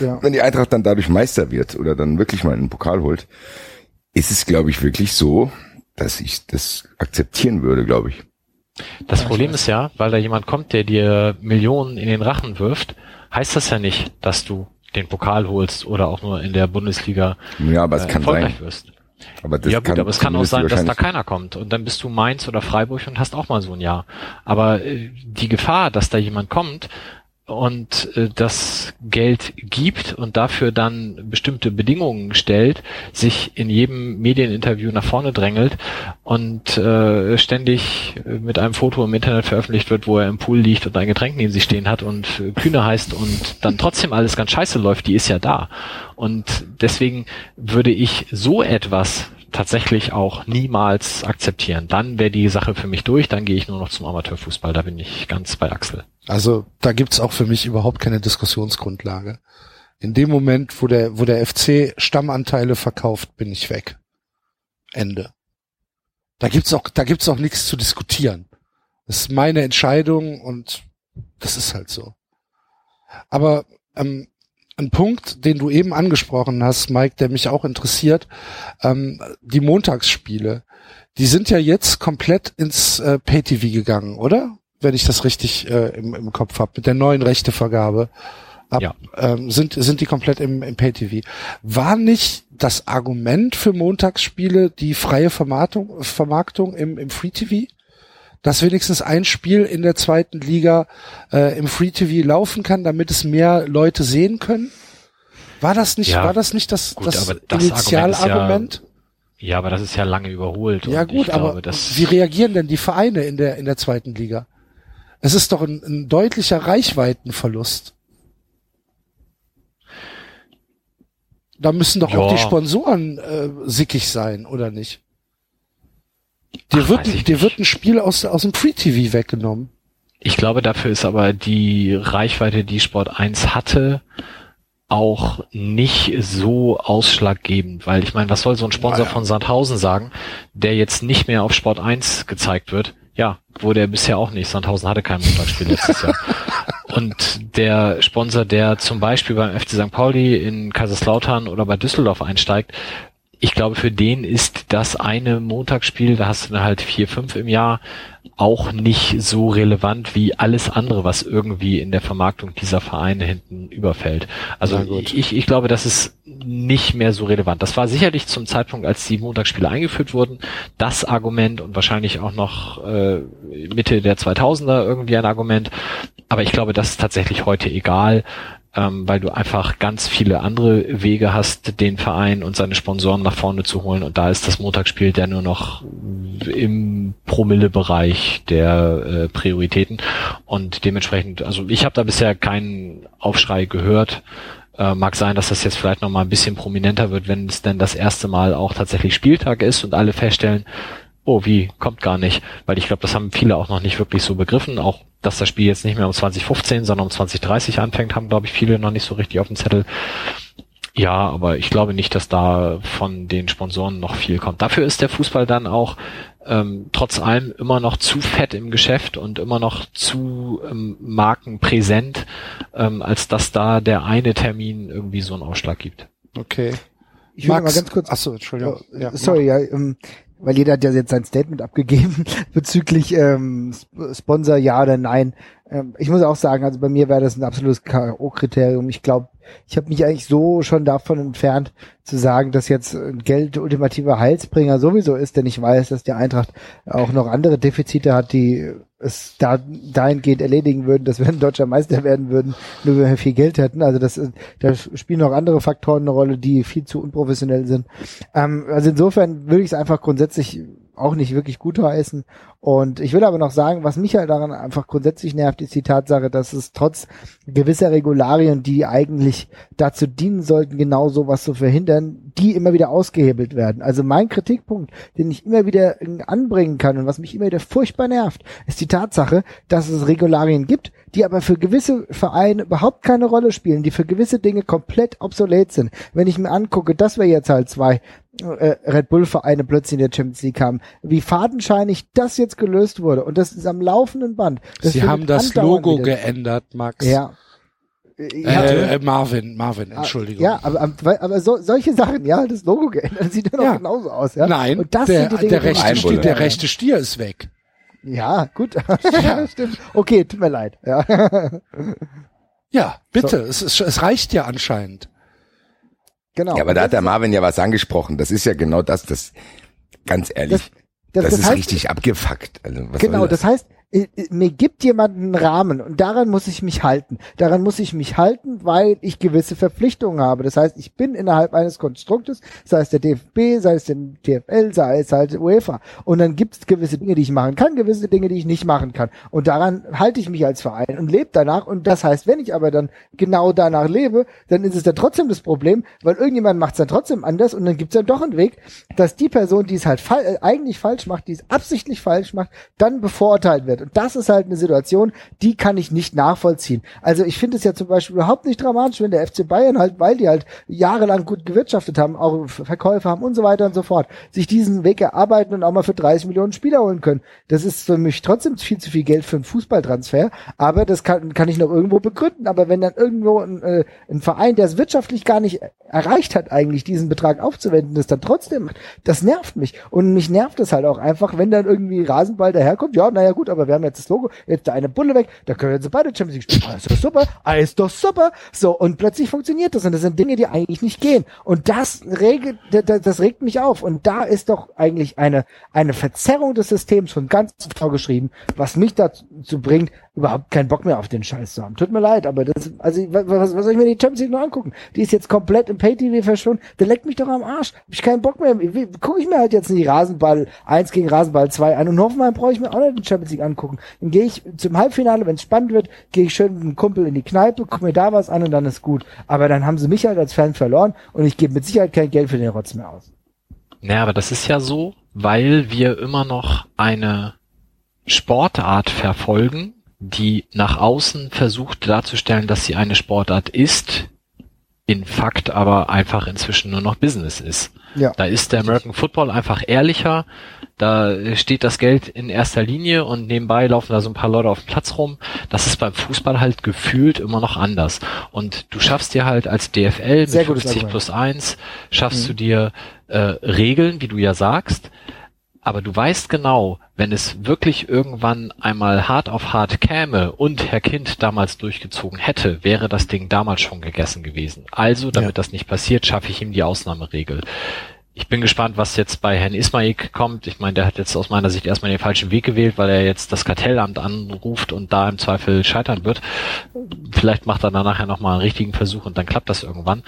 ja. Wenn die Eintracht dann dadurch Meister wird oder dann wirklich mal einen Pokal holt, ist es, glaube ich, wirklich so, dass ich das akzeptieren würde, glaube ich. Das Problem ist ja, weil da jemand kommt, der dir Millionen in den Rachen wirft, heißt das ja nicht, dass du den Pokal holst oder auch nur in der Bundesliga ja, aber es äh, kann erfolgreich sein. wirst. Aber das ja gut, aber es kann auch sein, dass da keiner kommt und dann bist du Mainz oder Freiburg und hast auch mal so ein Jahr. Aber äh, die Gefahr, dass da jemand kommt, und äh, das Geld gibt und dafür dann bestimmte Bedingungen stellt, sich in jedem Medieninterview nach vorne drängelt und äh, ständig mit einem Foto im Internet veröffentlicht wird, wo er im Pool liegt und ein Getränk neben sich stehen hat und äh, Kühne heißt und dann trotzdem alles ganz scheiße läuft, die ist ja da. Und deswegen würde ich so etwas tatsächlich auch niemals akzeptieren. Dann wäre die Sache für mich durch, dann gehe ich nur noch zum Amateurfußball, da bin ich ganz bei Axel. Also da gibt's auch für mich überhaupt keine Diskussionsgrundlage. In dem Moment, wo der, wo der FC Stammanteile verkauft, bin ich weg. Ende. Da gibt's auch, da gibt's auch nichts zu diskutieren. Das ist meine Entscheidung und das ist halt so. Aber ähm, ein Punkt, den du eben angesprochen hast, Mike, der mich auch interessiert, ähm, die Montagsspiele, die sind ja jetzt komplett ins äh, Pay-TV gegangen, oder? Wenn ich das richtig äh, im, im Kopf habe, mit der neuen Rechtevergabe. Ab, ja. ähm, sind, sind die komplett im, im Pay-TV. War nicht das Argument für Montagsspiele die freie Vermarktung, Vermarktung im, im Free-TV? Dass wenigstens ein Spiel in der zweiten Liga äh, im Free TV laufen kann, damit es mehr Leute sehen können? War das nicht, ja, war das nicht das, gut, das, das Initialargument? Ja, ja, aber das ist ja lange überholt. Ja gut, aber glaube, wie reagieren denn die Vereine in der in der zweiten Liga? Es ist doch ein, ein deutlicher Reichweitenverlust. Da müssen doch ja. auch die Sponsoren äh, sickig sein, oder nicht? Dir, Ach, wird, dir wird ein Spiel aus, aus dem Free TV weggenommen. Ich glaube, dafür ist aber die Reichweite, die Sport 1 hatte, auch nicht so ausschlaggebend, weil ich meine, was soll so ein Sponsor ja. von Sandhausen sagen, der jetzt nicht mehr auf Sport 1 gezeigt wird? Ja, wurde er bisher auch nicht. Sandhausen hatte kein Montagsspiel letztes Jahr. Und der Sponsor, der zum Beispiel beim FC St. Pauli in Kaiserslautern oder bei Düsseldorf einsteigt, ich glaube, für den ist das eine Montagsspiel, da hast du dann halt vier, fünf im Jahr, auch nicht so relevant wie alles andere, was irgendwie in der Vermarktung dieser Vereine hinten überfällt. Also ich, ich glaube, das ist nicht mehr so relevant. Das war sicherlich zum Zeitpunkt, als die Montagsspiele eingeführt wurden, das Argument und wahrscheinlich auch noch äh, Mitte der 2000er irgendwie ein Argument. Aber ich glaube, das ist tatsächlich heute egal ähm, weil du einfach ganz viele andere Wege hast, den Verein und seine Sponsoren nach vorne zu holen. Und da ist das Montagsspiel der nur noch im Promillebereich der äh, Prioritäten und dementsprechend, also ich habe da bisher keinen Aufschrei gehört. Äh, mag sein, dass das jetzt vielleicht noch mal ein bisschen prominenter wird, wenn es denn das erste Mal auch tatsächlich Spieltag ist und alle feststellen, oh, wie, kommt gar nicht. Weil ich glaube, das haben viele auch noch nicht wirklich so begriffen. Auch, dass das Spiel jetzt nicht mehr um 2015, sondern um 2030 anfängt, haben, glaube ich, viele noch nicht so richtig auf dem Zettel. Ja, aber ich glaube nicht, dass da von den Sponsoren noch viel kommt. Dafür ist der Fußball dann auch ähm, trotz allem immer noch zu fett im Geschäft und immer noch zu ähm, markenpräsent, ähm, als dass da der eine Termin irgendwie so einen Ausschlag gibt. Okay. Ich will mal ganz kurz. Achso, Entschuldigung. Oh, ja, sorry, ja, ähm, weil jeder hat ja jetzt sein Statement abgegeben bezüglich ähm, Sponsor ja oder nein. Ähm, ich muss auch sagen, also bei mir wäre das ein absolutes K.O.-Kriterium. Ich glaube, ich habe mich eigentlich so schon davon entfernt, zu sagen, dass jetzt Geld ultimativer Heilsbringer sowieso ist, denn ich weiß, dass die Eintracht auch noch andere Defizite hat, die es da dahingehend erledigen würden, dass wir ein deutscher Meister werden würden, nur wenn wir viel Geld hätten. Also das, da spielen noch andere Faktoren eine Rolle, die viel zu unprofessionell sind. Ähm, also insofern würde ich es einfach grundsätzlich auch nicht wirklich gut heißen. Und ich will aber noch sagen, was mich halt daran einfach grundsätzlich nervt, ist die Tatsache, dass es trotz gewisser Regularien, die eigentlich dazu dienen sollten, genau sowas zu verhindern, die immer wieder ausgehebelt werden. Also mein Kritikpunkt, den ich immer wieder anbringen kann und was mich immer wieder furchtbar nervt, ist die Tatsache, dass es Regularien gibt, die aber für gewisse Vereine überhaupt keine Rolle spielen, die für gewisse Dinge komplett obsolet sind. Wenn ich mir angucke, dass wir jetzt halt zwei Red Bull Vereine plötzlich in der Champions League haben, wie fadenscheinig das jetzt gelöst wurde und das ist am laufenden Band. Das Sie haben das Logo geändert, Max. Ja. Ja, äh, äh, Marvin, Marvin, ah, Entschuldigung. Ja, aber, aber so, solche Sachen, ja, das Logo geändert, sieht ja noch ja. genauso aus, ja. Nein, und das der, Dinge, der, rechte Stier, der rechte Stier ist weg. Ja, gut, ja. stimmt. Okay, tut mir leid, ja. Ja, bitte, so. es, es reicht ja anscheinend. Genau. Ja, aber da hat der Marvin ja was angesprochen. Das ist ja genau das, das, ganz ehrlich, das, das, das, das ist heißt, richtig abgefuckt. Also, was genau, das? heißt, mir gibt jemand einen Rahmen und daran muss ich mich halten. Daran muss ich mich halten, weil ich gewisse Verpflichtungen habe. Das heißt, ich bin innerhalb eines Konstruktes, sei es der DFB, sei es der TFL, sei es halt UEFA. Und dann gibt es gewisse Dinge, die ich machen kann, gewisse Dinge, die ich nicht machen kann. Und daran halte ich mich als Verein und lebe danach. Und das heißt, wenn ich aber dann genau danach lebe, dann ist es dann trotzdem das Problem, weil irgendjemand macht es dann trotzdem anders und dann gibt es dann doch einen Weg, dass die Person, die es halt fa äh, eigentlich falsch macht, die es absichtlich falsch macht, dann bevorteilt wird. Und das ist halt eine Situation, die kann ich nicht nachvollziehen. Also ich finde es ja zum Beispiel überhaupt nicht dramatisch, wenn der FC Bayern halt, weil die halt jahrelang gut gewirtschaftet haben, auch Verkäufe haben und so weiter und so fort, sich diesen Weg erarbeiten und auch mal für 30 Millionen Spieler holen können. Das ist für mich trotzdem viel zu viel Geld für einen Fußballtransfer, aber das kann, kann ich noch irgendwo begründen. Aber wenn dann irgendwo ein, äh, ein Verein, der es wirtschaftlich gar nicht erreicht hat, eigentlich diesen Betrag aufzuwenden, das dann trotzdem macht, das nervt mich. Und mich nervt es halt auch einfach, wenn dann irgendwie Rasenball daherkommt, ja, naja gut, aber wir haben jetzt das Logo, jetzt da eine Bulle weg, da können wir jetzt beide Champions League spielen. Ah, ist doch super, ah, doch super. So, und plötzlich funktioniert das und das sind Dinge, die eigentlich nicht gehen. Und das das, das regt mich auf. Und da ist doch eigentlich eine, eine Verzerrung des Systems von ganz vorgeschrieben, was mich dazu bringt, überhaupt keinen Bock mehr auf den Scheiß zu haben. Tut mir leid, aber das, also was, was soll ich mir die Champions League noch angucken? Die ist jetzt komplett im Pay-TV verschwunden. Der leckt mich doch am Arsch. Hab ich keinen Bock mehr. Gucke ich mir halt jetzt die Rasenball 1 gegen Rasenball 2 an und Hoffenheim brauche ich mir auch nicht die Champions League angucken. Dann gehe ich zum Halbfinale, wenn es spannend wird, gehe ich schön mit einem Kumpel in die Kneipe, gucke mir da was an und dann ist gut. Aber dann haben sie mich halt als Fan verloren und ich gebe mit Sicherheit kein Geld für den Rotz mehr aus. Naja, aber das ist ja so, weil wir immer noch eine Sportart verfolgen, die nach außen versucht darzustellen, dass sie eine Sportart ist, in Fakt aber einfach inzwischen nur noch Business ist. Ja. Da ist der American Football einfach ehrlicher. Da steht das Geld in erster Linie und nebenbei laufen da so ein paar Leute auf dem Platz rum. Das ist beim Fußball halt gefühlt immer noch anders. Und du schaffst dir halt als DFL Sehr mit 50 plus 1, schaffst mhm. du dir äh, Regeln, wie du ja sagst, aber du weißt genau, wenn es wirklich irgendwann einmal hart auf hart käme und Herr Kind damals durchgezogen hätte, wäre das Ding damals schon gegessen gewesen. Also, damit ja. das nicht passiert, schaffe ich ihm die Ausnahmeregel. Ich bin gespannt, was jetzt bei Herrn Ismaik kommt. Ich meine, der hat jetzt aus meiner Sicht erstmal den falschen Weg gewählt, weil er jetzt das Kartellamt anruft und da im Zweifel scheitern wird. Vielleicht macht er dann nachher nochmal einen richtigen Versuch und dann klappt das irgendwann.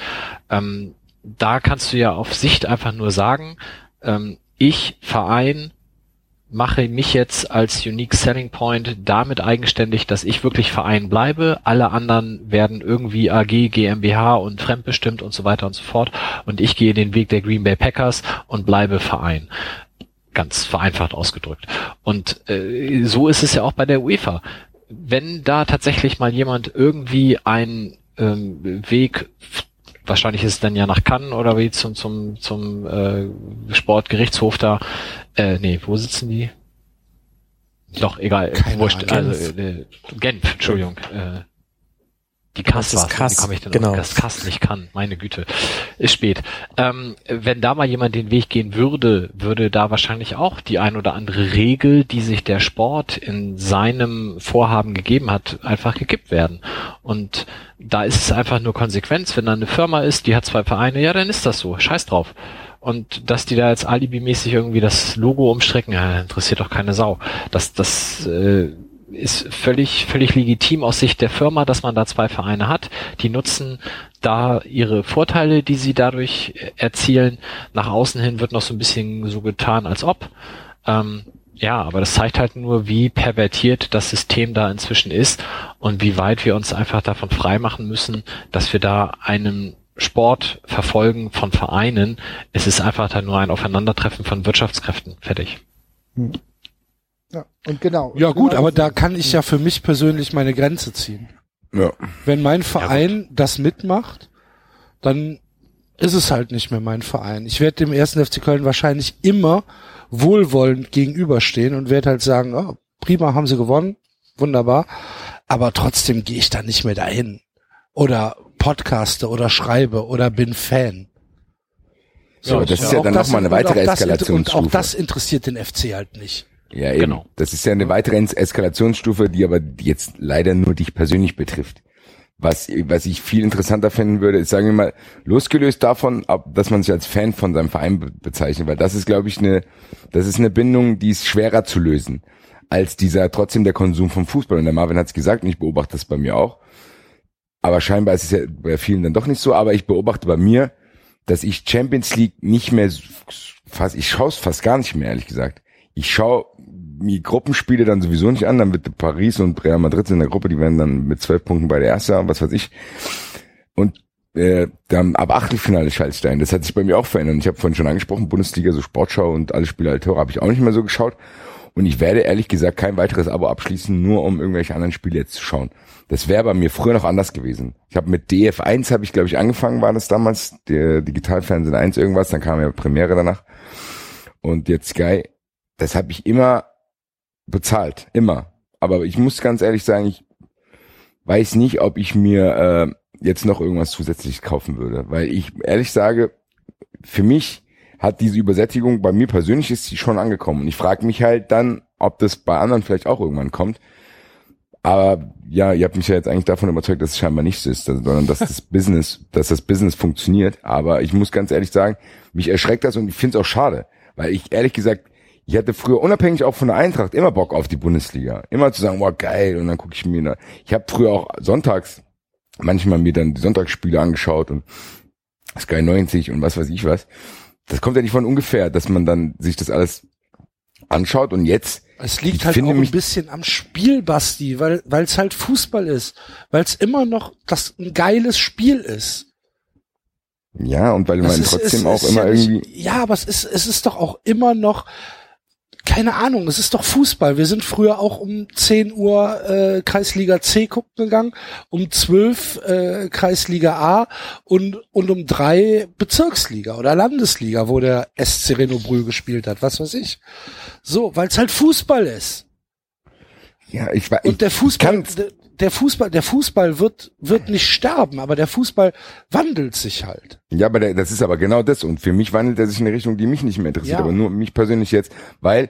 Ähm, da kannst du ja auf Sicht einfach nur sagen, ähm, ich, Verein, mache mich jetzt als Unique Selling Point damit eigenständig, dass ich wirklich Verein bleibe. Alle anderen werden irgendwie AG, GmbH und fremdbestimmt und so weiter und so fort. Und ich gehe den Weg der Green Bay Packers und bleibe Verein. Ganz vereinfacht ausgedrückt. Und äh, so ist es ja auch bei der UEFA. Wenn da tatsächlich mal jemand irgendwie einen ähm, Weg wahrscheinlich ist es dann ja nach Cannes oder wie zum zum zum äh, Sportgerichtshof da. Äh, nee, wo sitzen die? Doch, egal. Keine Wurscht, Genf. also äh, Genf, Entschuldigung. Äh, die Kass Das war Kass, Wie komme ich denn genau. auf das Kass nicht kann? Meine Güte. Ist spät. Ähm, wenn da mal jemand den Weg gehen würde, würde da wahrscheinlich auch die ein oder andere Regel, die sich der Sport in seinem Vorhaben gegeben hat, einfach gekippt werden. Und da ist es einfach nur Konsequenz. Wenn da eine Firma ist, die hat zwei Vereine, ja, dann ist das so. Scheiß drauf. Und dass die da jetzt alibimäßig irgendwie das Logo umstrecken, ja, interessiert doch keine Sau. Das, das äh, ist völlig, völlig legitim aus Sicht der Firma, dass man da zwei Vereine hat. Die nutzen da ihre Vorteile, die sie dadurch erzielen. Nach außen hin wird noch so ein bisschen so getan, als ob. Ähm, ja, aber das zeigt halt nur, wie pervertiert das System da inzwischen ist und wie weit wir uns einfach davon freimachen müssen, dass wir da einen Sport verfolgen von Vereinen. Es ist einfach dann nur ein Aufeinandertreffen von Wirtschaftskräften. Fertig. Ja, und genau. Ja Und gut, genau aber da kann ich ja für mich persönlich meine Grenze ziehen. Ja. Wenn mein Verein das mitmacht, dann ist es halt nicht mehr mein Verein. Ich werde dem ersten FC Köln wahrscheinlich immer wohlwollend gegenüberstehen und werde halt sagen, oh, prima, haben sie gewonnen, wunderbar. Aber trotzdem gehe ich da nicht mehr dahin. Oder podcaste oder schreibe oder bin Fan. Ja, aber das ist ja auch dann nochmal eine weitere das- Und auch Eskalationsstufe. das interessiert den FC halt nicht. Ja, eben. Genau. Das ist ja eine weitere Es- Eskalationsstufe, die aber jetzt leider nur dich persönlich betrifft. Was, was ich viel interessanter finden würde, ist, sagen wir mal, losgelöst davon, ob, dass man sich als Fan von seinem Verein be bezeichnet, weil das ist, glaube ich, eine, das ist eine Bindung, die ist schwerer zu lösen, als dieser, trotzdem der Konsum vom Fußball. Und der Marvin hat es gesagt, und ich beobachte das bei mir auch. Aber scheinbar ist es ja bei vielen dann doch nicht so, aber ich beobachte bei mir, dass ich Champions League nicht mehr fast, ich schaue es fast gar nicht mehr, ehrlich gesagt. Ich schaue die Gruppenspiele dann sowieso nicht an, dann wird Paris und Real Madrid sind in der Gruppe, die werden dann mit zwölf Punkten bei der Erste, was weiß ich. Und äh, dann ab Achtelfinale schalte ich da ein. Das hat sich bei mir auch verändert. Ich habe vorhin schon angesprochen, Bundesliga, so Sportschau und alle Spiele alle Tore habe ich auch nicht mehr so geschaut. Und ich werde ehrlich gesagt kein weiteres Abo abschließen, nur um irgendwelche anderen Spiele jetzt zu schauen. Das wäre bei mir früher noch anders gewesen. Ich habe mit DF1 habe ich glaube ich angefangen, war das damals, der Digitalfernsehen 1 irgendwas, dann kam ja Premiere danach. Und jetzt Sky, das habe ich immer bezahlt, immer. Aber ich muss ganz ehrlich sagen, ich weiß nicht, ob ich mir äh, jetzt noch irgendwas zusätzlich kaufen würde, weil ich ehrlich sage, für mich hat diese Übersättigung bei mir persönlich ist sie schon angekommen und ich frage mich halt dann, ob das bei anderen vielleicht auch irgendwann kommt. Aber ja, ihr habt mich ja jetzt eigentlich davon überzeugt, dass es scheinbar nicht so ist, sondern dass das Business, dass das Business funktioniert. Aber ich muss ganz ehrlich sagen, mich erschreckt das und ich finde es auch schade, weil ich ehrlich gesagt, ich hatte früher unabhängig auch von der Eintracht immer Bock auf die Bundesliga, immer zu sagen, wow geil, und dann gucke ich mir, ich habe früher auch sonntags manchmal mir dann die Sonntagsspiele angeschaut und Sky 90 und was weiß ich was. Das kommt ja nicht von ungefähr, dass man dann sich das alles anschaut. Und jetzt Es liegt halt auch ein bisschen am Spiel, Basti, weil weil es halt Fußball ist, weil es immer noch das ein geiles Spiel ist. ja und weil Das man ist- trotzdem es auch ist immer ja nicht- irgendwie Ja, aber es ist es ist doch auch immer noch keine Ahnung, es ist doch Fußball. Wir sind früher auch um 10 Uhr äh, Kreisliga C gucken gegangen, um 12 äh, Kreisliga A und, und um drei Bezirksliga oder Landesliga, wo der SC Renobrü gespielt hat, was weiß ich. So, weil es halt Fußball ist. ja ich war ich, Und der Fußball, der, Fußball, der Fußball wird, wird nicht sterben, aber der Fußball wandelt sich halt. Ja, aber der, das ist aber genau das. Und für mich wandelt er sich in eine Richtung, die mich nicht mehr interessiert, Ja. aber nur mich persönlich jetzt, weil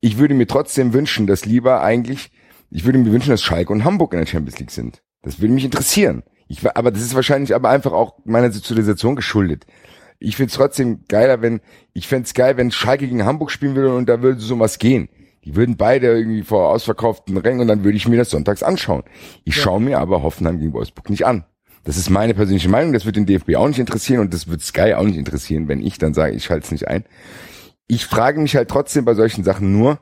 ich würde mir trotzdem wünschen, dass lieber eigentlich, ich würde mir wünschen, dass Schalke und Hamburg in der Champions League sind. Das würde mich interessieren. Ich, aber das ist wahrscheinlich aber einfach auch meiner Sozialisation geschuldet. Ich find's trotzdem geiler, wenn, ich fänd's geil, wenn Schalke gegen Hamburg spielen würde und da würde sowas gehen. Die würden beide irgendwie vor ausverkauften Rängen und dann würde ich mir das sonntags anschauen. Ich schaue mir aber Hoffenheim gegen Wolfsburg nicht an. Das ist meine persönliche Meinung, das wird den DFB auch nicht interessieren und das wird Sky auch nicht interessieren, wenn ich dann sage, ich schalte es nicht ein. Ich frage mich halt trotzdem bei solchen Sachen nur,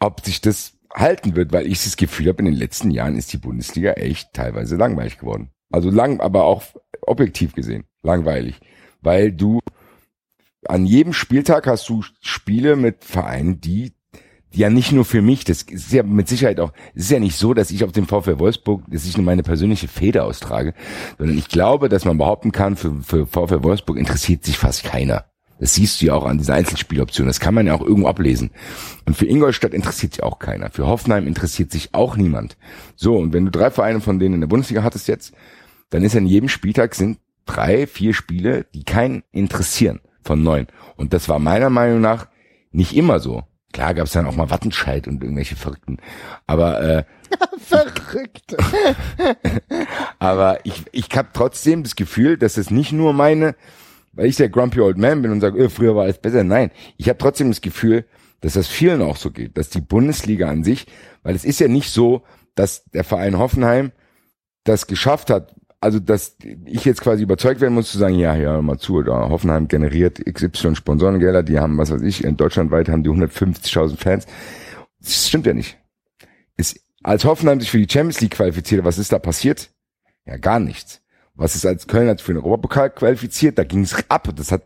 ob sich das halten wird, weil ich das Gefühl habe, in den letzten Jahren ist die Bundesliga echt teilweise langweilig geworden. Also lang, aber auch objektiv gesehen langweilig, weil du an jedem Spieltag hast du Spiele mit Vereinen, die ja nicht nur für mich, das ist ja mit Sicherheit auch, es ist ja nicht so, dass ich auf dem VfL Wolfsburg, dass ich nur meine persönliche Feder austrage, sondern ich glaube, dass man behaupten kann, für, für VfL Wolfsburg interessiert sich fast keiner. Das siehst du ja auch an dieser Einzelspieloption. Das kann man ja auch irgendwo ablesen. Und für Ingolstadt interessiert sich auch keiner. Für Hoffenheim interessiert sich auch niemand. So, und wenn du drei Vereine von denen in der Bundesliga hattest jetzt, dann ist an jedem Spieltag sind drei, vier Spiele, die keinen interessieren von neun. Und das war meiner Meinung nach nicht immer so. Klar gab es dann auch mal Wattenscheid und irgendwelche Verrückten. Aber äh, Verrückt. aber ich, ich habe trotzdem das Gefühl, dass es nicht nur meine weil ich der grumpy old man bin und sage, öh, früher war alles besser. Nein, ich habe trotzdem das Gefühl, dass das vielen auch so geht, dass die Bundesliga an sich, weil es ist ja nicht so, dass der Verein Hoffenheim das geschafft hat, also dass ich jetzt quasi überzeugt werden muss zu sagen, ja, ja, mal zu, da Hoffenheim generiert XY Sponsorengelder, die haben, was weiß ich, in Deutschland weit haben die 150.000 Fans. Das stimmt ja nicht. Ist, als Hoffenheim sich für die Champions League qualifizierte, was ist da passiert? Ja, gar nichts was ist als Köln als für den Europapokal qualifiziert, da ging es ab. Das hat,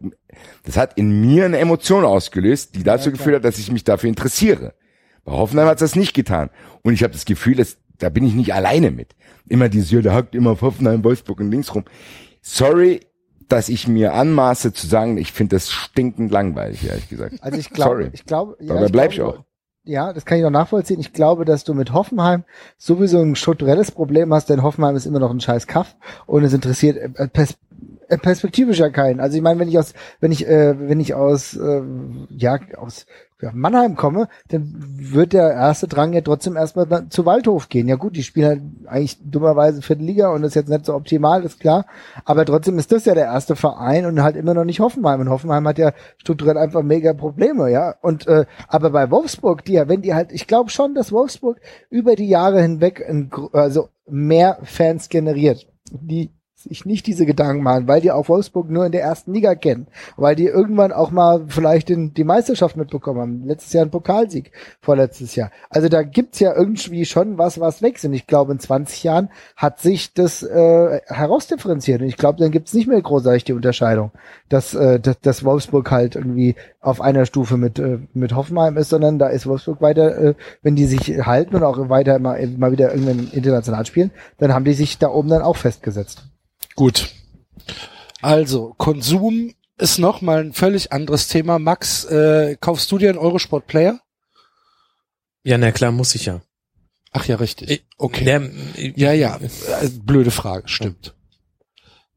das hat in mir eine Emotion ausgelöst, die dazu ja, geführt hat, dass ich mich dafür interessiere. Bei Hoffenheim hat das nicht getan. Und ich habe das Gefühl, dass, da bin ich nicht alleine mit. Immer dieses, ja, der hackt immer auf Hoffenheim, Wolfsburg und links rum. Sorry, dass ich mir anmaße zu sagen, ich finde das stinkend langweilig, ehrlich gesagt. Also ich glaube, ich glaube, ja, dabei bleib ich auch ja, das kann ich auch nachvollziehen. Ich glaube, dass du mit Hoffenheim sowieso ein strukturelles Problem hast, denn Hoffenheim ist immer noch ein scheiß Kaff und es interessiert äh, pers äh, perspektivisch ja keinen. Also ich meine, wenn ich aus, wenn ich, äh, wenn ich aus, äh, ja, aus ja, Mannheim komme, dann wird der erste Drang ja trotzdem erstmal zu Waldhof gehen. Ja gut, die spielen halt eigentlich dummerweise Viertelliga und das ist jetzt nicht so optimal, ist klar. Aber trotzdem ist das ja der erste Verein und halt immer noch nicht Hoffenheim. Und Hoffenheim hat ja strukturell einfach mega Probleme, ja. Und äh, aber bei Wolfsburg, die ja, wenn die halt, ich glaube schon, dass Wolfsburg über die Jahre hinweg ein, also mehr Fans generiert. Die sich nicht diese Gedanken machen, weil die auch Wolfsburg nur in der ersten Liga kennen, weil die irgendwann auch mal vielleicht in die Meisterschaft mitbekommen haben. Letztes Jahr ein Pokalsieg, vorletztes Jahr. Also da gibt's ja irgendwie schon was, was wächst. Und ich glaube, in 20 Jahren hat sich das äh, herausdifferenziert. Und ich glaube, dann gibt's nicht mehr großartig die Unterscheidung, dass, äh, dass, dass Wolfsburg halt irgendwie auf einer Stufe mit, äh, mit Hoffenheim ist, sondern da ist Wolfsburg weiter, äh, wenn die sich halten und auch weiter mal, mal wieder irgendwann international spielen, dann haben die sich da oben dann auch festgesetzt. Gut. Also, Konsum ist noch mal ein völlig anderes Thema. Max, äh, kaufst du dir einen Eurosport Player? Ja, na klar, muss ich ja. Ach ja, richtig. Okay. Der, ja, ja. Äh, blöde Frage, stimmt.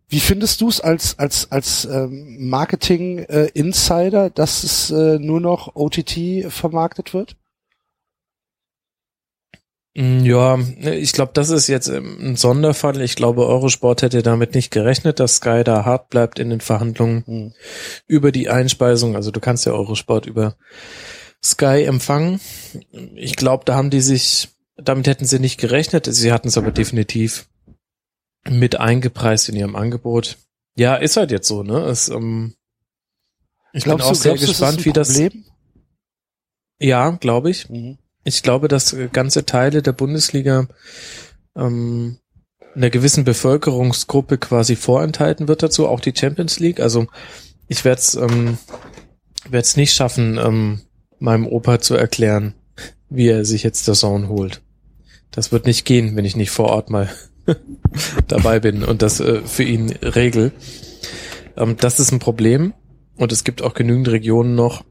Wie findest du es als als als ähm, Marketing äh, Insider, dass es äh, nur noch OTT vermarktet wird? Mm, ja, ich glaube, das ist jetzt ähm, ein Sonderfall. Ich glaube, Eurosport hätte damit nicht gerechnet, dass Sky da hart bleibt in den Verhandlungen mhm. über die Einspeisung. Also du kannst ja Eurosport über Sky empfangen. Ich glaube, da haben die sich, damit hätten sie nicht gerechnet. Sie hatten es aber definitiv mit eingepreist in ihrem Angebot. Ja, ist halt jetzt so, ne? Es, ähm, ich glaubst bin auch du, sehr gespannt, wie das. Ja, glaube ich. Mhm. Ich glaube, dass ganze Teile der Bundesliga ähm, einer gewissen Bevölkerungsgruppe quasi vorenthalten wird dazu, auch die Champions League. Also ich werde es ähm, werd's nicht schaffen, ähm, meinem Opa zu erklären, wie er sich jetzt der Zone holt. Das wird nicht gehen, wenn ich nicht vor Ort mal dabei bin und das äh, für ihn regel. Ähm, das ist ein Problem und es gibt auch genügend Regionen noch,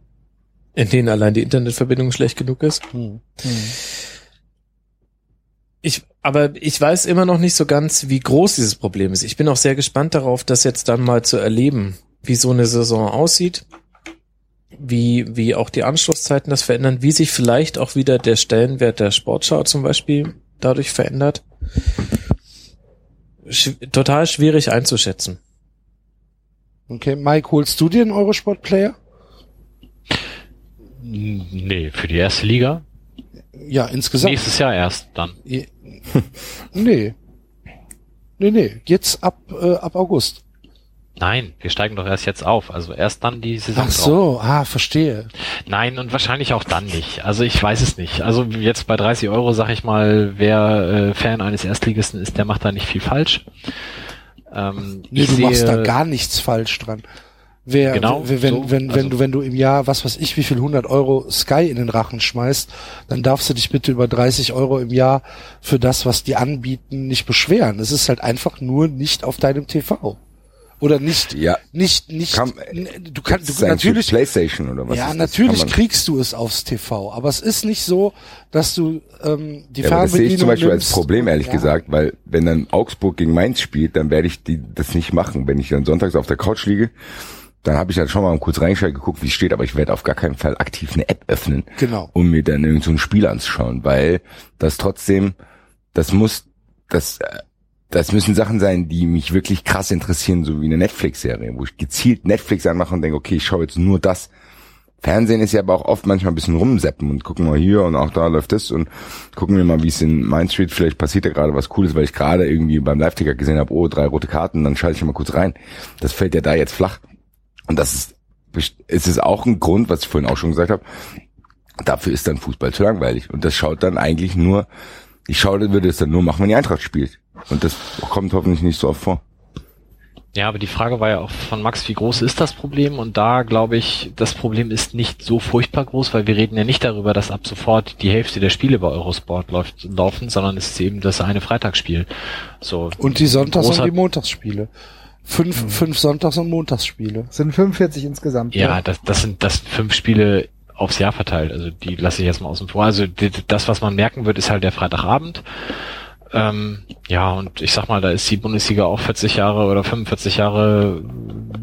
in denen allein die Internetverbindung schlecht genug ist. Hm. Hm. Ich, aber ich weiß immer noch nicht so ganz, wie groß dieses Problem ist. Ich bin auch sehr gespannt darauf, das jetzt dann mal zu erleben, wie so eine Saison aussieht, wie, wie auch die Anschlusszeiten das verändern, wie sich vielleicht auch wieder der Stellenwert der Sportschau zum Beispiel dadurch verändert. Sch total schwierig einzuschätzen. Okay, Mike, holst du dir einen Eurosport-Player? Nee, für die erste Liga? Ja, insgesamt. Nächstes Jahr erst dann. nee. Nee, nee, jetzt ab, äh, ab August. Nein, wir steigen doch erst jetzt auf. Also erst dann die Saison. Ach so, drauf. ah, verstehe. Nein, und wahrscheinlich auch dann nicht. Also ich weiß es nicht. Also jetzt bei 30 Euro sag ich mal, wer äh, Fan eines Erstligisten ist, der macht da nicht viel falsch. Ähm, nee, du sehe, machst da gar nichts falsch dran. Wer, genau, wenn, so, wenn, wenn, also, du, wenn du im Jahr, was weiß ich, wie viel 100 Euro Sky in den Rachen schmeißt, dann darfst du dich bitte über 30 Euro im Jahr für das, was die anbieten, nicht beschweren. Es ist halt einfach nur nicht auf deinem TV oder nicht ja. nicht nicht Kann, du kannst du natürlich PlayStation oder was ja natürlich kriegst du es aufs TV aber es ist nicht so dass du ähm, die ja, Fernbedienung das sehe ich zum Beispiel nimmst. als Problem ehrlich ja. gesagt weil wenn dann Augsburg gegen Mainz spielt dann werde ich die das nicht machen wenn ich dann sonntags auf der Couch liege dann habe ich halt schon mal kurz reingeschaut geguckt wie es steht aber ich werde auf gar keinen Fall aktiv eine App öffnen genau um mir dann irgend so ein Spiel anzuschauen weil das trotzdem das muss das das müssen Sachen sein, die mich wirklich krass interessieren, so wie eine Netflix-Serie, wo ich gezielt Netflix anmache und denke, okay, ich schaue jetzt nur das. Fernsehen ist ja aber auch oft manchmal ein bisschen rumseppen und gucken mal hier und auch da läuft das und gucken wir mal, wie es in Main Street, vielleicht passiert da gerade was Cooles, weil ich gerade irgendwie beim Live-Ticker gesehen habe, oh, drei rote Karten, dann schalte ich mal kurz rein. Das fällt ja da jetzt flach. Und das ist, es ist auch ein Grund, was ich vorhin auch schon gesagt habe, dafür ist dann Fußball zu langweilig. Und das schaut dann eigentlich nur, ich schaue, würde es dann nur machen, wenn die Eintracht spielt. Und das kommt hoffentlich nicht so oft vor. Ja, aber die Frage war ja auch von Max, wie groß ist das Problem? Und da glaube ich, das Problem ist nicht so furchtbar groß, weil wir reden ja nicht darüber, dass ab sofort die Hälfte der Spiele bei Eurosport läuft, laufen, sondern es ist eben das eine Freitagsspiel. So. Und die Sonntags- und die Montagsspiele. Fünf, mhm. fünf Sonntags- und Montagsspiele. Sind 45 insgesamt. Ja, ja, Das, das sind das fünf Spiele aufs Jahr verteilt. Also die lasse ich jetzt mal außen vor. Also das, was man merken wird, ist halt der Freitagabend. Ähm, ja, und ich sag mal, da ist die Bundesliga auch 40 Jahre oder 45 Jahre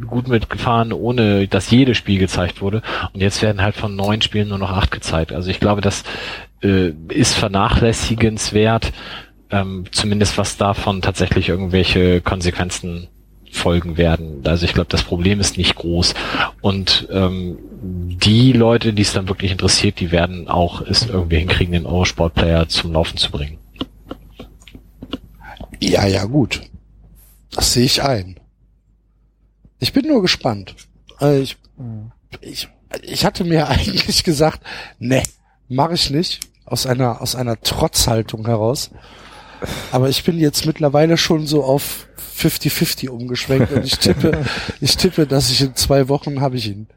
gut mitgefahren, ohne dass jedes Spiel gezeigt wurde. Und jetzt werden halt von neun Spielen nur noch acht gezeigt. Also ich glaube, das äh, ist vernachlässigenswert, ähm, zumindest was davon tatsächlich irgendwelche Konsequenzen folgen werden. Also ich glaube, das Problem ist nicht groß. Und ähm, die Leute, die es dann wirklich interessiert, die werden auch es irgendwie hinkriegen, den Eurosport-Player zum Laufen zu bringen. Ja, ja, gut. Das sehe ich ein. Ich bin nur gespannt. Also ich, ich, ich hatte mir eigentlich gesagt, ne, mache ich nicht. Aus einer, aus einer Trotzhaltung heraus. Aber ich bin jetzt mittlerweile schon so auf 50-50 umgeschwenkt und ich tippe, ich tippe, dass ich in zwei Wochen habe ich ihn.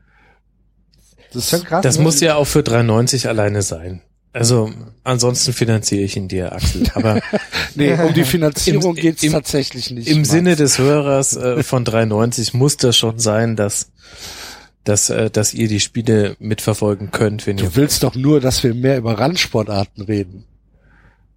Das, das, krass, das ne? muss ja auch für 3,90 alleine sein. Also ansonsten finanziere ich ihn dir, Axel. Aber nee, um die Finanzierung geht es tatsächlich nicht. Im Max. Sinne des Hörers äh, von 3,90 muss das schon sein, dass dass, äh, dass ihr die Spiele mitverfolgen könnt, wenn du ihr. Du willst doch nur, dass wir mehr über Randsportarten reden.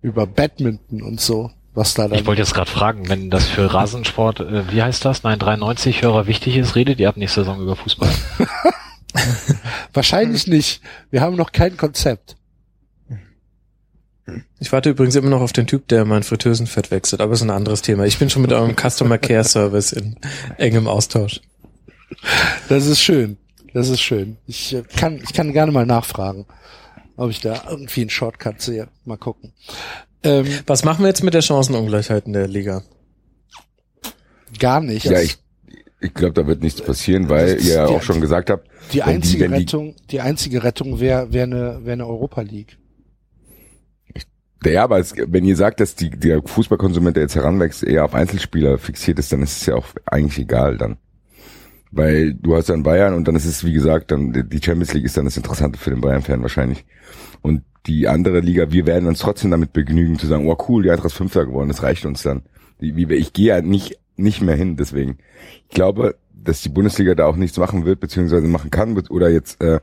Über Badminton und so. Was da dann ich wollte jetzt gerade fragen, wenn das für Rasensport, äh, wie heißt das, nein, 93 Hörer wichtig ist, redet ihr ab nächster Saison über Fußball? Wahrscheinlich nicht. Wir haben noch kein Konzept. Ich warte übrigens immer noch auf den Typ, der mein Fritteusenfett wechselt, aber ist ein anderes Thema. Ich bin schon mit eurem Customer Care Service in engem Austausch. Das ist schön. Das ist schön. Ich äh, kann, ich kann gerne mal nachfragen, ob ich da irgendwie einen Shortcut sehe. Mal gucken. Ähm, Was machen wir jetzt mit der Chancenungleichheit in der Liga? Gar nichts. Ja, ich, ich glaube, da wird nichts passieren, weil ihr ja auch schon gesagt habt. Die einzige die, Rettung, die einzige Rettung wäre wär eine, wär eine Europa League. Ja, aber es, wenn ihr sagt, dass die, der Fußballkonsument, der jetzt heranwächst, eher auf Einzelspieler fixiert ist, dann ist es ja auch eigentlich egal dann. Weil du hast dann Bayern und dann ist es, wie gesagt, dann die Champions League ist dann das Interessante für den Bayern-Fan wahrscheinlich. Und die andere Liga, wir werden uns trotzdem damit begnügen zu sagen, oh cool, die Eintracht ist Fünfter geworden, das reicht uns dann. Ich gehe ja nicht, nicht mehr hin, deswegen. Ich glaube, dass die Bundesliga da auch nichts machen wird, beziehungsweise machen kann, oder jetzt äh,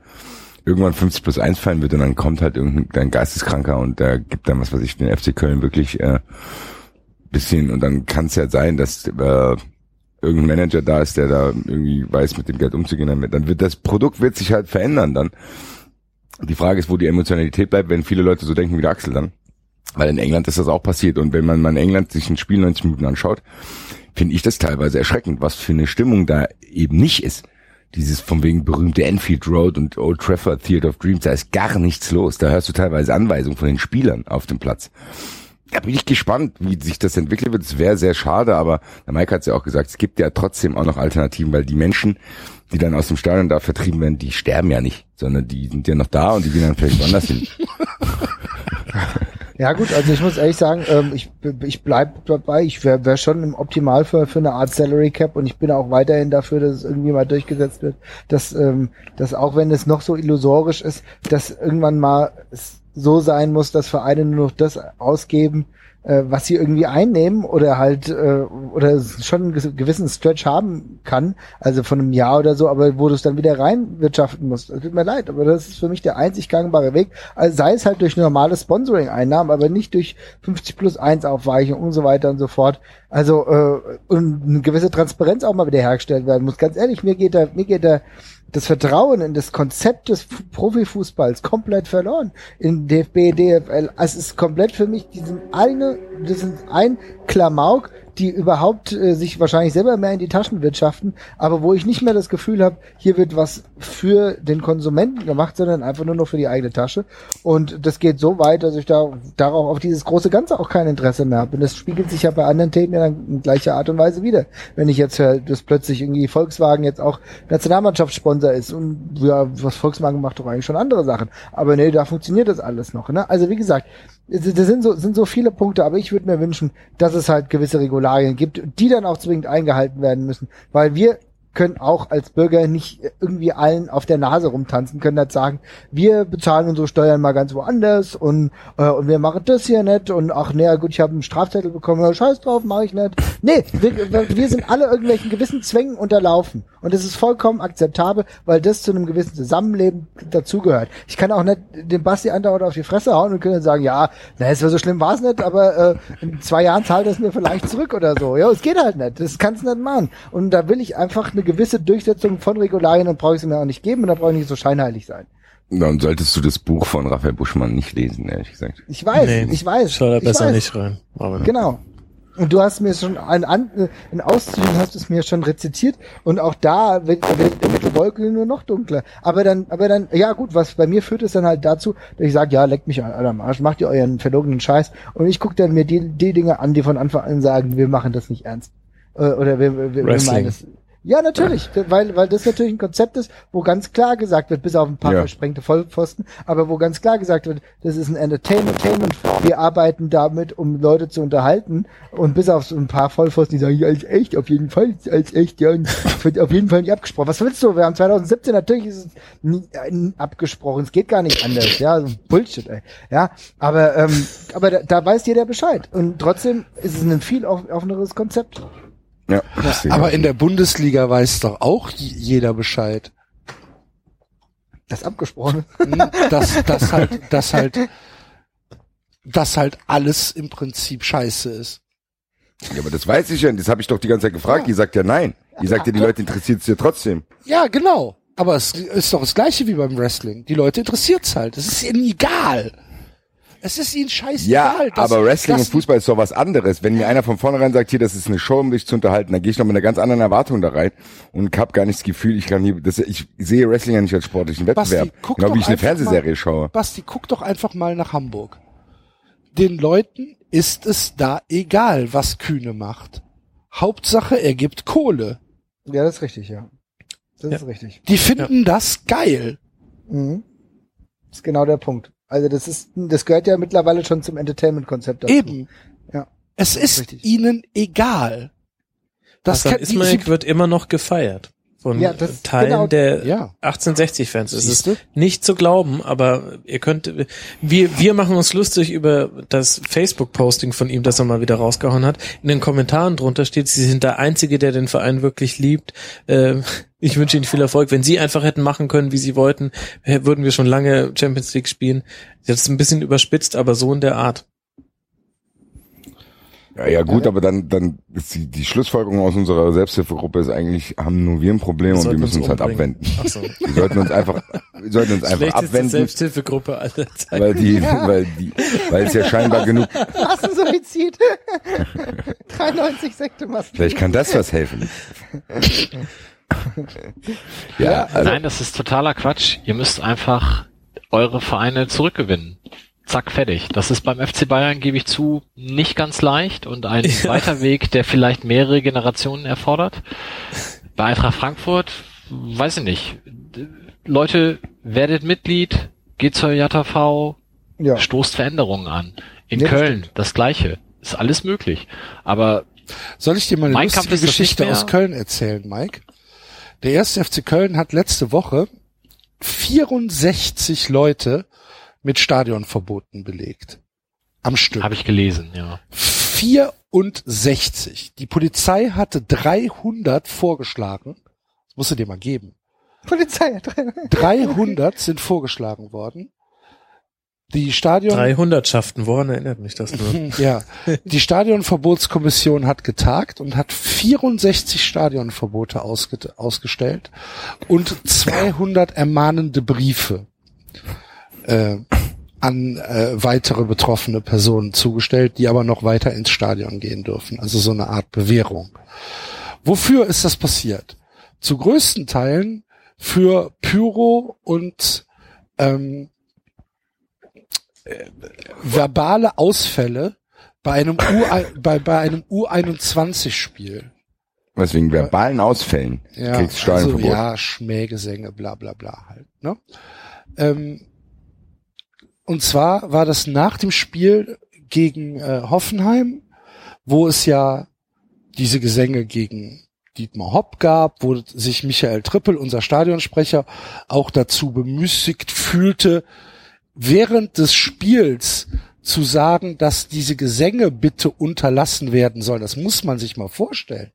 irgendwann 50 plus 1 fallen wird und dann kommt halt irgendein Geisteskranker und der gibt dann, was weiß ich, den FC Köln wirklich äh, bisschen und dann kann es ja sein, dass äh, irgendein Manager da ist, der da irgendwie weiß, mit dem Geld umzugehen. Dann wird das Produkt wird sich halt verändern dann. Die Frage ist, wo die Emotionalität bleibt, wenn viele Leute so denken wie der Axel dann. Weil in England ist das auch passiert. Und wenn man mal in England sich ein Spiel 90 Minuten anschaut, finde ich das teilweise erschreckend, was für eine Stimmung da eben nicht ist dieses von wegen berühmte Enfield Road und Old Trafford Theatre of Dreams, da ist gar nichts los. Da hörst du teilweise Anweisungen von den Spielern auf dem Platz. Da bin ich gespannt, wie sich das entwickelt wird. Es wäre sehr schade, aber der Mike hat es ja auch gesagt, es gibt ja trotzdem auch noch Alternativen, weil die Menschen, die dann aus dem Stadion da vertrieben werden, die sterben ja nicht, sondern die sind ja noch da und die gehen dann vielleicht woanders hin. Ja gut, also ich muss ehrlich sagen, ähm, ich, ich bleib dabei, ich wäre wär schon im Optimalfall für eine Art Salary Cap und ich bin auch weiterhin dafür, dass es irgendwie mal durchgesetzt wird, dass, ähm, dass auch wenn es noch so illusorisch ist, dass irgendwann mal so sein muss, dass Vereine nur noch das ausgeben, äh, was sie irgendwie einnehmen oder halt äh, oder schon einen gewissen Stretch haben kann, also von einem Jahr oder so, aber wo du es dann wieder reinwirtschaften musst. Tut mir leid, aber das ist für mich der einzig gangbare Weg. Also sei es halt durch normale Sponsoring-Einnahmen, aber nicht durch 50 plus 1 Aufweichung und so weiter und so fort. Also äh, und eine gewisse Transparenz auch mal wieder hergestellt werden muss. Ganz ehrlich, mir geht da, mir geht da das Vertrauen in das Konzept des Profifußballs komplett verloren in DFB, DFL. Es ist komplett für mich, die sind eine, sind ein Klamauk, die überhaupt äh, sich wahrscheinlich selber mehr in die Taschen wirtschaften, aber wo ich nicht mehr das Gefühl habe, hier wird was für den Konsumenten gemacht, sondern einfach nur noch für die eigene Tasche. Und das geht so weit, dass ich da darauf auf dieses große Ganze auch kein Interesse mehr habe. Und das spiegelt sich ja bei anderen Themen ja dann in gleicher Art und Weise wieder. Wenn ich jetzt höre, dass plötzlich irgendwie Volkswagen jetzt auch Nationalmannschaftssponsor ist und ja, was Volkswagen macht doch eigentlich schon andere Sachen. Aber nee, da funktioniert das alles noch. Ne? Also wie gesagt, das sind so, sind so viele Punkte, aber ich würde mir wünschen, dass es halt gewisse Regularien gibt, die dann auch zwingend eingehalten werden müssen, weil wir können auch als Bürger nicht irgendwie allen auf der Nase rumtanzen, können halt sagen, wir bezahlen unsere Steuern mal ganz woanders und, äh, und wir machen das hier nicht und ach naja gut, ich habe einen Strafzettel bekommen, ja, scheiß drauf, mache ich nicht. Nee, wir, wir sind alle irgendwelchen gewissen Zwängen unterlaufen und es ist vollkommen akzeptabel, weil das zu einem gewissen Zusammenleben dazugehört. Ich kann auch nicht den Basti andauernd auf die Fresse hauen und können sagen, ja, na, es war so schlimm war es nicht, aber äh, in zwei Jahren zahlt es mir vielleicht zurück oder so. Ja, es geht halt nicht. Das kannst du nicht machen. Und da will ich einfach eine gewisse Durchsetzung von Regularien und brauche ich sie mir auch nicht geben und da brauche ich nicht so scheinheilig sein. Dann solltest du das Buch von Raphael Buschmann nicht lesen, ehrlich gesagt. Ich weiß, nee, ich weiß. Schau da besser weiß. nicht rein. Aber genau. Und du hast mir schon ein, ein, ein Auszügen hast es mir schon rezitiert und auch da wird, wird die Wolke nur noch dunkler. Aber dann, aber dann, ja gut, was bei mir führt es dann halt dazu, dass ich sage, ja, leckt mich an am Arsch, macht ihr euren verlogenen Scheiß und ich gucke dann mir die, die Dinge an, die von Anfang an sagen, wir machen das nicht ernst. Äh, oder wir, wir, wir meinen es. Ja, natürlich, weil, weil das natürlich ein Konzept ist, wo ganz klar gesagt wird, bis auf ein paar ja. versprengte Vollpfosten, aber wo ganz klar gesagt wird, das ist ein Entertainment, wir arbeiten damit, um Leute zu unterhalten und bis auf so ein paar Vollpfosten, die sagen, ja, als echt, auf jeden Fall, als echt, ja, wird auf jeden Fall nicht abgesprochen. Was willst du? Wir haben 2017, natürlich ist es nie, äh, abgesprochen, es geht gar nicht anders, ja, so Bullshit, ey. Ja, aber, ähm, aber da, da weiß jeder Bescheid und trotzdem ist es ein viel offeneres Konzept. Ja, aber in der Bundesliga weiß doch auch jeder Bescheid. Das abgesprochen. Hm, dass, dass halt, dass halt, dass halt alles im Prinzip scheiße ist. Ja, aber das weiß ich ja. Das habe ich doch die ganze Zeit gefragt. Ja. Die sagt ja nein. Die sagt ja, die Leute interessiert es ja trotzdem. Ja, genau. Aber es ist doch das gleiche wie beim Wrestling. Die Leute interessiert's halt. Es ist ihnen egal. Es ist ihnen scheißegal. Ja, aber Wrestling und Fußball ist doch was anderes. Wenn mir einer von vornherein sagt, hier, das ist eine Show, um dich zu unterhalten, dann gehe ich noch mit einer ganz anderen Erwartung da rein und habe gar nicht das Gefühl, ich kann hier, das, ich sehe Wrestling ja nicht als sportlichen Wettbewerb. Basti, genau wie ich eine Fernsehserie mal, schaue. Basti, guck doch einfach mal nach Hamburg. Den Leuten ist es da egal, was Kühne macht. Hauptsache, er gibt Kohle. Ja, das ist richtig, ja. Das ja. ist richtig. Die finden ja. das geil. Mhm. Das ist genau der Punkt. Also das ist, das gehört ja mittlerweile schon zum Entertainment-Konzept dazu. Eben. Ja. Es ist richtig. ihnen egal. Das Hassan Ismail wird immer noch gefeiert von ja, das, Teilen genau, der ja. 1860-Fans. Es ist nicht zu glauben, aber ihr könnt, wir, wir machen uns lustig über das Facebook-Posting von ihm, das er mal wieder rausgehauen hat. In den Kommentaren drunter steht, sie sind der Einzige, der den Verein wirklich liebt. Äh, ich wünsche Ihnen viel Erfolg. Wenn Sie einfach hätten machen können, wie Sie wollten, würden wir schon lange Champions League spielen. Jetzt ein bisschen überspitzt, aber so in der Art. Ja, ja gut, aber dann, dann ist die, die Schlussfolgerung aus unserer Selbsthilfegruppe ist eigentlich, haben nur wir ein Problem wir und wir müssen uns, uns halt abwenden. Ach so. Wir sollten uns einfach, wir sollten uns einfach abwenden. Selbsthilfegruppe aller Zeiten. Weil die, weil die, weil es ja scheinbar genug. Massensuizid. 93 Sekte Massen. Vielleicht kann das was helfen. ja, also. Nein, das ist totaler Quatsch. Ihr müsst einfach eure Vereine zurückgewinnen. zack, fertig. Das ist beim FC Bayern, gebe ich zu, nicht ganz leicht und ein ja. weiter Weg, der vielleicht mehrere Generationen erfordert. Bei Eintracht Frankfurt, weiß ich nicht. Leute, werdet Mitglied, geht zur JV, ja. stoßt Veränderungen an. In ja, Köln das, das gleiche. Ist alles möglich. Aber soll ich dir mal eine lustige Geschichte aus Köln erzählen, Mike? Der erste FC Köln hat letzte Woche 64 Leute mit Stadionverboten belegt. Am Stück. Habe ich gelesen, ja. 64. Die Polizei hatte 300 vorgeschlagen. Das musst du dir mal geben. Polizei. 300 sind vorgeschlagen worden. Die Stadion 300 schaften, woran erinnert mich das nur? ja, die Stadionverbotskommission hat getagt und hat 64 Stadionverbote ausge ausgestellt und 200 ermahnende Briefe äh, an äh, weitere betroffene Personen zugestellt, die aber noch weiter ins Stadion gehen dürfen. Also so eine Art Bewährung. Wofür ist das passiert? Zu größten Teilen für Pyro und ähm, äh, verbale Ausfälle bei einem U bei, bei einem U21-Spiel. Was wegen verbalen Ausfällen? Ja, also, ja, Schmähgesänge, bla bla bla halt. Ne? Ähm, und zwar war das nach dem Spiel gegen äh, Hoffenheim, wo es ja diese Gesänge gegen Dietmar Hopp gab, wo sich Michael Trippel, unser Stadionsprecher, auch dazu bemüßigt fühlte, während des Spiels zu sagen, dass diese Gesänge bitte unterlassen werden sollen. Das muss man sich mal vorstellen,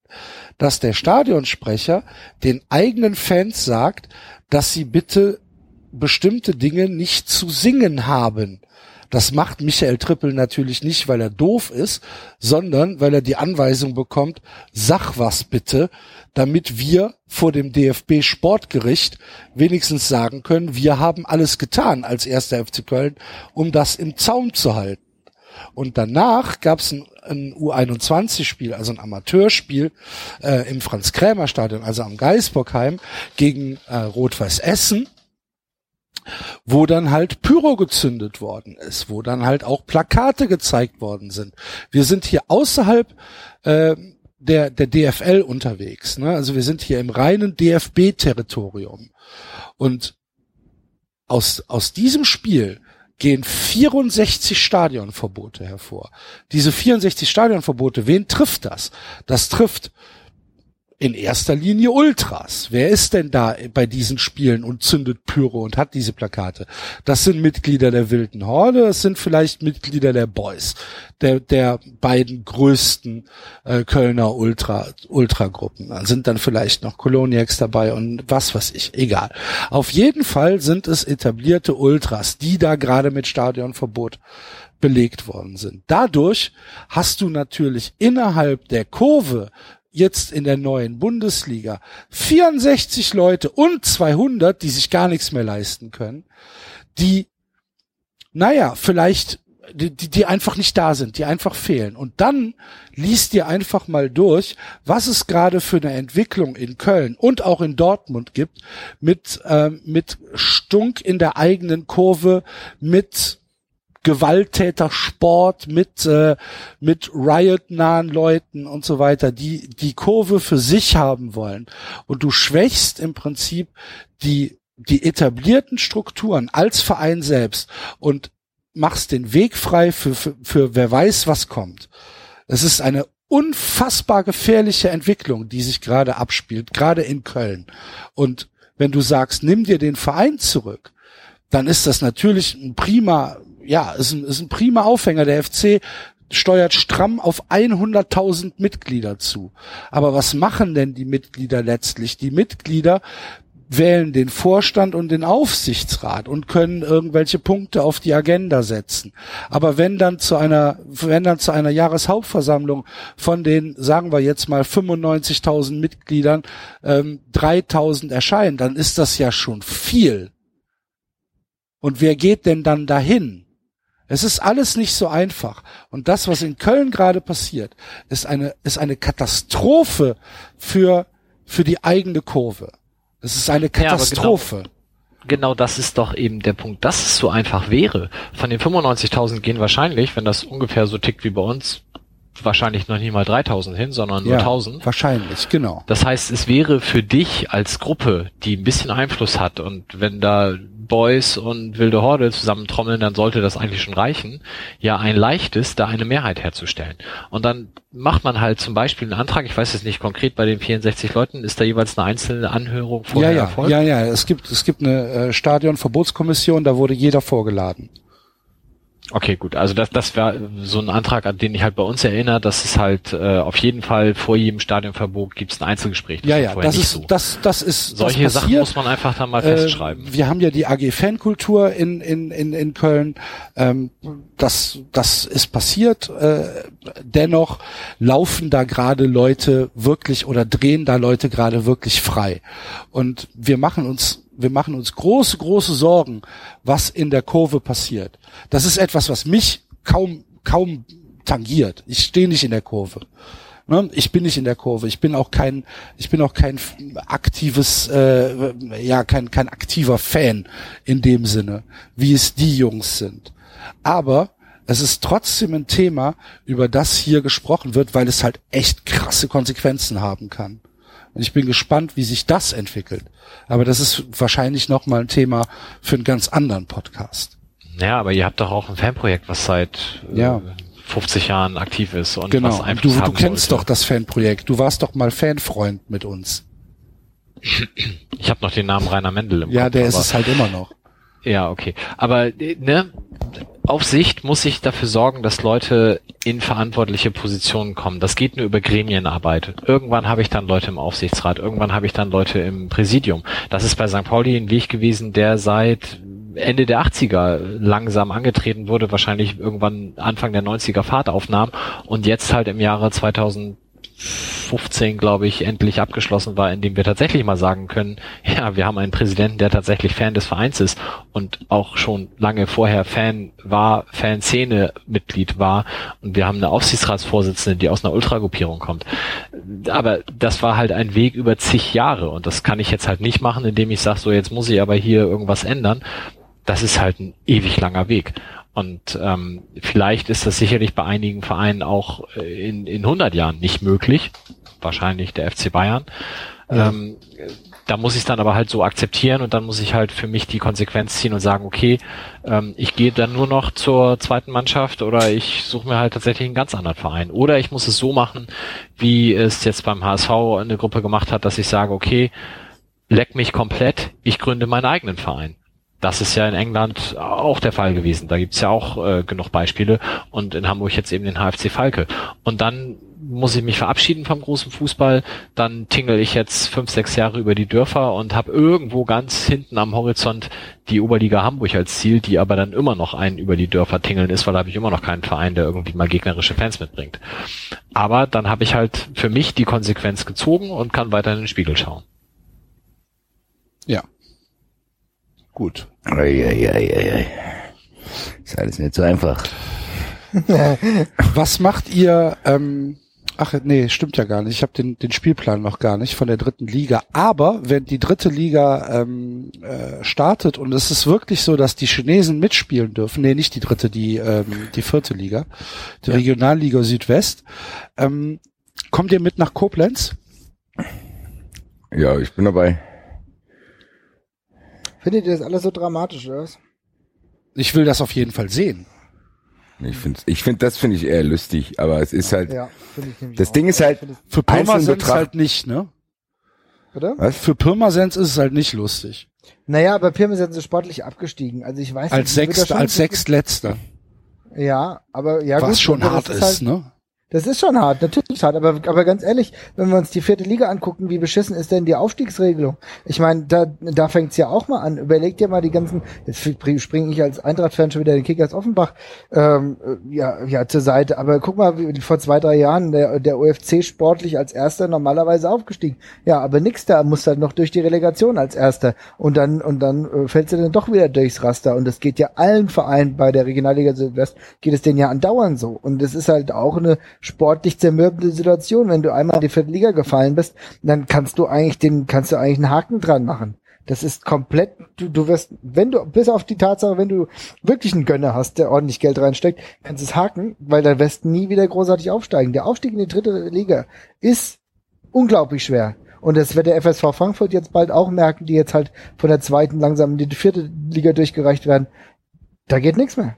dass der Stadionsprecher den eigenen Fans sagt, dass sie bitte bestimmte Dinge nicht zu singen haben. Das macht Michael Trippel natürlich nicht, weil er doof ist, sondern weil er die Anweisung bekommt, sag was bitte, damit wir vor dem DFB Sportgericht wenigstens sagen können, wir haben alles getan als erster FC Köln, um das im Zaum zu halten. Und danach gab es ein, ein U21-Spiel, also ein Amateurspiel äh, im Franz-Krämer-Stadion, also am Geisbockheim gegen äh, Rot-Weiß Essen wo dann halt Pyro gezündet worden ist, wo dann halt auch Plakate gezeigt worden sind. Wir sind hier außerhalb äh, der, der DFL unterwegs. Ne? Also wir sind hier im reinen DFB-Territorium. Und aus, aus diesem Spiel gehen 64 Stadionverbote hervor. Diese 64 Stadionverbote, wen trifft das? Das trifft in erster Linie Ultras. Wer ist denn da bei diesen Spielen und zündet Pyro und hat diese Plakate? Das sind Mitglieder der Wilden Horde, das sind vielleicht Mitglieder der Boys, der, der beiden größten äh, Kölner Ultra, Ultragruppen. Da sind dann vielleicht noch Koloniacs dabei und was weiß ich, egal. Auf jeden Fall sind es etablierte Ultras, die da gerade mit Stadionverbot belegt worden sind. Dadurch hast du natürlich innerhalb der Kurve jetzt in der neuen Bundesliga 64 Leute und 200, die sich gar nichts mehr leisten können, die, naja, vielleicht, die, die einfach nicht da sind, die einfach fehlen. Und dann liest dir einfach mal durch, was es gerade für eine Entwicklung in Köln und auch in Dortmund gibt, mit, äh, mit Stunk in der eigenen Kurve, mit Gewalttätersport mit äh, mit Riot-nahen Leuten und so weiter, die die Kurve für sich haben wollen. Und du schwächst im Prinzip die die etablierten Strukturen als Verein selbst und machst den Weg frei für, für, für wer weiß, was kommt. Es ist eine unfassbar gefährliche Entwicklung, die sich gerade abspielt, gerade in Köln. Und wenn du sagst, nimm dir den Verein zurück, dann ist das natürlich ein prima ja, ist ein, ist ein prima Aufhänger. Der FC steuert stramm auf 100.000 Mitglieder zu. Aber was machen denn die Mitglieder letztlich? Die Mitglieder wählen den Vorstand und den Aufsichtsrat und können irgendwelche Punkte auf die Agenda setzen. Aber wenn dann zu einer, wenn dann zu einer Jahreshauptversammlung von den, sagen wir jetzt mal 95.000 Mitgliedern ähm, 3.000 erscheinen, dann ist das ja schon viel. Und wer geht denn dann dahin? Es ist alles nicht so einfach. Und das, was in Köln gerade passiert, ist eine, ist eine Katastrophe für, für die eigene Kurve. Es ist eine Katastrophe. Ja, genau, genau das ist doch eben der Punkt, dass es so einfach wäre. Von den 95.000 gehen wahrscheinlich, wenn das ungefähr so tickt wie bei uns, wahrscheinlich noch nie mal 3000 hin, sondern nur ja, 1000. Wahrscheinlich, genau. Das heißt, es wäre für dich als Gruppe, die ein bisschen Einfluss hat und wenn da Boys und Wilde Horde zusammentrommeln, dann sollte das eigentlich schon reichen, ja ein leichtes, da eine Mehrheit herzustellen. Und dann macht man halt zum Beispiel einen Antrag, ich weiß es nicht konkret, bei den 64 Leuten, ist da jeweils eine einzelne Anhörung vorher ja, ja, erfolgt? Ja, ja, es gibt, es gibt eine äh, Stadionverbotskommission, da wurde jeder vorgeladen. Okay, gut. Also das, das wäre so ein Antrag, an den ich halt bei uns erinnere, dass es halt äh, auf jeden Fall vor jedem Stadionverbot gibt es ein Einzelgespräch. Das ja, ja, das ist, so. das, das ist solche das Sachen muss man einfach da mal äh, festschreiben. Wir haben ja die AG Fankultur in in in in Köln. Ähm, das das ist passiert. Äh, dennoch laufen da gerade Leute wirklich oder drehen da Leute gerade wirklich frei. Und wir machen uns wir machen uns große, große Sorgen, was in der Kurve passiert. Das ist etwas, was mich kaum, kaum tangiert. Ich stehe nicht in der Kurve. Ne? Ich bin nicht in der Kurve. Ich bin auch kein, ich bin auch kein aktives, äh, ja, kein, kein aktiver Fan in dem Sinne, wie es die Jungs sind. Aber es ist trotzdem ein Thema, über das hier gesprochen wird, weil es halt echt krasse Konsequenzen haben kann. Und ich bin gespannt, wie sich das entwickelt. Aber das ist wahrscheinlich nochmal ein Thema für einen ganz anderen Podcast. Ja, aber ihr habt doch auch ein Fanprojekt, was seit äh, ja. 50 Jahren aktiv ist und genau. was Einfluss du, du kennst sollte. doch das Fanprojekt. Du warst doch mal Fanfreund mit uns. Ich habe noch den Namen Rainer Mendel im ja, Kopf. Ja, der ist es halt immer noch. Ja, okay. Aber ne, auf Sicht muss ich dafür sorgen, dass Leute in verantwortliche Positionen kommen. Das geht nur über Gremienarbeit. Irgendwann habe ich dann Leute im Aufsichtsrat, irgendwann habe ich dann Leute im Präsidium. Das ist bei St. Pauli ein Weg gewesen, der seit Ende der 80er langsam angetreten wurde, wahrscheinlich irgendwann Anfang der 90er Fahrt aufnahm und jetzt halt im Jahre 2000 15, glaube ich, endlich abgeschlossen war, indem wir tatsächlich mal sagen können, ja, wir haben einen Präsidenten, der tatsächlich Fan des Vereins ist und auch schon lange vorher Fan war, Fanszene Mitglied war und wir haben eine Aufsichtsratsvorsitzende, die aus einer Ultragruppierung kommt. Aber das war halt ein Weg über zig Jahre und das kann ich jetzt halt nicht machen, indem ich sage, so jetzt muss ich aber hier irgendwas ändern. Das ist halt ein ewig langer Weg. Und ähm, vielleicht ist das sicherlich bei einigen Vereinen auch äh, in, in 100 Jahren nicht möglich. Wahrscheinlich der FC Bayern. Ja. Ähm, da muss ich es dann aber halt so akzeptieren und dann muss ich halt für mich die Konsequenz ziehen und sagen, okay, ähm, ich gehe dann nur noch zur zweiten Mannschaft oder ich suche mir halt tatsächlich einen ganz anderen Verein. Oder ich muss es so machen, wie es jetzt beim HSV eine Gruppe gemacht hat, dass ich sage, okay, leck mich komplett, ich gründe meinen eigenen Verein. Das ist ja in England auch der Fall gewesen. Da gibt's ja auch äh, genug Beispiele und in Hamburg jetzt eben den HFC Falke. Und dann muss ich mich verabschieden vom großen Fußball. Dann tingle ich jetzt fünf, sechs Jahre über die Dörfer und habe irgendwo ganz hinten am Horizont die Oberliga Hamburg als Ziel, die aber dann immer noch einen über die Dörfer tingeln ist, weil da habe ich immer noch keinen Verein, der irgendwie mal gegnerische Fans mitbringt. Aber dann habe ich halt für mich die Konsequenz gezogen und kann weiter in den Spiegel schauen. Ja, Gut. Eieieiei. Ist alles nicht so einfach. Was macht ihr? Ähm, ach nee, stimmt ja gar nicht. Ich habe den, den Spielplan noch gar nicht von der dritten Liga. Aber wenn die dritte Liga ähm, äh, startet und es ist wirklich so, dass die Chinesen mitspielen dürfen, nee, nicht die dritte, die ähm, die vierte Liga, die ja. Regionalliga Südwest, ähm, kommt ihr mit nach Koblenz? Ja, ich bin dabei. Findet ihr das alles so dramatisch, oder was? Ich will das auf jeden Fall sehen. Ich finde, ich finde, das finde ich eher lustig, aber es ist halt, ja, das auch. Ding ist halt, für Pirmasens halt nicht, ne? Oder? Was? Für Pirmasens ist es halt nicht lustig. Naja, aber Pirmasens ist sportlich abgestiegen, also ich weiß als nicht. Sechster, als Sechstletzter. Ja, aber ja Was gut, schon hart ist, halt, ne? Das ist schon hart, natürlich hart, aber, aber ganz ehrlich, wenn wir uns die vierte Liga angucken, wie beschissen ist denn die Aufstiegsregelung? Ich meine, da, da fängt's ja auch mal an. Überleg dir mal die ganzen, jetzt springe ich als Eintracht-Fan schon wieder den Kickers Offenbach ähm, ja, ja zur Seite, aber guck mal, wie, vor zwei, drei Jahren der, der UFC sportlich als erster normalerweise aufgestiegen. Ja, aber nix da, muss dann noch durch die Relegation als erster und dann und dann äh, fällst du dann doch wieder durchs Raster und das geht ja allen Vereinen bei der Regionalliga Südwest, geht es denen ja andauernd so und das ist halt auch eine sportlich zermürbende Situation. Wenn du einmal in die vierte Liga gefallen bist, dann kannst du eigentlich den, kannst du eigentlich einen Haken dran machen. Das ist komplett, du, du wirst, wenn du, bis auf die Tatsache, wenn du wirklich einen Gönner hast, der ordentlich Geld reinsteckt, kannst du es haken, weil dann wirst nie wieder großartig aufsteigen. Der Aufstieg in die dritte Liga ist unglaublich schwer. Und das wird der FSV Frankfurt jetzt bald auch merken, die jetzt halt von der zweiten langsam in die vierte Liga durchgereicht werden. Da geht nichts mehr.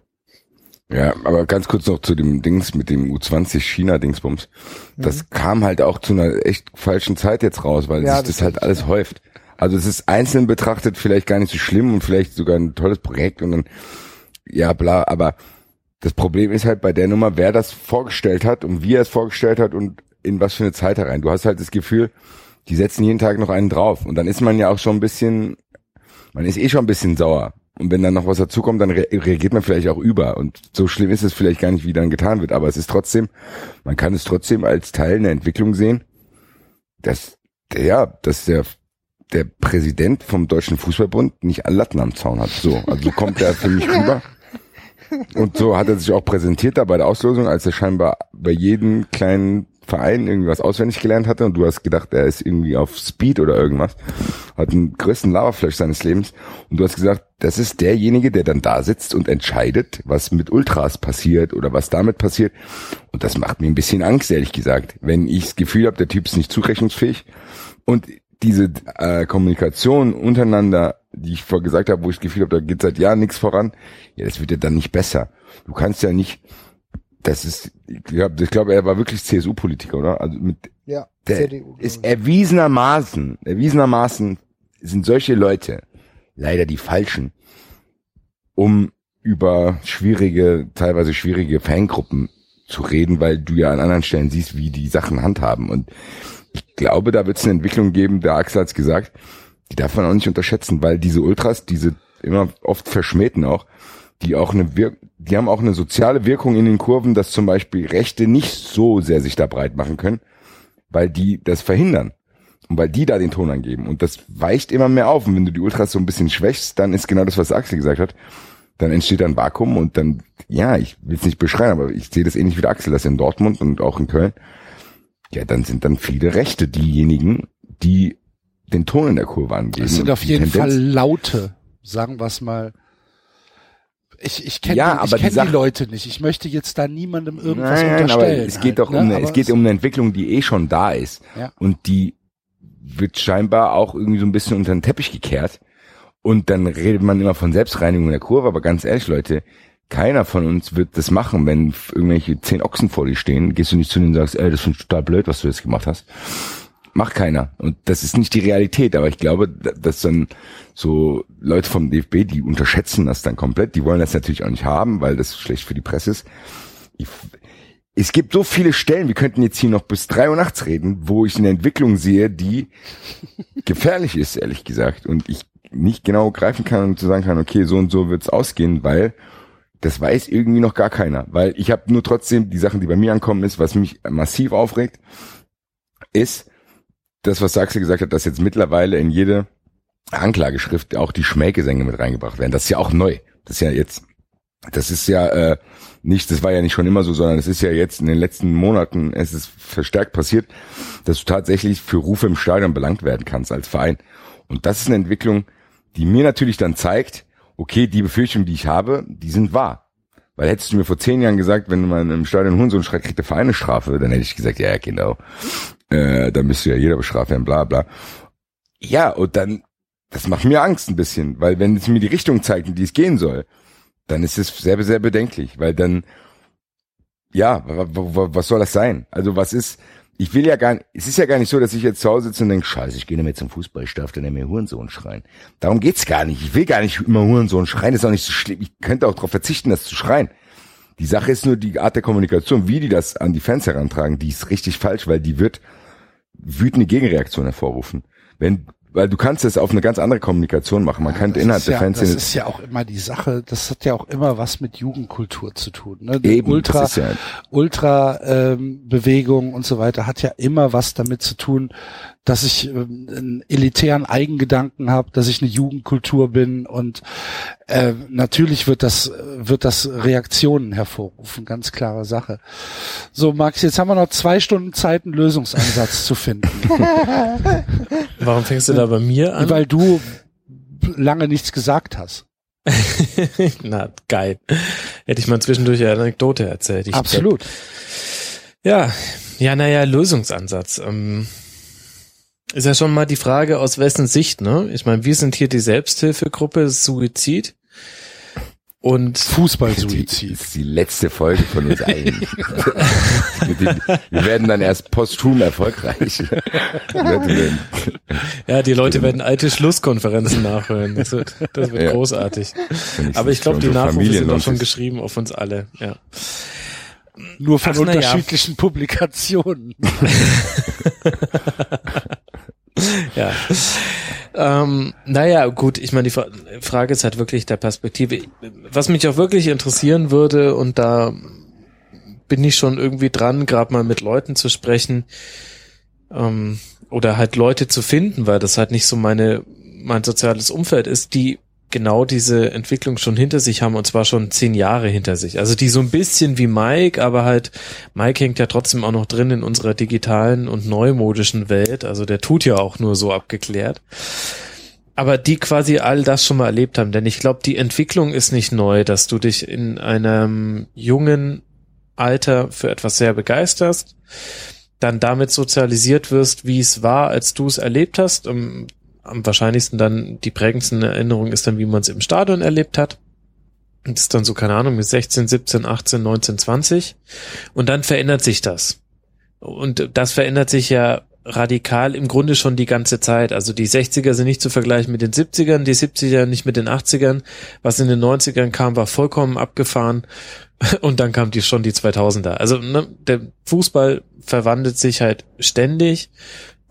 Ja, aber ganz kurz noch zu dem Dings mit dem U20 China-Dingsbums. Das mhm. kam halt auch zu einer echt falschen Zeit jetzt raus, weil ja, sich das, das halt alles häuft. Also es ist einzeln betrachtet vielleicht gar nicht so schlimm und vielleicht sogar ein tolles Projekt und dann, ja, bla, aber das Problem ist halt bei der Nummer, wer das vorgestellt hat und wie er es vorgestellt hat und in was für eine Zeit herein. Du hast halt das Gefühl, die setzen jeden Tag noch einen drauf. Und dann ist man ja auch schon ein bisschen, man ist eh schon ein bisschen sauer. Und wenn dann noch was dazukommt, dann re reagiert man vielleicht auch über. Und so schlimm ist es vielleicht gar nicht, wie dann getan wird. Aber es ist trotzdem, man kann es trotzdem als Teil einer Entwicklung sehen, dass, der, ja, dass der, der Präsident vom Deutschen Fußballbund nicht alle Latten am Zaun hat. So, also so kommt er für mich rüber. Und so hat er sich auch präsentiert da bei der Auslosung, als er scheinbar bei jedem kleinen Verein irgendwas auswendig gelernt hatte und du hast gedacht, er ist irgendwie auf Speed oder irgendwas, hat den größten Lava-Flash seines Lebens und du hast gesagt, das ist derjenige, der dann da sitzt und entscheidet, was mit Ultras passiert oder was damit passiert und das macht mir ein bisschen Angst, ehrlich gesagt, wenn ich das Gefühl habe, der Typ ist nicht zurechnungsfähig und diese äh, Kommunikation untereinander, die ich vorher gesagt habe, wo ich das Gefühl habe, da geht seit Jahren nichts voran, ja, das wird ja dann nicht besser. Du kannst ja nicht das ist, ich glaube, ich glaub, er war wirklich CSU-Politiker, oder? Also mit ja, der CDU, ist erwiesenermaßen, erwiesenermaßen sind solche Leute leider die falschen, um über schwierige, teilweise schwierige Fangruppen zu reden, weil du ja an anderen Stellen siehst, wie die Sachen handhaben. Und ich glaube, da wird es eine Entwicklung geben, der Axel hat gesagt, die darf man auch nicht unterschätzen, weil diese Ultras, diese immer oft verschmähten auch, die auch eine Wir die haben auch eine soziale Wirkung in den Kurven, dass zum Beispiel Rechte nicht so sehr sich da breit machen können, weil die das verhindern. Und weil die da den Ton angeben. Und das weicht immer mehr auf. Und wenn du die Ultras so ein bisschen schwächst, dann ist genau das, was Axel gesagt hat. Dann entsteht ein Vakuum und dann, ja, ich will es nicht beschreien, aber ich sehe das ähnlich wie Axel, das in Dortmund und auch in Köln. Ja, dann sind dann viele Rechte diejenigen, die den Ton in der Kurve angeben. Das sind auf jeden Tendenz. Fall Laute, sagen wir es mal ich, ich kenne ja, die, kenn die, Leute nicht. Ich möchte jetzt da niemandem irgendwas nein, nein, unterstellen. Aber es geht halt, doch um ne? eine, es geht um eine Entwicklung, die eh schon da ist. Ja. Und die wird scheinbar auch irgendwie so ein bisschen unter den Teppich gekehrt. Und dann redet man immer von Selbstreinigung der Kurve, aber ganz ehrlich, Leute, keiner von uns wird das machen, wenn irgendwelche zehn Ochsen vor dir stehen. Gehst du nicht zu denen und sagst, ey, das ist total blöd, was du jetzt gemacht hast. Macht keiner. Und das ist nicht die Realität, aber ich glaube, dass dann so Leute vom DFB, die unterschätzen das dann komplett, die wollen das natürlich auch nicht haben, weil das schlecht für die Presse ist. Ich, es gibt so viele Stellen, wir könnten jetzt hier noch bis drei Uhr nachts reden, wo ich eine Entwicklung sehe, die gefährlich ist, ehrlich gesagt. Und ich nicht genau greifen kann und zu sagen kann, okay, so und so wird's ausgehen, weil das weiß irgendwie noch gar keiner. Weil ich habe nur trotzdem die Sachen, die bei mir ankommen, ist, was mich massiv aufregt, ist das, was Sachse gesagt hat, dass jetzt mittlerweile in jede Anklageschrift auch die Schmähgesänge mit reingebracht werden. Das ist ja auch neu. Das ist ja jetzt, das ist ja äh, nicht, das war ja nicht schon immer so, sondern es ist ja jetzt in den letzten Monaten, es ist verstärkt passiert, dass du tatsächlich für Rufe im Stadion belangt werden kannst als Verein. Und das ist eine Entwicklung, die mir natürlich dann zeigt, okay, die Befürchtungen, die ich habe, die sind wahr. Weil hättest du mir vor zehn Jahren gesagt, wenn mal im Stadion Hurensohn schreit, kriegt der Verein eine Strafe, dann hätte ich gesagt, ja, genau. Äh, da müsste ja jeder bestraft werden, bla bla. Ja, und dann das macht mir Angst ein bisschen, weil wenn es mir die Richtung zeigt, in die es gehen soll, dann ist es sehr, sehr bedenklich, weil dann, ja, was soll das sein? Also was ist, ich will ja gar nicht, es ist ja gar nicht so, dass ich jetzt zu Hause sitze und denke, scheiße, ich gehe nicht mehr zum Fußball, ich darf dann nicht mehr Hurensohn schreien. Darum geht's gar nicht. Ich will gar nicht immer Hurensohn schreien, ist auch nicht so schlimm. Ich könnte auch darauf verzichten, das zu schreien. Die Sache ist nur die Art der Kommunikation, wie die das an die Fans herantragen, die ist richtig falsch, weil die wird wütende Gegenreaktion hervorrufen. Wenn weil du kannst es auf eine ganz andere Kommunikation machen. Man ja, kann innerhalb der ja, Fanszene. Das ist ja auch immer die Sache, das hat ja auch immer was mit Jugendkultur zu tun. Ne? Die Eben, Ultra, ja Ultra ähm, Bewegung und so weiter hat ja immer was damit zu tun, dass ich ähm, einen elitären Eigengedanken habe, dass ich eine Jugendkultur bin und äh, natürlich wird das wird das Reaktionen hervorrufen, ganz klare Sache. So Max, jetzt haben wir noch zwei Stunden Zeit, einen Lösungsansatz zu finden. Warum fängst du da bei mir an? Weil du lange nichts gesagt hast. Na, geil. Hätte ich mal zwischendurch eine Anekdote erzählt. Ich Absolut. Glaub, ja, ja, naja, Lösungsansatz. Ähm, ist ja schon mal die Frage, aus wessen Sicht, ne? Ich meine, wir sind hier die Selbsthilfegruppe Suizid. Und Fußballsuizid. Das ist die letzte Folge von uns allen. wir werden dann erst posthum erfolgreich. ja, die Leute werden alte Schlusskonferenzen nachhören. Das wird, das wird ja. großartig. Aber ich glaube, die Nachrufe sind auch schon geschrieben auf uns alle. Ja. Nur von Ach, unterschiedlichen ja. Publikationen. ja. Ähm, naja, gut, ich meine, die Frage ist halt wirklich der Perspektive. Was mich auch wirklich interessieren würde, und da bin ich schon irgendwie dran, gerade mal mit Leuten zu sprechen, ähm, oder halt Leute zu finden, weil das halt nicht so meine, mein soziales Umfeld ist, die genau diese Entwicklung schon hinter sich haben und zwar schon zehn Jahre hinter sich. Also die so ein bisschen wie Mike, aber halt Mike hängt ja trotzdem auch noch drin in unserer digitalen und neumodischen Welt. Also der tut ja auch nur so abgeklärt. Aber die quasi all das schon mal erlebt haben, denn ich glaube, die Entwicklung ist nicht neu, dass du dich in einem jungen Alter für etwas sehr begeisterst, dann damit sozialisiert wirst, wie es war, als du es erlebt hast. Am wahrscheinlichsten dann die prägendsten Erinnerung ist dann, wie man es im Stadion erlebt hat. Das ist dann so, keine Ahnung, mit 16, 17, 18, 19, 20. Und dann verändert sich das. Und das verändert sich ja radikal im Grunde schon die ganze Zeit. Also die 60er sind nicht zu vergleichen mit den 70ern, die 70er nicht mit den 80ern. Was in den 90ern kam, war vollkommen abgefahren. Und dann kam die schon die 2000er. Also ne, der Fußball verwandelt sich halt ständig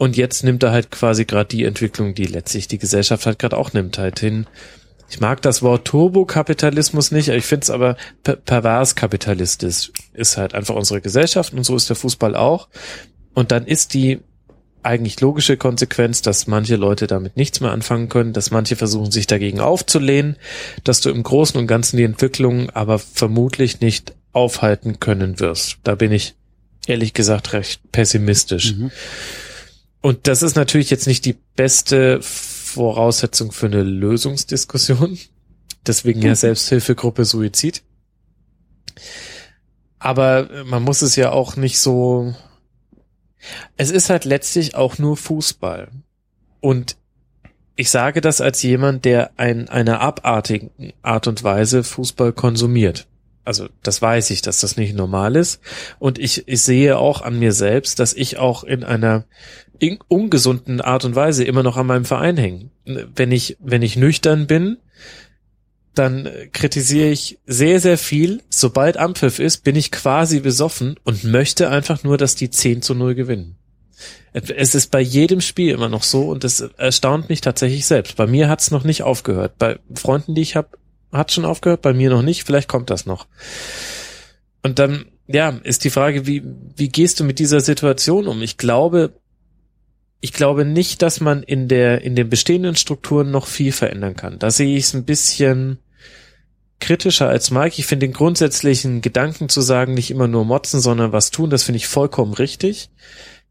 und jetzt nimmt er halt quasi gerade die Entwicklung, die letztlich die Gesellschaft halt gerade auch nimmt, halt hin. Ich mag das Wort Turbokapitalismus nicht, ich finde es aber per pervers kapitalistisch ist halt einfach unsere Gesellschaft und so ist der Fußball auch. Und dann ist die eigentlich logische Konsequenz, dass manche Leute damit nichts mehr anfangen können, dass manche versuchen, sich dagegen aufzulehnen, dass du im Großen und Ganzen die Entwicklung aber vermutlich nicht aufhalten können wirst. Da bin ich ehrlich gesagt recht pessimistisch. Mhm. Und das ist natürlich jetzt nicht die beste Voraussetzung für eine Lösungsdiskussion. Deswegen ja Selbsthilfegruppe Suizid. Aber man muss es ja auch nicht so. Es ist halt letztlich auch nur Fußball. Und ich sage das als jemand, der in einer abartigen Art und Weise Fußball konsumiert. Also das weiß ich, dass das nicht normal ist. Und ich, ich sehe auch an mir selbst, dass ich auch in einer ungesunden Art und Weise immer noch an meinem Verein hängen. Wenn ich, wenn ich nüchtern bin, dann kritisiere ich sehr, sehr viel. Sobald Ampfiff ist, bin ich quasi besoffen und möchte einfach nur, dass die 10 zu 0 gewinnen. Es ist bei jedem Spiel immer noch so und es erstaunt mich tatsächlich selbst. Bei mir hat es noch nicht aufgehört. Bei Freunden, die ich habe, hat schon aufgehört, bei mir noch nicht. Vielleicht kommt das noch. Und dann, ja, ist die Frage, wie, wie gehst du mit dieser Situation um? Ich glaube, ich glaube nicht, dass man in der, in den bestehenden Strukturen noch viel verändern kann. Da sehe ich es ein bisschen kritischer als Mike. Ich finde den grundsätzlichen Gedanken zu sagen, nicht immer nur motzen, sondern was tun, das finde ich vollkommen richtig.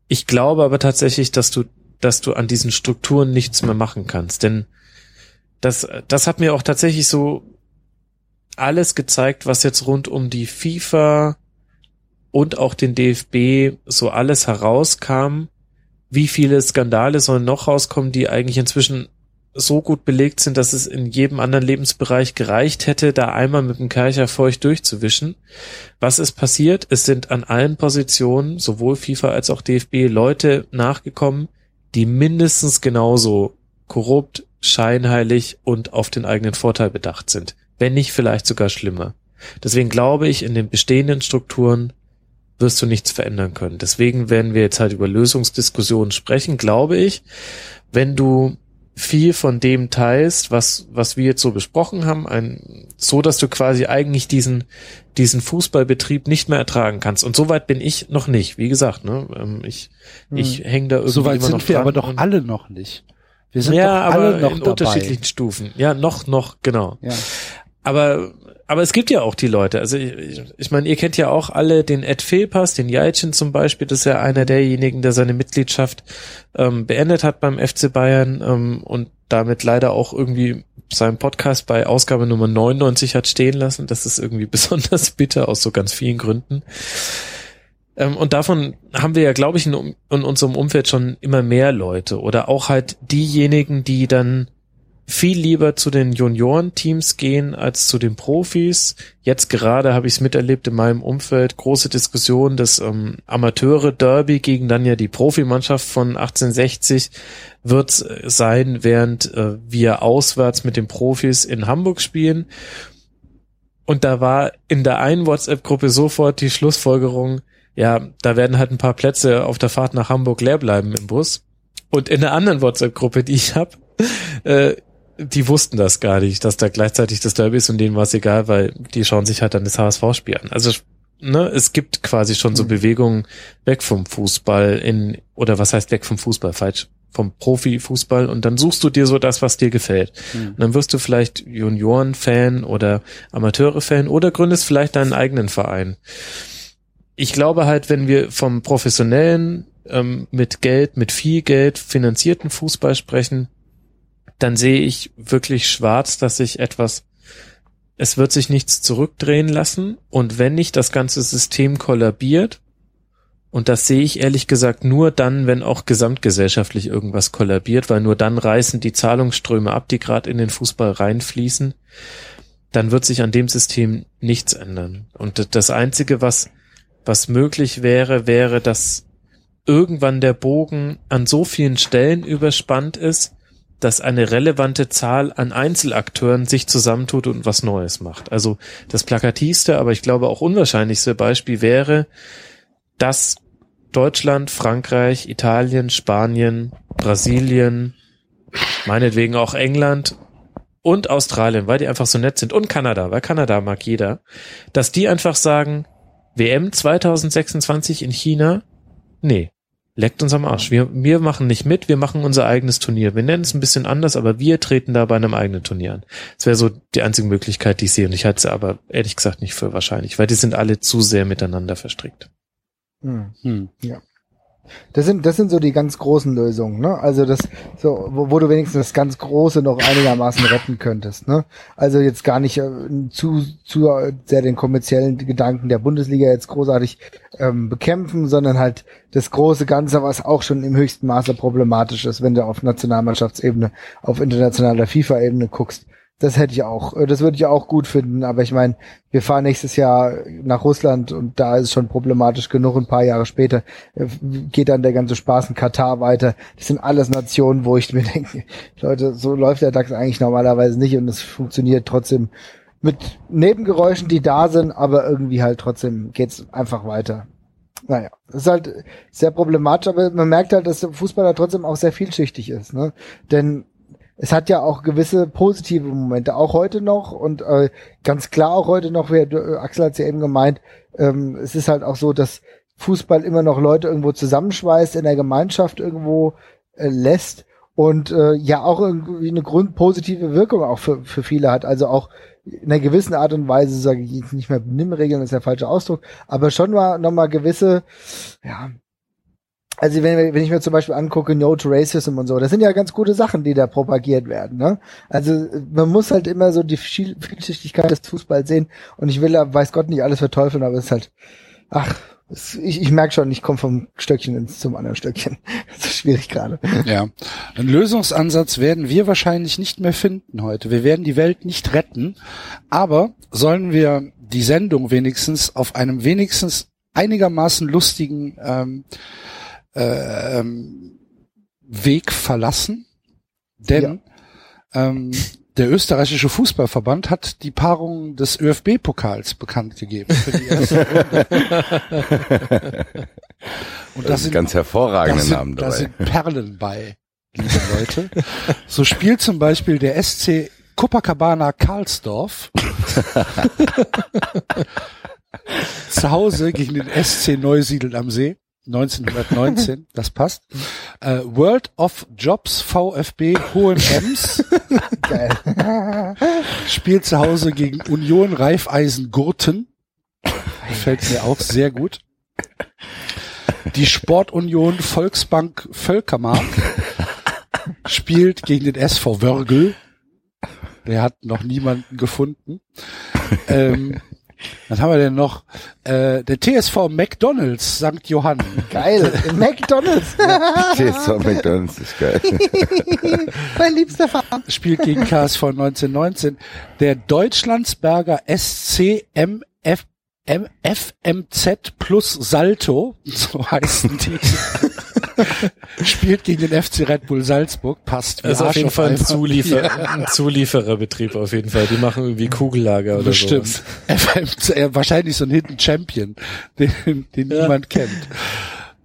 Ich glaube aber tatsächlich, dass du, dass du an diesen Strukturen nichts mehr machen kannst, denn das, das hat mir auch tatsächlich so alles gezeigt, was jetzt rund um die FIFA und auch den DFB so alles herauskam, wie viele Skandale sollen noch rauskommen, die eigentlich inzwischen so gut belegt sind, dass es in jedem anderen Lebensbereich gereicht hätte, da einmal mit dem Kercher feucht durchzuwischen. Was ist passiert? Es sind an allen Positionen, sowohl FIFA als auch DFB, Leute nachgekommen, die mindestens genauso korrupt, scheinheilig und auf den eigenen Vorteil bedacht sind. Wenn nicht vielleicht sogar schlimmer. Deswegen glaube ich, in den bestehenden Strukturen wirst du nichts verändern können. Deswegen werden wir jetzt halt über Lösungsdiskussionen sprechen, glaube ich. Wenn du viel von dem teilst, was, was wir jetzt so besprochen haben, ein, so dass du quasi eigentlich diesen, diesen Fußballbetrieb nicht mehr ertragen kannst. Und soweit bin ich noch nicht. Wie gesagt, ne, ähm, ich, hm. ich hänge da irgendwie Soweit sind wir aber doch alle noch nicht. Wir sind ja, doch alle noch in dabei. unterschiedlichen Stufen. Ja, noch, noch, genau. Ja. aber aber es gibt ja auch die Leute. Also ich, ich meine, ihr kennt ja auch alle den Ed Fehlpass, den Jaitchen zum Beispiel. Das ist ja einer derjenigen, der seine Mitgliedschaft ähm, beendet hat beim FC Bayern ähm, und damit leider auch irgendwie seinen Podcast bei Ausgabe Nummer 99 hat stehen lassen. Das ist irgendwie besonders bitter aus so ganz vielen Gründen. Ähm, und davon haben wir ja, glaube ich, in, in unserem Umfeld schon immer mehr Leute oder auch halt diejenigen, die dann viel lieber zu den Juniorenteams gehen als zu den Profis. Jetzt gerade habe ich es miterlebt in meinem Umfeld, große Diskussion, das ähm, Amateure-Derby gegen dann ja die Profimannschaft von 1860 wird sein, während äh, wir auswärts mit den Profis in Hamburg spielen. Und da war in der einen WhatsApp-Gruppe sofort die Schlussfolgerung, ja, da werden halt ein paar Plätze auf der Fahrt nach Hamburg leer bleiben im Bus. Und in der anderen WhatsApp-Gruppe, die ich habe, äh, die wussten das gar nicht, dass da gleichzeitig das Derby ist und denen war es egal, weil die schauen sich halt dann das HSV-Spiel an. Also ne, es gibt quasi schon so mhm. Bewegungen weg vom Fußball in, oder was heißt weg vom Fußball, falsch, vom Profifußball und dann suchst du dir so das, was dir gefällt. Mhm. Und dann wirst du vielleicht Junioren-Fan oder Amateure-Fan oder gründest vielleicht deinen eigenen Verein. Ich glaube halt, wenn wir vom professionellen, ähm, mit Geld, mit viel Geld finanzierten Fußball sprechen, dann sehe ich wirklich schwarz, dass sich etwas, es wird sich nichts zurückdrehen lassen und wenn nicht das ganze System kollabiert, und das sehe ich ehrlich gesagt nur dann, wenn auch gesamtgesellschaftlich irgendwas kollabiert, weil nur dann reißen die Zahlungsströme ab, die gerade in den Fußball reinfließen, dann wird sich an dem System nichts ändern. Und das Einzige, was, was möglich wäre, wäre, dass irgendwann der Bogen an so vielen Stellen überspannt ist, dass eine relevante Zahl an Einzelakteuren sich zusammentut und was Neues macht. Also das plakativste, aber ich glaube auch unwahrscheinlichste Beispiel wäre, dass Deutschland, Frankreich, Italien, Spanien, Brasilien, meinetwegen auch England und Australien, weil die einfach so nett sind und Kanada, weil Kanada mag jeder, dass die einfach sagen, WM 2026 in China, nee, leckt uns am Arsch. Wir, wir machen nicht mit, wir machen unser eigenes Turnier. Wir nennen es ein bisschen anders, aber wir treten da bei einem eigenen Turnier an. Das wäre so die einzige Möglichkeit, die ich sehe. Und ich halte sie aber ehrlich gesagt nicht für wahrscheinlich, weil die sind alle zu sehr miteinander verstrickt. Hm. Hm. Ja. Das sind, das sind so die ganz großen Lösungen, ne? Also das, so, wo, wo du wenigstens das ganz Große noch einigermaßen retten könntest, ne? Also jetzt gar nicht äh, zu, zu sehr den kommerziellen Gedanken der Bundesliga jetzt großartig ähm, bekämpfen, sondern halt das große Ganze, was auch schon im höchsten Maße problematisch ist, wenn du auf Nationalmannschaftsebene, auf internationaler FIFA-Ebene guckst. Das hätte ich auch, äh, das würde ich auch gut finden, aber ich meine, wir fahren nächstes Jahr nach Russland und da ist es schon problematisch genug. Ein paar Jahre später äh, geht dann der ganze Spaß in Katar weiter. Das sind alles Nationen, wo ich mir denke, Leute, so läuft der DAX eigentlich normalerweise nicht und es funktioniert trotzdem mit Nebengeräuschen, die da sind, aber irgendwie halt trotzdem geht's einfach weiter. Naja, ist halt sehr problematisch, aber man merkt halt, dass der Fußballer trotzdem auch sehr vielschichtig ist. Ne? Denn es hat ja auch gewisse positive Momente, auch heute noch und äh, ganz klar auch heute noch, wie äh, Axel hat ja eben gemeint, ähm, es ist halt auch so, dass Fußball immer noch Leute irgendwo zusammenschweißt, in der Gemeinschaft irgendwo äh, lässt und äh, ja auch irgendwie eine grundpositive Wirkung auch für, für viele hat. Also auch in einer gewissen Art und Weise, sage ich jetzt nicht mehr Benimmregeln, ist der falsche Ausdruck, aber schon mal nochmal gewisse, ja, also wenn, wenn ich mir zum Beispiel angucke, No to Racism und so, das sind ja ganz gute Sachen, die da propagiert werden. Ne? Also man muss halt immer so die Vielschichtigkeit des Fußballs sehen und ich will ja, weiß Gott, nicht alles verteufeln, aber es ist halt, ach, es, ich, ich merke schon, ich komme vom Stöckchen ins zum anderen Stöckchen. Das ist schwierig gerade. Ja, einen Lösungsansatz werden wir wahrscheinlich nicht mehr finden heute. Wir werden die Welt nicht retten, aber sollen wir die Sendung wenigstens auf einem wenigstens einigermaßen lustigen ähm, äh, ähm, Weg verlassen, denn ja. ähm, der österreichische Fußballverband hat die Paarung des ÖFB-Pokals bekannt gegeben für die erste Runde. Und das, sind ganz hervorragende sind, Namen dabei. Da sind Perlen bei, liebe Leute. So spielt zum Beispiel der SC Copacabana Karlsdorf zu Hause gegen den SC Neusiedl am See. 1919, das passt. Uh, World of Jobs VfB Hohenems. Geil. spielt zu Hause gegen Union Reifeisen Gurten. Gefällt mir auch sehr gut. Die Sportunion Volksbank Völkermark spielt gegen den SV Wörgl. Der hat noch niemanden gefunden. Ähm, was haben wir denn noch? Äh, der TSV McDonalds St. Johann. Geil, McDonalds. TSV McDonalds ist geil. mein liebster Verein. Spielt gegen KSV 1919. Der Deutschlandsberger SCMF FMZ plus Salto, so heißen die. Spielt gegen den FC Red Bull Salzburg, passt. Das ist auf jeden Fall ein, Zuliefer ja. ein Zuliefererbetrieb auf jeden Fall. Die machen irgendwie Kugellager oder so. Stimmt. FMZ, wahrscheinlich so ein Hidden Champion, den, den ja. niemand kennt.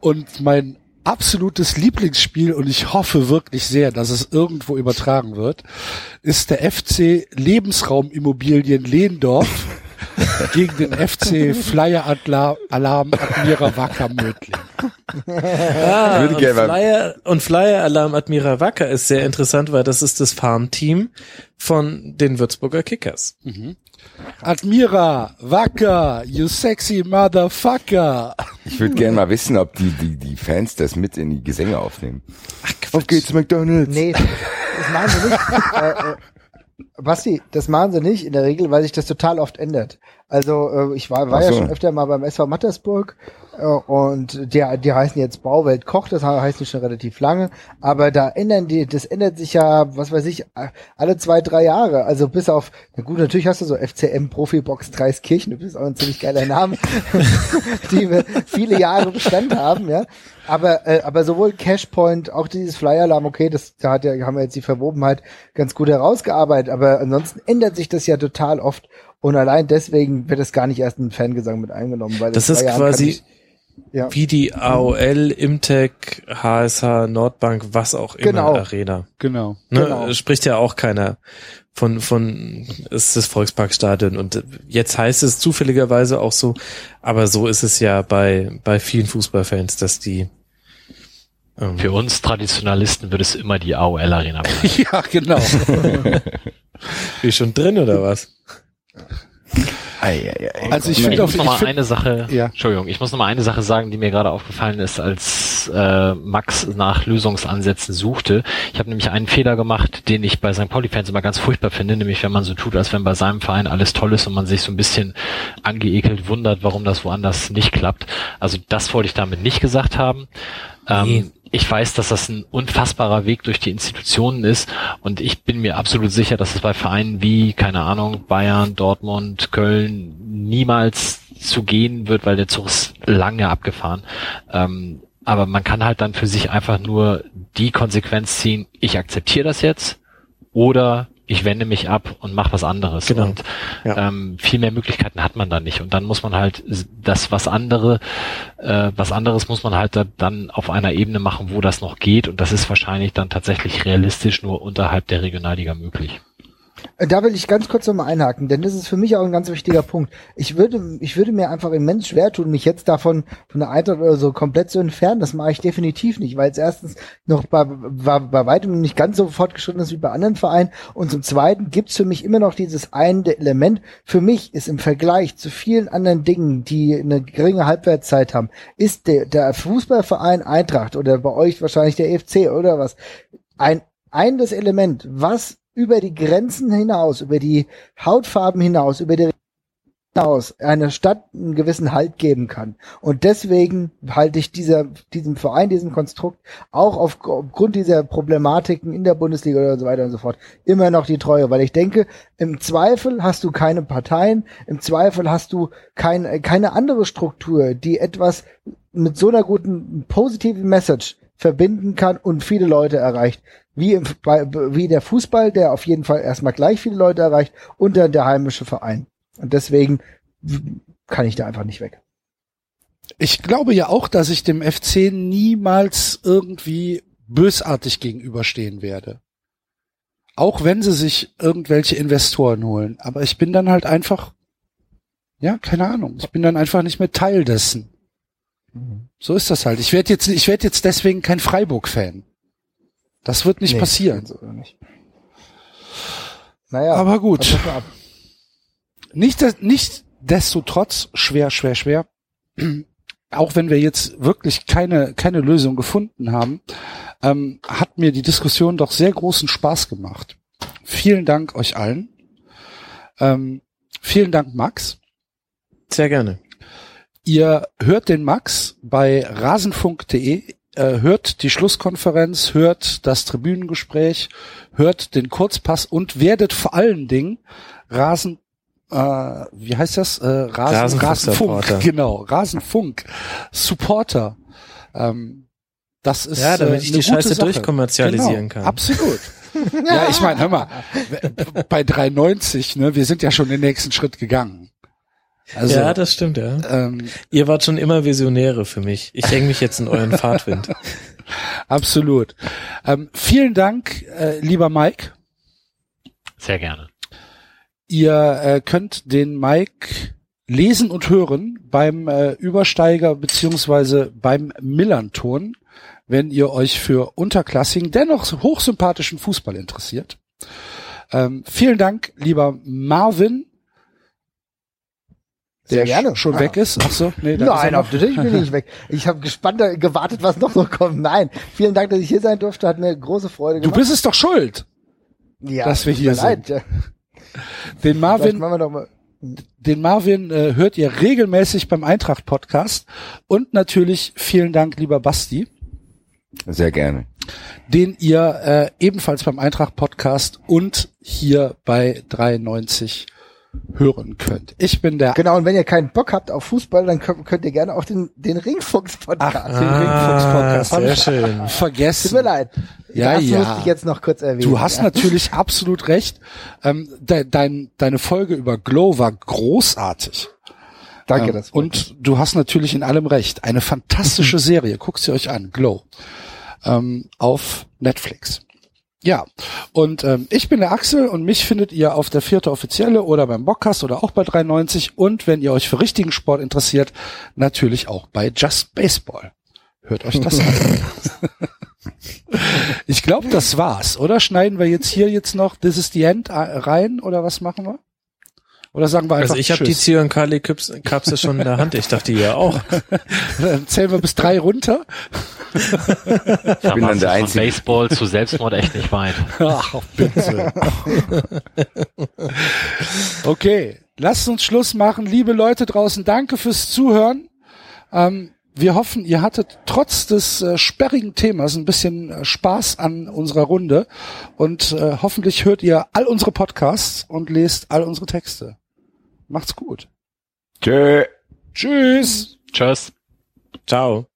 Und mein absolutes Lieblingsspiel und ich hoffe wirklich sehr, dass es irgendwo übertragen wird, ist der FC Lebensraumimmobilien Lehndorf gegen den FC Flyer Alarm Admira Wacker Mödling. Ah, und, Flyer, und Flyer Alarm Admira Wacker ist sehr interessant, weil das ist das Farmteam von den Würzburger Kickers. Mhm. Admira, Wacker, you sexy motherfucker. Ich würde gerne mal wissen, ob die, die, die Fans das mit in die Gesänge aufnehmen. Ach, Auf geht's, McDonalds. Nee, das machen sie nicht. äh, äh, Basti, das machen sie nicht in der Regel, weil sich das total oft ändert. Also äh, ich war, war so. ja schon öfter mal beim SV Mattersburg und der, die heißen jetzt Bauwelt Koch, das heißt nicht schon relativ lange, aber da ändern die, das ändert sich ja, was weiß ich, alle zwei, drei Jahre. Also bis auf, na gut, natürlich hast du so FCM Profibox Dreiskirchen, das ist auch ein ziemlich geiler Name, die wir viele Jahre Bestand haben, ja. Aber, äh, aber sowohl Cashpoint, auch dieses Flyer-Alarm, okay, das da hat ja, haben wir jetzt die Verwobenheit ganz gut herausgearbeitet, aber ansonsten ändert sich das ja total oft und allein deswegen wird es gar nicht erst in den Fangesang mit eingenommen, weil das, das ist quasi ja. wie die AOL, Imtech, HSH, Nordbank, was auch immer genau. Arena. Genau. Ne? genau. Spricht ja auch keiner von, von, ist das Volksparkstadion und jetzt heißt es zufälligerweise auch so, aber so ist es ja bei, bei vielen Fußballfans, dass die ähm, Für uns Traditionalisten wird es immer die AOL Arena bleiben. ja, genau. Wie schon drin oder was? Ei, ei, ei. Also ich, finde noch mal find, eine Sache, ja. Entschuldigung, ich muss noch mal eine Sache sagen, die mir gerade aufgefallen ist, als äh, Max nach Lösungsansätzen suchte. Ich habe nämlich einen Fehler gemacht, den ich bei St. Pauli-Fans immer ganz furchtbar finde, nämlich wenn man so tut, als wenn bei seinem Verein alles toll ist und man sich so ein bisschen angeekelt wundert, warum das woanders nicht klappt. Also das wollte ich damit nicht gesagt haben. Ähm, ich weiß, dass das ein unfassbarer Weg durch die Institutionen ist und ich bin mir absolut sicher, dass es bei Vereinen wie, keine Ahnung, Bayern, Dortmund, Köln niemals zu gehen wird, weil der Zug ist lange abgefahren. Ähm, aber man kann halt dann für sich einfach nur die Konsequenz ziehen, ich akzeptiere das jetzt oder ich wende mich ab und mache was anderes. Genau. Und ja. ähm, viel mehr Möglichkeiten hat man da nicht. Und dann muss man halt das, was andere, äh, was anderes muss man halt da, dann auf einer Ebene machen, wo das noch geht. Und das ist wahrscheinlich dann tatsächlich realistisch nur unterhalb der Regionalliga möglich. Äh, da will ich ganz kurz nochmal einhaken, denn das ist für mich auch ein ganz wichtiger Punkt. Ich würde, ich würde mir einfach immens schwer tun, mich jetzt davon von der Eintracht oder so komplett zu entfernen. Das mache ich definitiv nicht, weil es erstens noch bei, bei, bei weitem nicht ganz so fortgeschritten ist wie bei anderen Vereinen und zum Zweiten gibt's für mich immer noch dieses eine Element. Für mich ist im Vergleich zu vielen anderen Dingen, die eine geringe Halbwertszeit haben, ist der, der Fußballverein Eintracht oder bei euch wahrscheinlich der EFC oder was ein ein das Element, was über die Grenzen hinaus, über die Hautfarben hinaus, über die hinaus einer Stadt einen gewissen Halt geben kann. Und deswegen halte ich dieser, diesem Verein, diesem Konstrukt auch aufgrund dieser Problematiken in der Bundesliga oder so weiter und so fort immer noch die Treue, weil ich denke, im Zweifel hast du keine Parteien, im Zweifel hast du kein, keine andere Struktur, die etwas mit so einer guten positiven Message verbinden kann und viele Leute erreicht wie, im, wie der Fußball, der auf jeden Fall erstmal gleich viele Leute erreicht, und dann der heimische Verein. Und deswegen kann ich da einfach nicht weg. Ich glaube ja auch, dass ich dem FC niemals irgendwie bösartig gegenüberstehen werde. Auch wenn sie sich irgendwelche Investoren holen. Aber ich bin dann halt einfach, ja, keine Ahnung. Ich bin dann einfach nicht mehr Teil dessen. So ist das halt. Ich werde jetzt, ich werde jetzt deswegen kein Freiburg-Fan. Das wird nicht nee, passieren. Nicht. Naja. Aber gut. Nicht, nicht desto trotz schwer, schwer, schwer. Auch wenn wir jetzt wirklich keine, keine Lösung gefunden haben, ähm, hat mir die Diskussion doch sehr großen Spaß gemacht. Vielen Dank euch allen. Ähm, vielen Dank, Max. Sehr gerne. Ihr hört den Max bei rasenfunk.de, äh, hört die Schlusskonferenz, hört das Tribünengespräch, hört den Kurzpass und werdet vor allen Dingen Rasen äh, wie heißt das? Äh, Rasen, Rasenfunk, genau, Rasenfunk Supporter. Ähm, das ist ja, damit äh, ich die Scheiße Sache. durchkommerzialisieren genau, kann. Absolut. ja, ich meine, hör mal, bei 3,90, ne, wir sind ja schon den nächsten Schritt gegangen. Also, ja, das stimmt, ja. Ähm, Ihr wart schon immer Visionäre für mich. Ich hänge mich jetzt in euren Fahrtwind. Absolut. Ähm, vielen Dank, äh, lieber Mike. Sehr gerne. Ihr äh, könnt den Mike lesen und hören beim äh, Übersteiger beziehungsweise beim Millanton, wenn ihr euch für unterklassigen, dennoch hochsympathischen Fußball interessiert. Ähm, vielen Dank, lieber Marvin. Sehr gerne. schon ah. weg ist. Ach so, nee, Nein, natürlich bin ich nicht weg. Ich habe gespannt gewartet, was noch so kommt. Nein, vielen Dank, dass ich hier sein durfte. Hat mir große Freude gemacht. Du bist es doch schuld, ja, dass wir hier sind. Leid. Den Marvin, den Marvin äh, hört ihr regelmäßig beim Eintracht Podcast und natürlich vielen Dank, lieber Basti. Sehr gerne. Den ihr äh, ebenfalls beim Eintracht Podcast und hier bei 93 hören könnt. Ich bin der. Genau, und wenn ihr keinen Bock habt auf Fußball, dann könnt, könnt ihr gerne auch den, den Ringfuchs-Podcast. Ach, den ah, Ringfuchs-Podcast. Sehr schön. Vergessen. Tut mir leid. Ja, das ja. musste ich jetzt noch kurz erwähnen. Du hast ja. natürlich absolut recht. Ähm, de, dein, deine Folge über Glow war großartig. Danke, ähm, das. Und du hast natürlich in allem recht. Eine fantastische Serie. Guckt sie euch an. Glow. Ähm, auf Netflix. Ja, und ähm, ich bin der Axel und mich findet ihr auf der vierte Offizielle oder beim Bockcast oder auch bei 93 und wenn ihr euch für richtigen Sport interessiert, natürlich auch bei Just Baseball. Hört euch das an. ich glaube, das war's, oder? Schneiden wir jetzt hier jetzt noch This is the End rein oder was machen wir? Oder sagen wir einfach Also ich habe die Zyankali-Kapsel schon in der Hand. Ich dachte, ihr auch. Dann zählen wir bis drei runter. ich bin dann der Einzige. Von Baseball zu Selbstmord echt nicht weit. Ach, bitte. okay, lasst uns Schluss machen. Liebe Leute draußen, danke fürs Zuhören. Ähm, wir hoffen, ihr hattet trotz des äh, sperrigen Themas ein bisschen äh, Spaß an unserer Runde und äh, hoffentlich hört ihr all unsere Podcasts und lest all unsere Texte. Macht's gut. Tschö. Tschüss. Tschüss. Ciao.